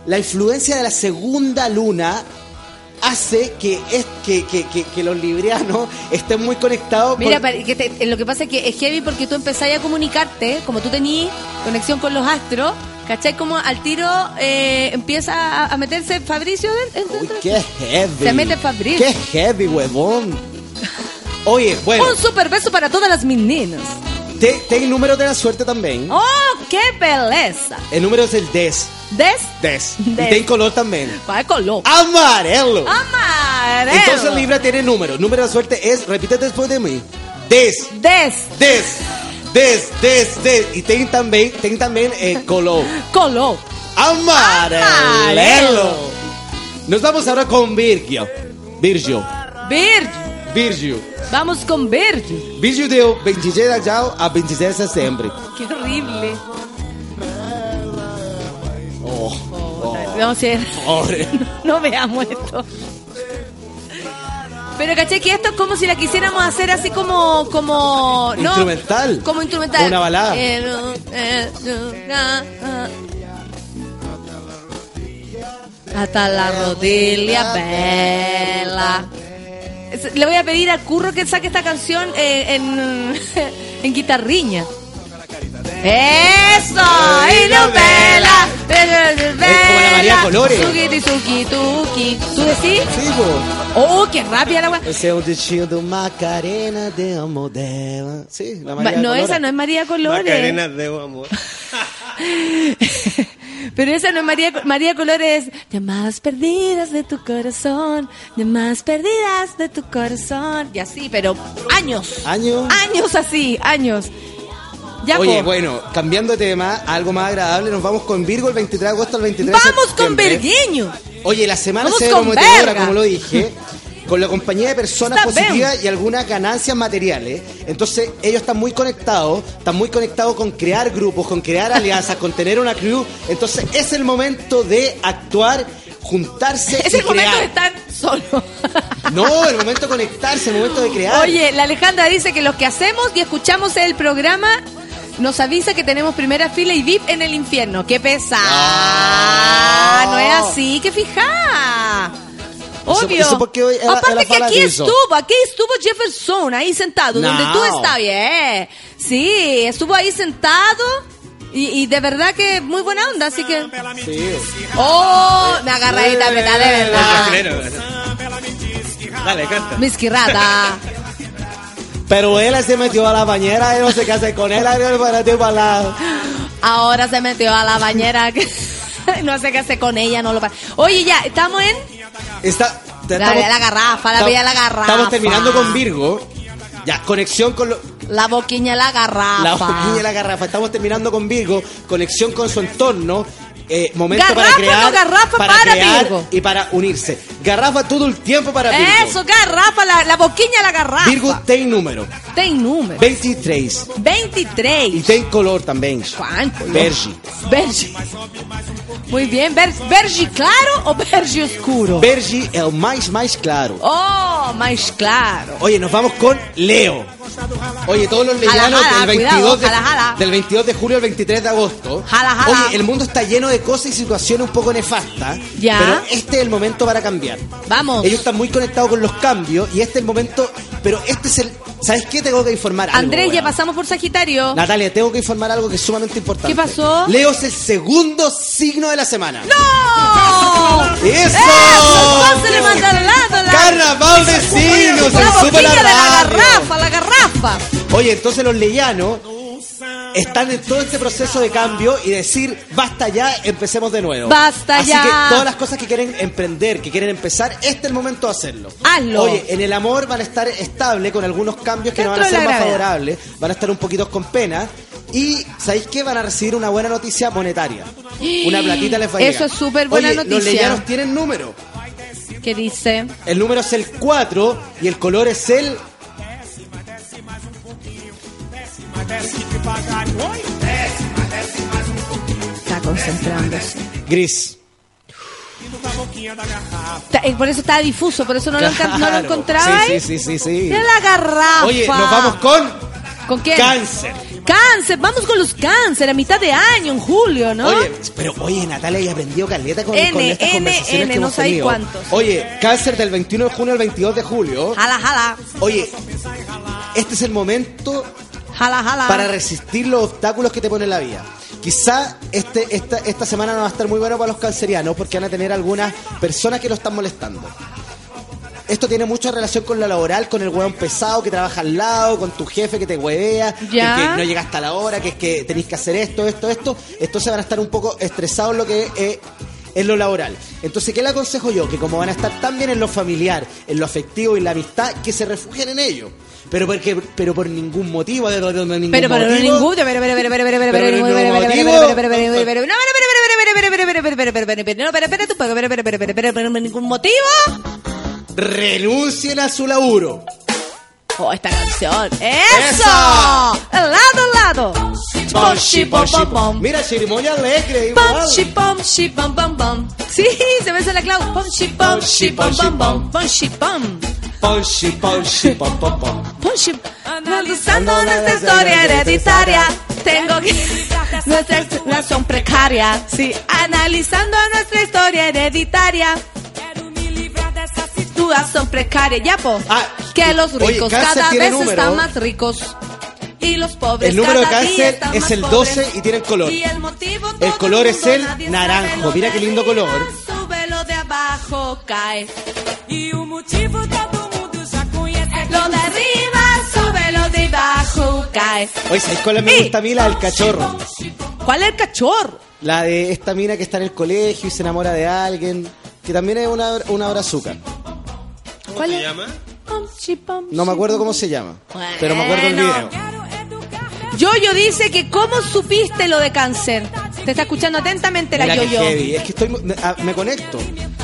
Speaker 9: la influencia de la segunda luna hace que, es, que, que, que, que los librianos estén muy conectados
Speaker 1: Mira,
Speaker 9: con-
Speaker 1: que te- lo que pasa es que es heavy porque tú empezás a comunicarte, como tú tenías conexión con los astros, ¿cachai? Como al tiro eh, empieza a, a meterse Fabricio dentro.
Speaker 9: Uy, qué heavy.
Speaker 1: Se mete Fabricio.
Speaker 9: Qué heavy, huevón. Oye, bueno,
Speaker 1: Un super beso para todas las meninas.
Speaker 9: Te, ten número de la suerte también.
Speaker 1: ¡Oh, qué belleza!
Speaker 9: El número es el DES.
Speaker 1: ¿Des?
Speaker 9: DES.
Speaker 1: Des.
Speaker 9: Y ten color también.
Speaker 1: Va color.
Speaker 9: Amarelo.
Speaker 1: Amarelo.
Speaker 9: Entonces Libra tiene número. Número de la suerte es, repite después de mí. DES.
Speaker 1: Des.
Speaker 9: Des. Des, des, des. Y ten también, ten también eh, color.
Speaker 1: Color.
Speaker 9: Amarelo.
Speaker 1: Amarelo.
Speaker 9: Nos vamos ahora con Virgio. Virgio.
Speaker 1: Virgio.
Speaker 9: Virgio.
Speaker 1: Vamos con Virgio.
Speaker 9: Virgio de 26 de a 26 de septiembre.
Speaker 1: Qué horrible.
Speaker 9: Oh, oh.
Speaker 1: No, sí,
Speaker 9: Pobre.
Speaker 1: no veamos esto. Pero caché que esto es como si la quisiéramos hacer así como. como no,
Speaker 9: Instrumental.
Speaker 1: Como instrumental.
Speaker 9: Una balada.
Speaker 1: Eh, no, eh, no, ah. Hasta la rodilla bella. Le voy a pedir a Curro que saque esta canción eh, en, en guitarriña. ¡Eso! ¡Y no vela!
Speaker 9: Es como la María Colores.
Speaker 1: Suki, suki, tuki. ¿Tú decís?
Speaker 9: Sí.
Speaker 1: ¡Oh, qué rápida la weá!
Speaker 9: Ese es un destino Macarena de amor de... Sí, la
Speaker 1: Ma-
Speaker 9: María
Speaker 1: No, esa no es María Colores.
Speaker 3: Macarena de amor.
Speaker 1: Pero esa no es María, María Colores. Llamadas perdidas de tu corazón. Llamadas perdidas de tu corazón. Y así, pero años.
Speaker 9: ¿Años?
Speaker 1: Años así, años. Ya,
Speaker 9: Oye,
Speaker 1: po.
Speaker 9: bueno, cambiando de tema, algo más agradable, nos vamos con Virgo el 23 de agosto al 23 de
Speaker 1: Vamos con. Vergueño.
Speaker 9: Oye, la semana
Speaker 1: Vamos
Speaker 9: se
Speaker 1: con
Speaker 9: prometedora, como lo dije, con la compañía de personas
Speaker 1: Está
Speaker 9: positivas y algunas ganancias materiales. Entonces, ellos están muy conectados, están muy conectados con crear grupos, con crear alianzas, con tener una crew. Entonces, es el momento de actuar, juntarse
Speaker 1: Es
Speaker 9: y
Speaker 1: el momento
Speaker 9: crear.
Speaker 1: de estar solo.
Speaker 9: No, el momento de conectarse, el momento de crear.
Speaker 1: Oye, la Alejandra dice que los que hacemos y escuchamos el programa nos avisa que tenemos primera fila y VIP en el infierno. ¡Qué pesada!
Speaker 9: No.
Speaker 1: No es así, que fija. Obvio.
Speaker 9: eso porque hoy ela-
Speaker 1: Aparte
Speaker 9: ela
Speaker 1: que
Speaker 9: disso.
Speaker 1: estuvo, aquí estuvo Jefferson ahí sentado, donde
Speaker 9: No.
Speaker 1: tú estás bien. Sí, estuvo ahí sentado y, y de verdad que muy buena onda, así que...
Speaker 9: Sí.
Speaker 1: ¡Oh! Me agarra ahí también, de verdad.
Speaker 3: Dale, canta.
Speaker 1: Misquirrata.
Speaker 9: Pero él se metió a la bañera y no sé qué hacer con él. ahí para ti, para la-
Speaker 1: Ahora se metió a la bañera. no sé qué hacer con ella, no lo pa- Oye, ya, estamos en.
Speaker 9: Está,
Speaker 1: La, la garrafa, la
Speaker 9: estamos-
Speaker 1: bella la garrafa.
Speaker 9: Estamos terminando con Virgo. Ya, conexión con lo-
Speaker 1: La boquiña la garrafa.
Speaker 9: la boquilla de la garrafa. Estamos terminando con Virgo. Conexión con su entorno. Eh, momento para
Speaker 1: Garrafa,
Speaker 9: crear.
Speaker 1: no garrafa para
Speaker 9: crear
Speaker 1: Virgo.
Speaker 9: y para unirse. Garrafa todo el tiempo para Virgo.
Speaker 1: Eso, garrafa, la, la boquiña la garrafa.
Speaker 9: Virgo ten número.
Speaker 1: Ten número.
Speaker 9: 23.
Speaker 1: 23.
Speaker 9: Y ten color también.
Speaker 1: ¿Cuánto?
Speaker 9: Vergi.
Speaker 1: Vergi. Muy bien. Ver, ¿Vergi claro o vergi oscuro?
Speaker 9: Vergi el más, más claro.
Speaker 1: oh, más claro.
Speaker 9: Oye, nos vamos con Leo. Oye, todos los leyanos del, 22
Speaker 1: cuidado,
Speaker 9: de,
Speaker 1: jala, jala.
Speaker 9: del 22 de julio al 23 de agosto.
Speaker 1: Jala.
Speaker 9: Oye, el mundo está lleno de cosas y situaciones un poco nefastas.
Speaker 1: Ya.
Speaker 9: Pero este es el momento para cambiar.
Speaker 1: Vamos.
Speaker 9: Ellos están muy conectados con los cambios y este es el momento. Pero este es el. ¿Sabes qué? Tengo que informar algo.
Speaker 1: Andrés, ya pasamos por Sagitario.
Speaker 9: Natalia, tengo que informar algo que es sumamente importante.
Speaker 1: ¿Qué pasó?
Speaker 9: Leo es el segundo signo de la semana.
Speaker 1: ¡No!
Speaker 9: ¡Eso!
Speaker 1: ¡Eso! ¡Se le manda al lado! La...
Speaker 9: ¡Carnaval de signos!
Speaker 1: La
Speaker 9: ¡Se sube
Speaker 1: boquilla
Speaker 9: la
Speaker 1: de garrafa, la garrafa.
Speaker 9: Oye, entonces los leyanos están en todo este proceso de cambio y decir, basta ya, empecemos de nuevo.
Speaker 1: Basta
Speaker 9: Así
Speaker 1: ya.
Speaker 9: que todas las cosas que quieren emprender, que quieren empezar, este es el momento de hacerlo.
Speaker 1: Hazlo.
Speaker 9: Oye, en el amor van a estar estable con algunos cambios que no van a ser más
Speaker 1: gravedad.
Speaker 9: favorables, van a estar un poquito con pena. Y, ¿sabéis qué? Van a recibir una buena noticia monetaria. Una platita les va a
Speaker 1: Eso es súper buena
Speaker 9: Oye, Los
Speaker 1: noticia.
Speaker 9: leyanos tienen número.
Speaker 1: ¿Qué dice?
Speaker 9: El número es el 4 y el color es el
Speaker 1: Está concentrándose.
Speaker 9: gris.
Speaker 1: Está- eh, por eso está difuso, por eso no, lo, enca- no lo
Speaker 9: Claro.
Speaker 1: encontraba
Speaker 9: Sí, sí, sí, sí, sí.
Speaker 1: Mira la garrafa.
Speaker 9: Oye, nos vamos con
Speaker 1: ¿Con quién?
Speaker 9: cáncer.
Speaker 1: Cáncer, vamos con los cáncer a mitad de año, en julio, ¿no?
Speaker 9: Oye, pero oye, Natalia ya aprendió caleta con,
Speaker 1: N,
Speaker 9: con estas
Speaker 1: N,
Speaker 9: conversaciones
Speaker 1: N,
Speaker 9: que
Speaker 1: no
Speaker 9: hemos
Speaker 1: sabéis
Speaker 9: tenido.
Speaker 1: cuántos.
Speaker 9: Oye, cáncer del 21 de junio al 22 de julio.
Speaker 1: Jala, jala,
Speaker 9: Oye, este es el momento
Speaker 1: jala, jala.
Speaker 9: para resistir los obstáculos que te pone la vida. Quizá este, esta, esta semana no va a estar muy bueno para los cancerianos porque van a tener algunas personas que lo están molestando. Esto tiene mucha relación con lo laboral, con el hueón pesado que trabaja al lado, con tu jefe que te huevea, que,
Speaker 1: Ya.
Speaker 9: que no llegaste a la hora, que es que tenéis que hacer esto, esto, esto. Entonces van a estar un poco estresados en lo que es en lo laboral. Entonces, ¿qué le aconsejo yo? Que como van a estar tan bien en lo familiar, en lo afectivo y en la amistad, que se refugien en ello. Pero porque, pero por ningún motivo, de, ningún
Speaker 1: Pero, pero,
Speaker 9: motivo.
Speaker 1: ningún, pero, pero, pero, pero, pero, pero, pero,
Speaker 9: Pero
Speaker 1: pero, pero, pero,
Speaker 9: motivo.
Speaker 1: pero, pero, pero, pero, pero, no, pero, pero, pero, pero, pero, pero, pero, pero, pero, pero, pero, no, pero, pero, tú, pero, pero, pero, pero, pero, pero, pero, ningún motivo.
Speaker 9: renuncien a su laburo.
Speaker 1: Oh, esta canción. ¡Eso! ¡El lado, el lado!
Speaker 9: Mira, ceremonia alegre,
Speaker 1: Pom, pom, pom, pom, pom. Sí, se me hace la clau. Pom, pom, pom, pom, pom. Pom, pom.
Speaker 9: Ponshi, ponshi, pom, pom, pom.
Speaker 1: Pom, shi. Analizando nuestra historia hereditaria. Tengo que... Nuestra situación precaria. Sí, analizando nuestra historia hereditaria. Situación precaria. Ya, po.
Speaker 9: Ah,
Speaker 1: que los ricos cada vez
Speaker 9: número.
Speaker 1: están más ricos. Y los pobres
Speaker 9: El número de
Speaker 1: cada día
Speaker 9: cáncer
Speaker 1: están
Speaker 9: es
Speaker 1: más
Speaker 9: el
Speaker 1: pobres.
Speaker 9: 12 y tiene el color.
Speaker 1: Y el motivo
Speaker 9: El color es
Speaker 1: mundo,
Speaker 9: el naranjo. Mira
Speaker 1: de
Speaker 9: qué lindo color.
Speaker 1: Sube lo de abajo, cae.
Speaker 4: E o motivo todo.
Speaker 1: Lo de arriba, sube lo de abajo, cae.
Speaker 9: Oye, ¿sabes cuál me gusta a mí? La del cachorro.
Speaker 1: ¿Cuál es el cachorro?
Speaker 9: La de esta mina que está en el colegio y se enamora de alguien. Que también es una, una brazuca.
Speaker 3: ¿Cómo
Speaker 1: ¿Cuál
Speaker 3: se
Speaker 1: es?
Speaker 3: llama?
Speaker 1: Pom, chi, pom,
Speaker 9: No me acuerdo cómo se llama.
Speaker 1: Bueno.
Speaker 9: Pero me acuerdo el video.
Speaker 1: Yoyo dice que cómo supiste lo de cáncer. Te está escuchando atentamente la
Speaker 9: Mira qué
Speaker 1: Yoyo.
Speaker 9: heavy. Es que estoy, me, ah, me conecto.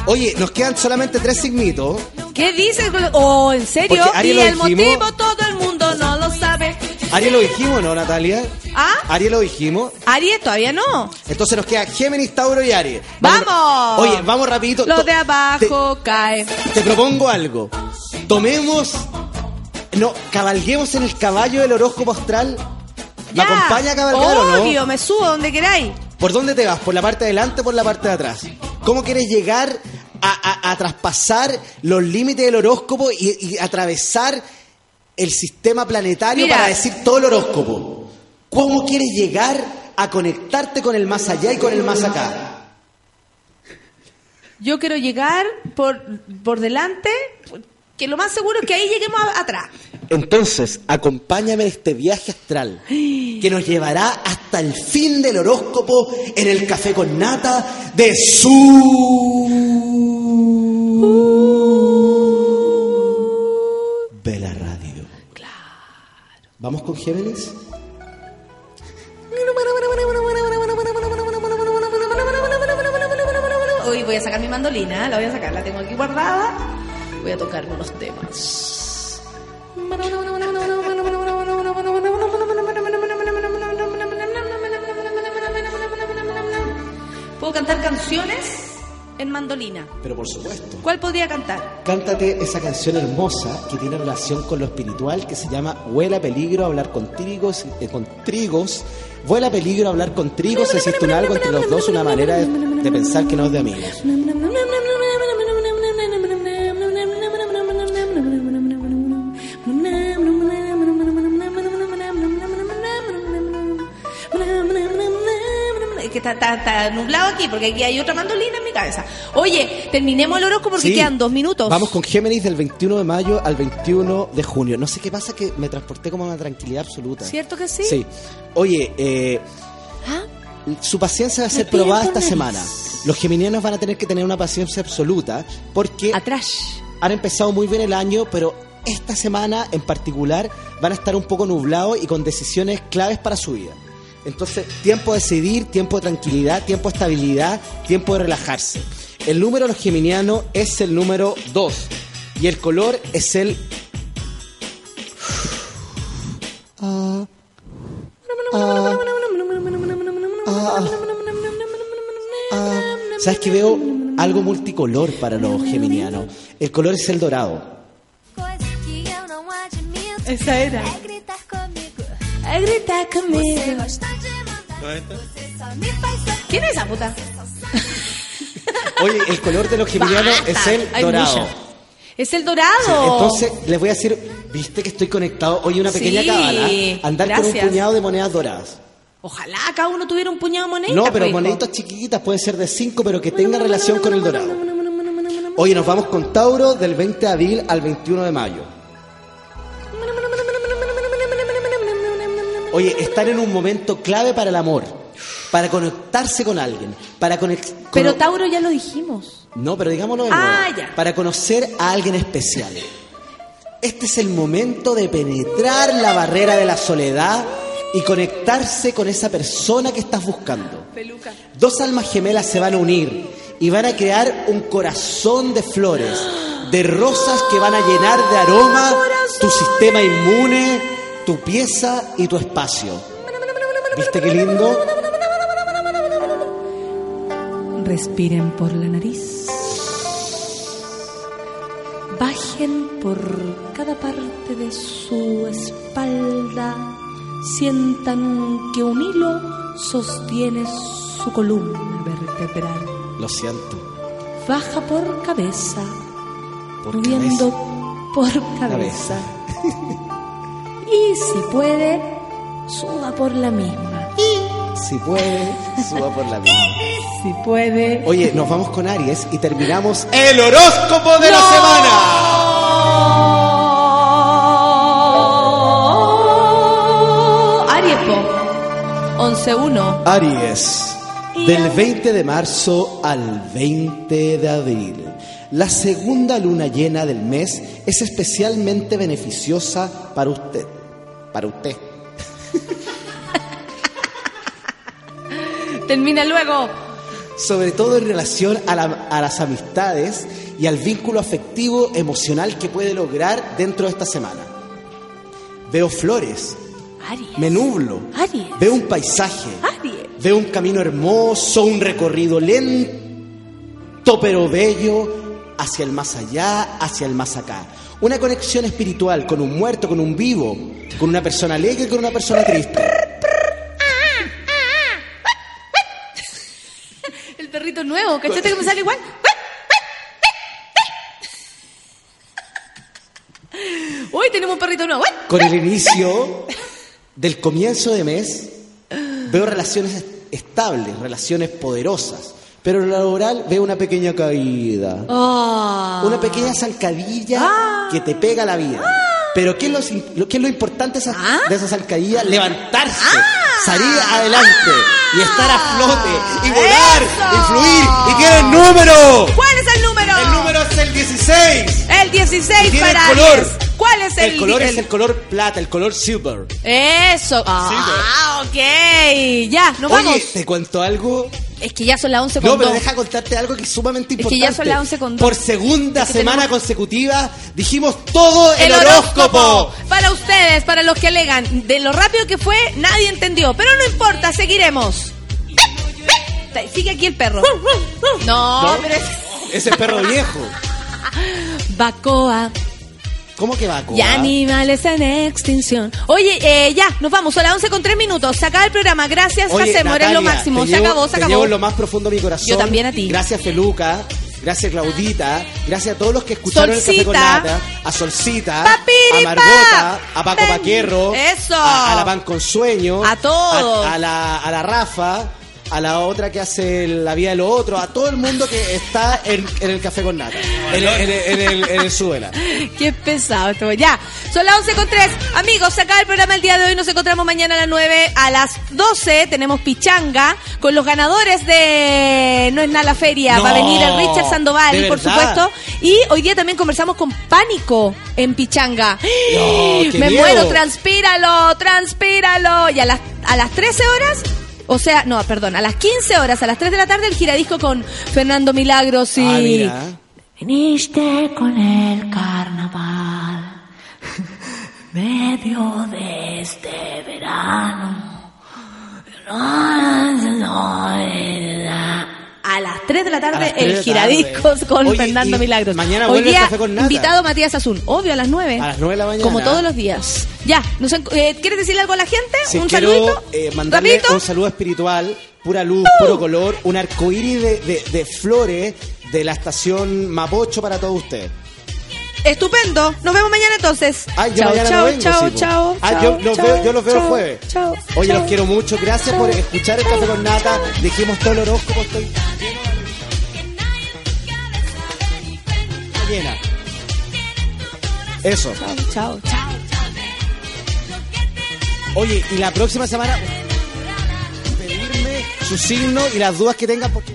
Speaker 9: Oye, nos quedan solamente tres signitos.
Speaker 1: ¿Qué dices? Oh, ¿en serio?
Speaker 9: Porque Ari
Speaker 1: y
Speaker 9: lo
Speaker 1: el
Speaker 9: dijimos.
Speaker 1: motivo todo el mundo no lo sabe.
Speaker 9: Ari lo dijimos, ¿no, Natalia?
Speaker 1: ¿Ah?
Speaker 9: Ari lo dijimos.
Speaker 1: Aries todavía no.
Speaker 9: Entonces nos queda Géminis, Tauro y Aries.
Speaker 1: ¡Vamos!
Speaker 9: Oye, vamos rapidito.
Speaker 1: Lo
Speaker 9: To-
Speaker 1: de abajo cae.
Speaker 9: Te, te propongo algo. Tomemos... No, cabalguemos en el caballo del horóscopo astral. ¿Me
Speaker 1: Ya.
Speaker 9: acompaña a cabalgar o no?
Speaker 1: Obvio, me subo donde queráis.
Speaker 9: ¿Por dónde te vas? ¿Por la parte de adelante o por la parte de atrás? ¿Cómo quieres llegar a, a- a traspasar los límites del horóscopo y, y atravesar el sistema planetario
Speaker 1: Mira.
Speaker 9: para decir todo el horóscopo? ¿Cómo quieres llegar a conectarte con el más allá y con el más acá?
Speaker 1: Yo quiero llegar por, por delante, que lo más seguro es que ahí lleguemos a- atrás.
Speaker 9: Entonces, acompáñame en este viaje astral que nos llevará hasta el fin del horóscopo en el café con nata de su Vela Radio. ¿Vamos con Géminis?
Speaker 1: Hoy voy a sacar mi mandolina, la voy a sacar, la tengo aquí guardada. Voy a tocar unos temas. Mandolina?
Speaker 9: Pero por supuesto.
Speaker 1: ¿Cuál podría cantar?
Speaker 9: Cántate esa canción hermosa que tiene relación con lo espiritual que se llama Vuela peligro hablar con trigos, eh, con trigos. Vuela peligro hablar con trigos, existe un algo entre los dos, una manera de, de pensar que no es de amigos.
Speaker 1: Es que está, está- está nublado aquí porque aquí hay otra mandolina cabeza. Oye, terminemos el horóscopo porque
Speaker 9: Sí.
Speaker 1: quedan dos minutos.
Speaker 9: Vamos con Géminis del 21 de mayo al 21 de junio. No sé qué pasa que me transporté como a una tranquilidad absoluta.
Speaker 1: ¿Cierto que sí?
Speaker 9: Sí. Oye, eh,
Speaker 1: ¿Ah?
Speaker 9: su paciencia va a ser
Speaker 1: piden
Speaker 9: probada
Speaker 1: por
Speaker 9: esta
Speaker 1: nariz.
Speaker 9: semana. Los geminianos van a tener que tener una paciencia absoluta porque
Speaker 1: Atrás.
Speaker 9: han empezado muy bien el año, pero esta semana en particular van a estar un poco nublados y con decisiones claves para su vida. Entonces, tiempo de decidir, tiempo de tranquilidad, tiempo de estabilidad, tiempo de relajarse. El número de los geminianos es el número 2 y el color es el... ¿Sabes que veo algo multicolor para los geminianos? El color es el dorado.
Speaker 1: Esa era. A gritar conmigo. ¿Quién es esa puta?
Speaker 9: Oye, el color de los geminianos
Speaker 1: Basta,
Speaker 9: es el
Speaker 1: hay
Speaker 9: dorado.
Speaker 1: mucha. Es el dorado.
Speaker 9: Sí, entonces, les voy a decir, viste que estoy conectado. Oye, una pequeña
Speaker 1: Sí,
Speaker 9: cábala. Andar con un puñado de monedas doradas.
Speaker 1: Ojalá cada uno tuviera un puñado de monedas.
Speaker 9: No, pero
Speaker 1: pues,
Speaker 9: moneditas chiquititas, pueden ser de 5, pero que tengan relación con el dorado. Oye, nos vamos con Tauro del 20 de abril al 21 de mayo. Oye, están en un momento clave para el amor, para conectarse con alguien, para conec-
Speaker 1: Pero Tauro ya lo dijimos.
Speaker 9: No, pero digámoslo de
Speaker 1: Ah,
Speaker 9: nuevo.
Speaker 1: ya.
Speaker 9: Para conocer a alguien especial. Este es el momento de penetrar la barrera de la soledad y conectarse con esa persona que estás buscando. Dos almas gemelas se van a unir y van a crear un corazón de flores, de rosas que van a llenar de aroma tu sistema inmune, tu pieza y tu espacio. ¿Viste qué lindo?
Speaker 11: Respiren por la nariz. Bajen por cada parte de su espalda. Sientan que un hilo sostiene su columna vertebral.
Speaker 9: Lo siento.
Speaker 11: Baja por cabeza,
Speaker 9: Por
Speaker 11: moviendo por cabeza. y si puede, suba por la misma.
Speaker 9: Si puede, suba por la vida.
Speaker 11: Si puede.
Speaker 9: Oye, nos vamos con Aries y terminamos el horóscopo de la semana.
Speaker 1: Aries, po. 11-1.
Speaker 9: Aries, del 20 de marzo al 20 de abril. La segunda luna llena del mes es especialmente beneficiosa para usted. Para usted.
Speaker 1: Termina luego.
Speaker 9: Sobre todo en relación a, la- a las amistades y al vínculo afectivo emocional que puede lograr dentro de esta semana. Veo flores,
Speaker 1: Aries.
Speaker 9: me nublo,
Speaker 1: Aries.
Speaker 9: veo un paisaje,
Speaker 1: Aries.
Speaker 9: Veo un camino hermoso, un recorrido lento pero bello hacia el más allá, hacia el más acá. Una conexión espiritual con un muerto, con un vivo, con una persona alegre con una persona triste.
Speaker 1: El perrito nuevo, ¿cachate que me sale igual? Hoy tenemos un perrito nuevo.
Speaker 9: Con el inicio del comienzo de mes, veo relaciones est- estables, relaciones poderosas. Pero en lo laboral veo una pequeña caída.
Speaker 1: Ah.
Speaker 9: Una pequeña zancadilla que te pega la vida. Pero ¿qué es lo, qué es lo importante de esa,
Speaker 1: Ah.
Speaker 9: de esa zancadilla? Levantarse, salir adelante y estar a flote y volar
Speaker 1: ¡Eso!
Speaker 9: y fluir. ¡Y tiene el número!
Speaker 1: ¿Cuál es el número?
Speaker 9: El número es el 16.
Speaker 1: El 16
Speaker 9: Tiene
Speaker 1: para
Speaker 9: color.
Speaker 1: ¿Cuál es el
Speaker 9: El color es
Speaker 1: el-
Speaker 9: color plata, el color silver.
Speaker 1: Eso. Ah, ok. Ya, nos
Speaker 9: Oye,
Speaker 1: vamos.
Speaker 9: te cuento algo.
Speaker 1: Es que ya son las 11 con
Speaker 9: No, pero
Speaker 1: dos.
Speaker 9: deja contarte algo que es sumamente
Speaker 1: Es que
Speaker 9: importante.
Speaker 1: ya son las 11 con dos.
Speaker 9: Por segunda
Speaker 1: Es que
Speaker 9: semana
Speaker 1: tenemos-
Speaker 9: consecutiva dijimos todo el, horóscopo.
Speaker 1: Para ustedes, para los que alegan, de lo rápido que fue, nadie entendió. Pero no importa, seguiremos. Sigue aquí el perro. No,
Speaker 9: ¿No?
Speaker 1: pero es.
Speaker 9: Ese perro viejo.
Speaker 1: Bacoa.
Speaker 9: ¿Cómo que va a
Speaker 1: Y animales en extinción. Oye, eh, ya, nos vamos. Son las 11 con 3 minutos. Se acaba el programa. Gracias,
Speaker 9: Oye,
Speaker 1: hacemos. Eres lo
Speaker 9: Natalia,
Speaker 1: máximo.
Speaker 9: te
Speaker 1: Se
Speaker 9: llevo-
Speaker 1: acabó, se
Speaker 9: te
Speaker 1: acabó.
Speaker 9: llevo lo más profundo de mi corazón.
Speaker 1: Yo también a ti.
Speaker 9: Gracias, Feluca. Gracias, Claudita. Gracias a todos los que escucharon el Café con. Nata. A Solcita.
Speaker 1: Papiripa.
Speaker 9: A Margota. A Paco
Speaker 1: Ven.
Speaker 9: Paquierro.
Speaker 1: Eso.
Speaker 9: A, a la Pan con Sueño.
Speaker 1: A todos.
Speaker 9: A, a la, a la Rafa. A la otra que hace la vida de los otros. A todo el mundo que está en, en el Café con Nata. En, el- en el- en el, en el Súbela.
Speaker 1: Qué pesado esto. Ya, son las 11 con 3. Amigos, se acaba el programa el día de hoy. Nos encontramos mañana a las 9. A las 12 tenemos Pichanga con los ganadores de No es nada la feria.
Speaker 9: No,
Speaker 1: Va a venir el Richard Sandoval,
Speaker 9: ¿de
Speaker 1: por supuesto. Y hoy día también conversamos con Pánico en Pichanga.
Speaker 9: qué
Speaker 1: Me
Speaker 9: miedo.
Speaker 1: muero, transpíralo, transpíralo. Y a las, a las 13 horas. O sea, no, perdón, a las 15 horas, a las 3 de la tarde, el giradisco con Fernando Milagros y.
Speaker 9: Ah, mira.
Speaker 11: Viniste con el carnaval, medio de este verano.
Speaker 1: A las 3 de la tarde,
Speaker 9: 3 de
Speaker 1: el giradiscos
Speaker 9: tarde.
Speaker 1: con
Speaker 9: Oye,
Speaker 1: Fernando Milagros.
Speaker 9: mañana
Speaker 1: Hoy
Speaker 9: el
Speaker 1: día,
Speaker 9: Café con Nata.
Speaker 1: invitado Matías Azul, obvio a las 9.
Speaker 9: A las 9 de la mañana.
Speaker 1: Como todos los días. Ya, nos eh, ¿quieres decirle algo a la gente?
Speaker 9: Sí,
Speaker 1: ¿Un
Speaker 9: quiero
Speaker 1: saludito?
Speaker 9: eh, mandarle
Speaker 1: ¿Rapidito?
Speaker 9: Un saludo espiritual, pura luz, puro color, un arcoíris de, de- de flores de la estación Mapocho para todos ustedes.
Speaker 1: Estupendo. Nos vemos mañana entonces.
Speaker 9: Ay, yo
Speaker 1: chao,
Speaker 9: mañana
Speaker 1: chao,
Speaker 9: no vengo,
Speaker 1: chao,
Speaker 9: sí,
Speaker 1: chao,
Speaker 9: Ah,
Speaker 1: chao,
Speaker 9: yo los
Speaker 1: chao,
Speaker 9: veo, yo los veo el
Speaker 1: chao,
Speaker 9: jueves.
Speaker 1: Chao.
Speaker 9: Oye,
Speaker 1: chao.
Speaker 9: los quiero mucho. Gracias por escuchar el café con nata. Dijimos todo el horóscopo. Estoy llena. Eso.
Speaker 1: Chao, chao.
Speaker 9: Oye, y la próxima semana pedirme su signo y las dudas que tengan porque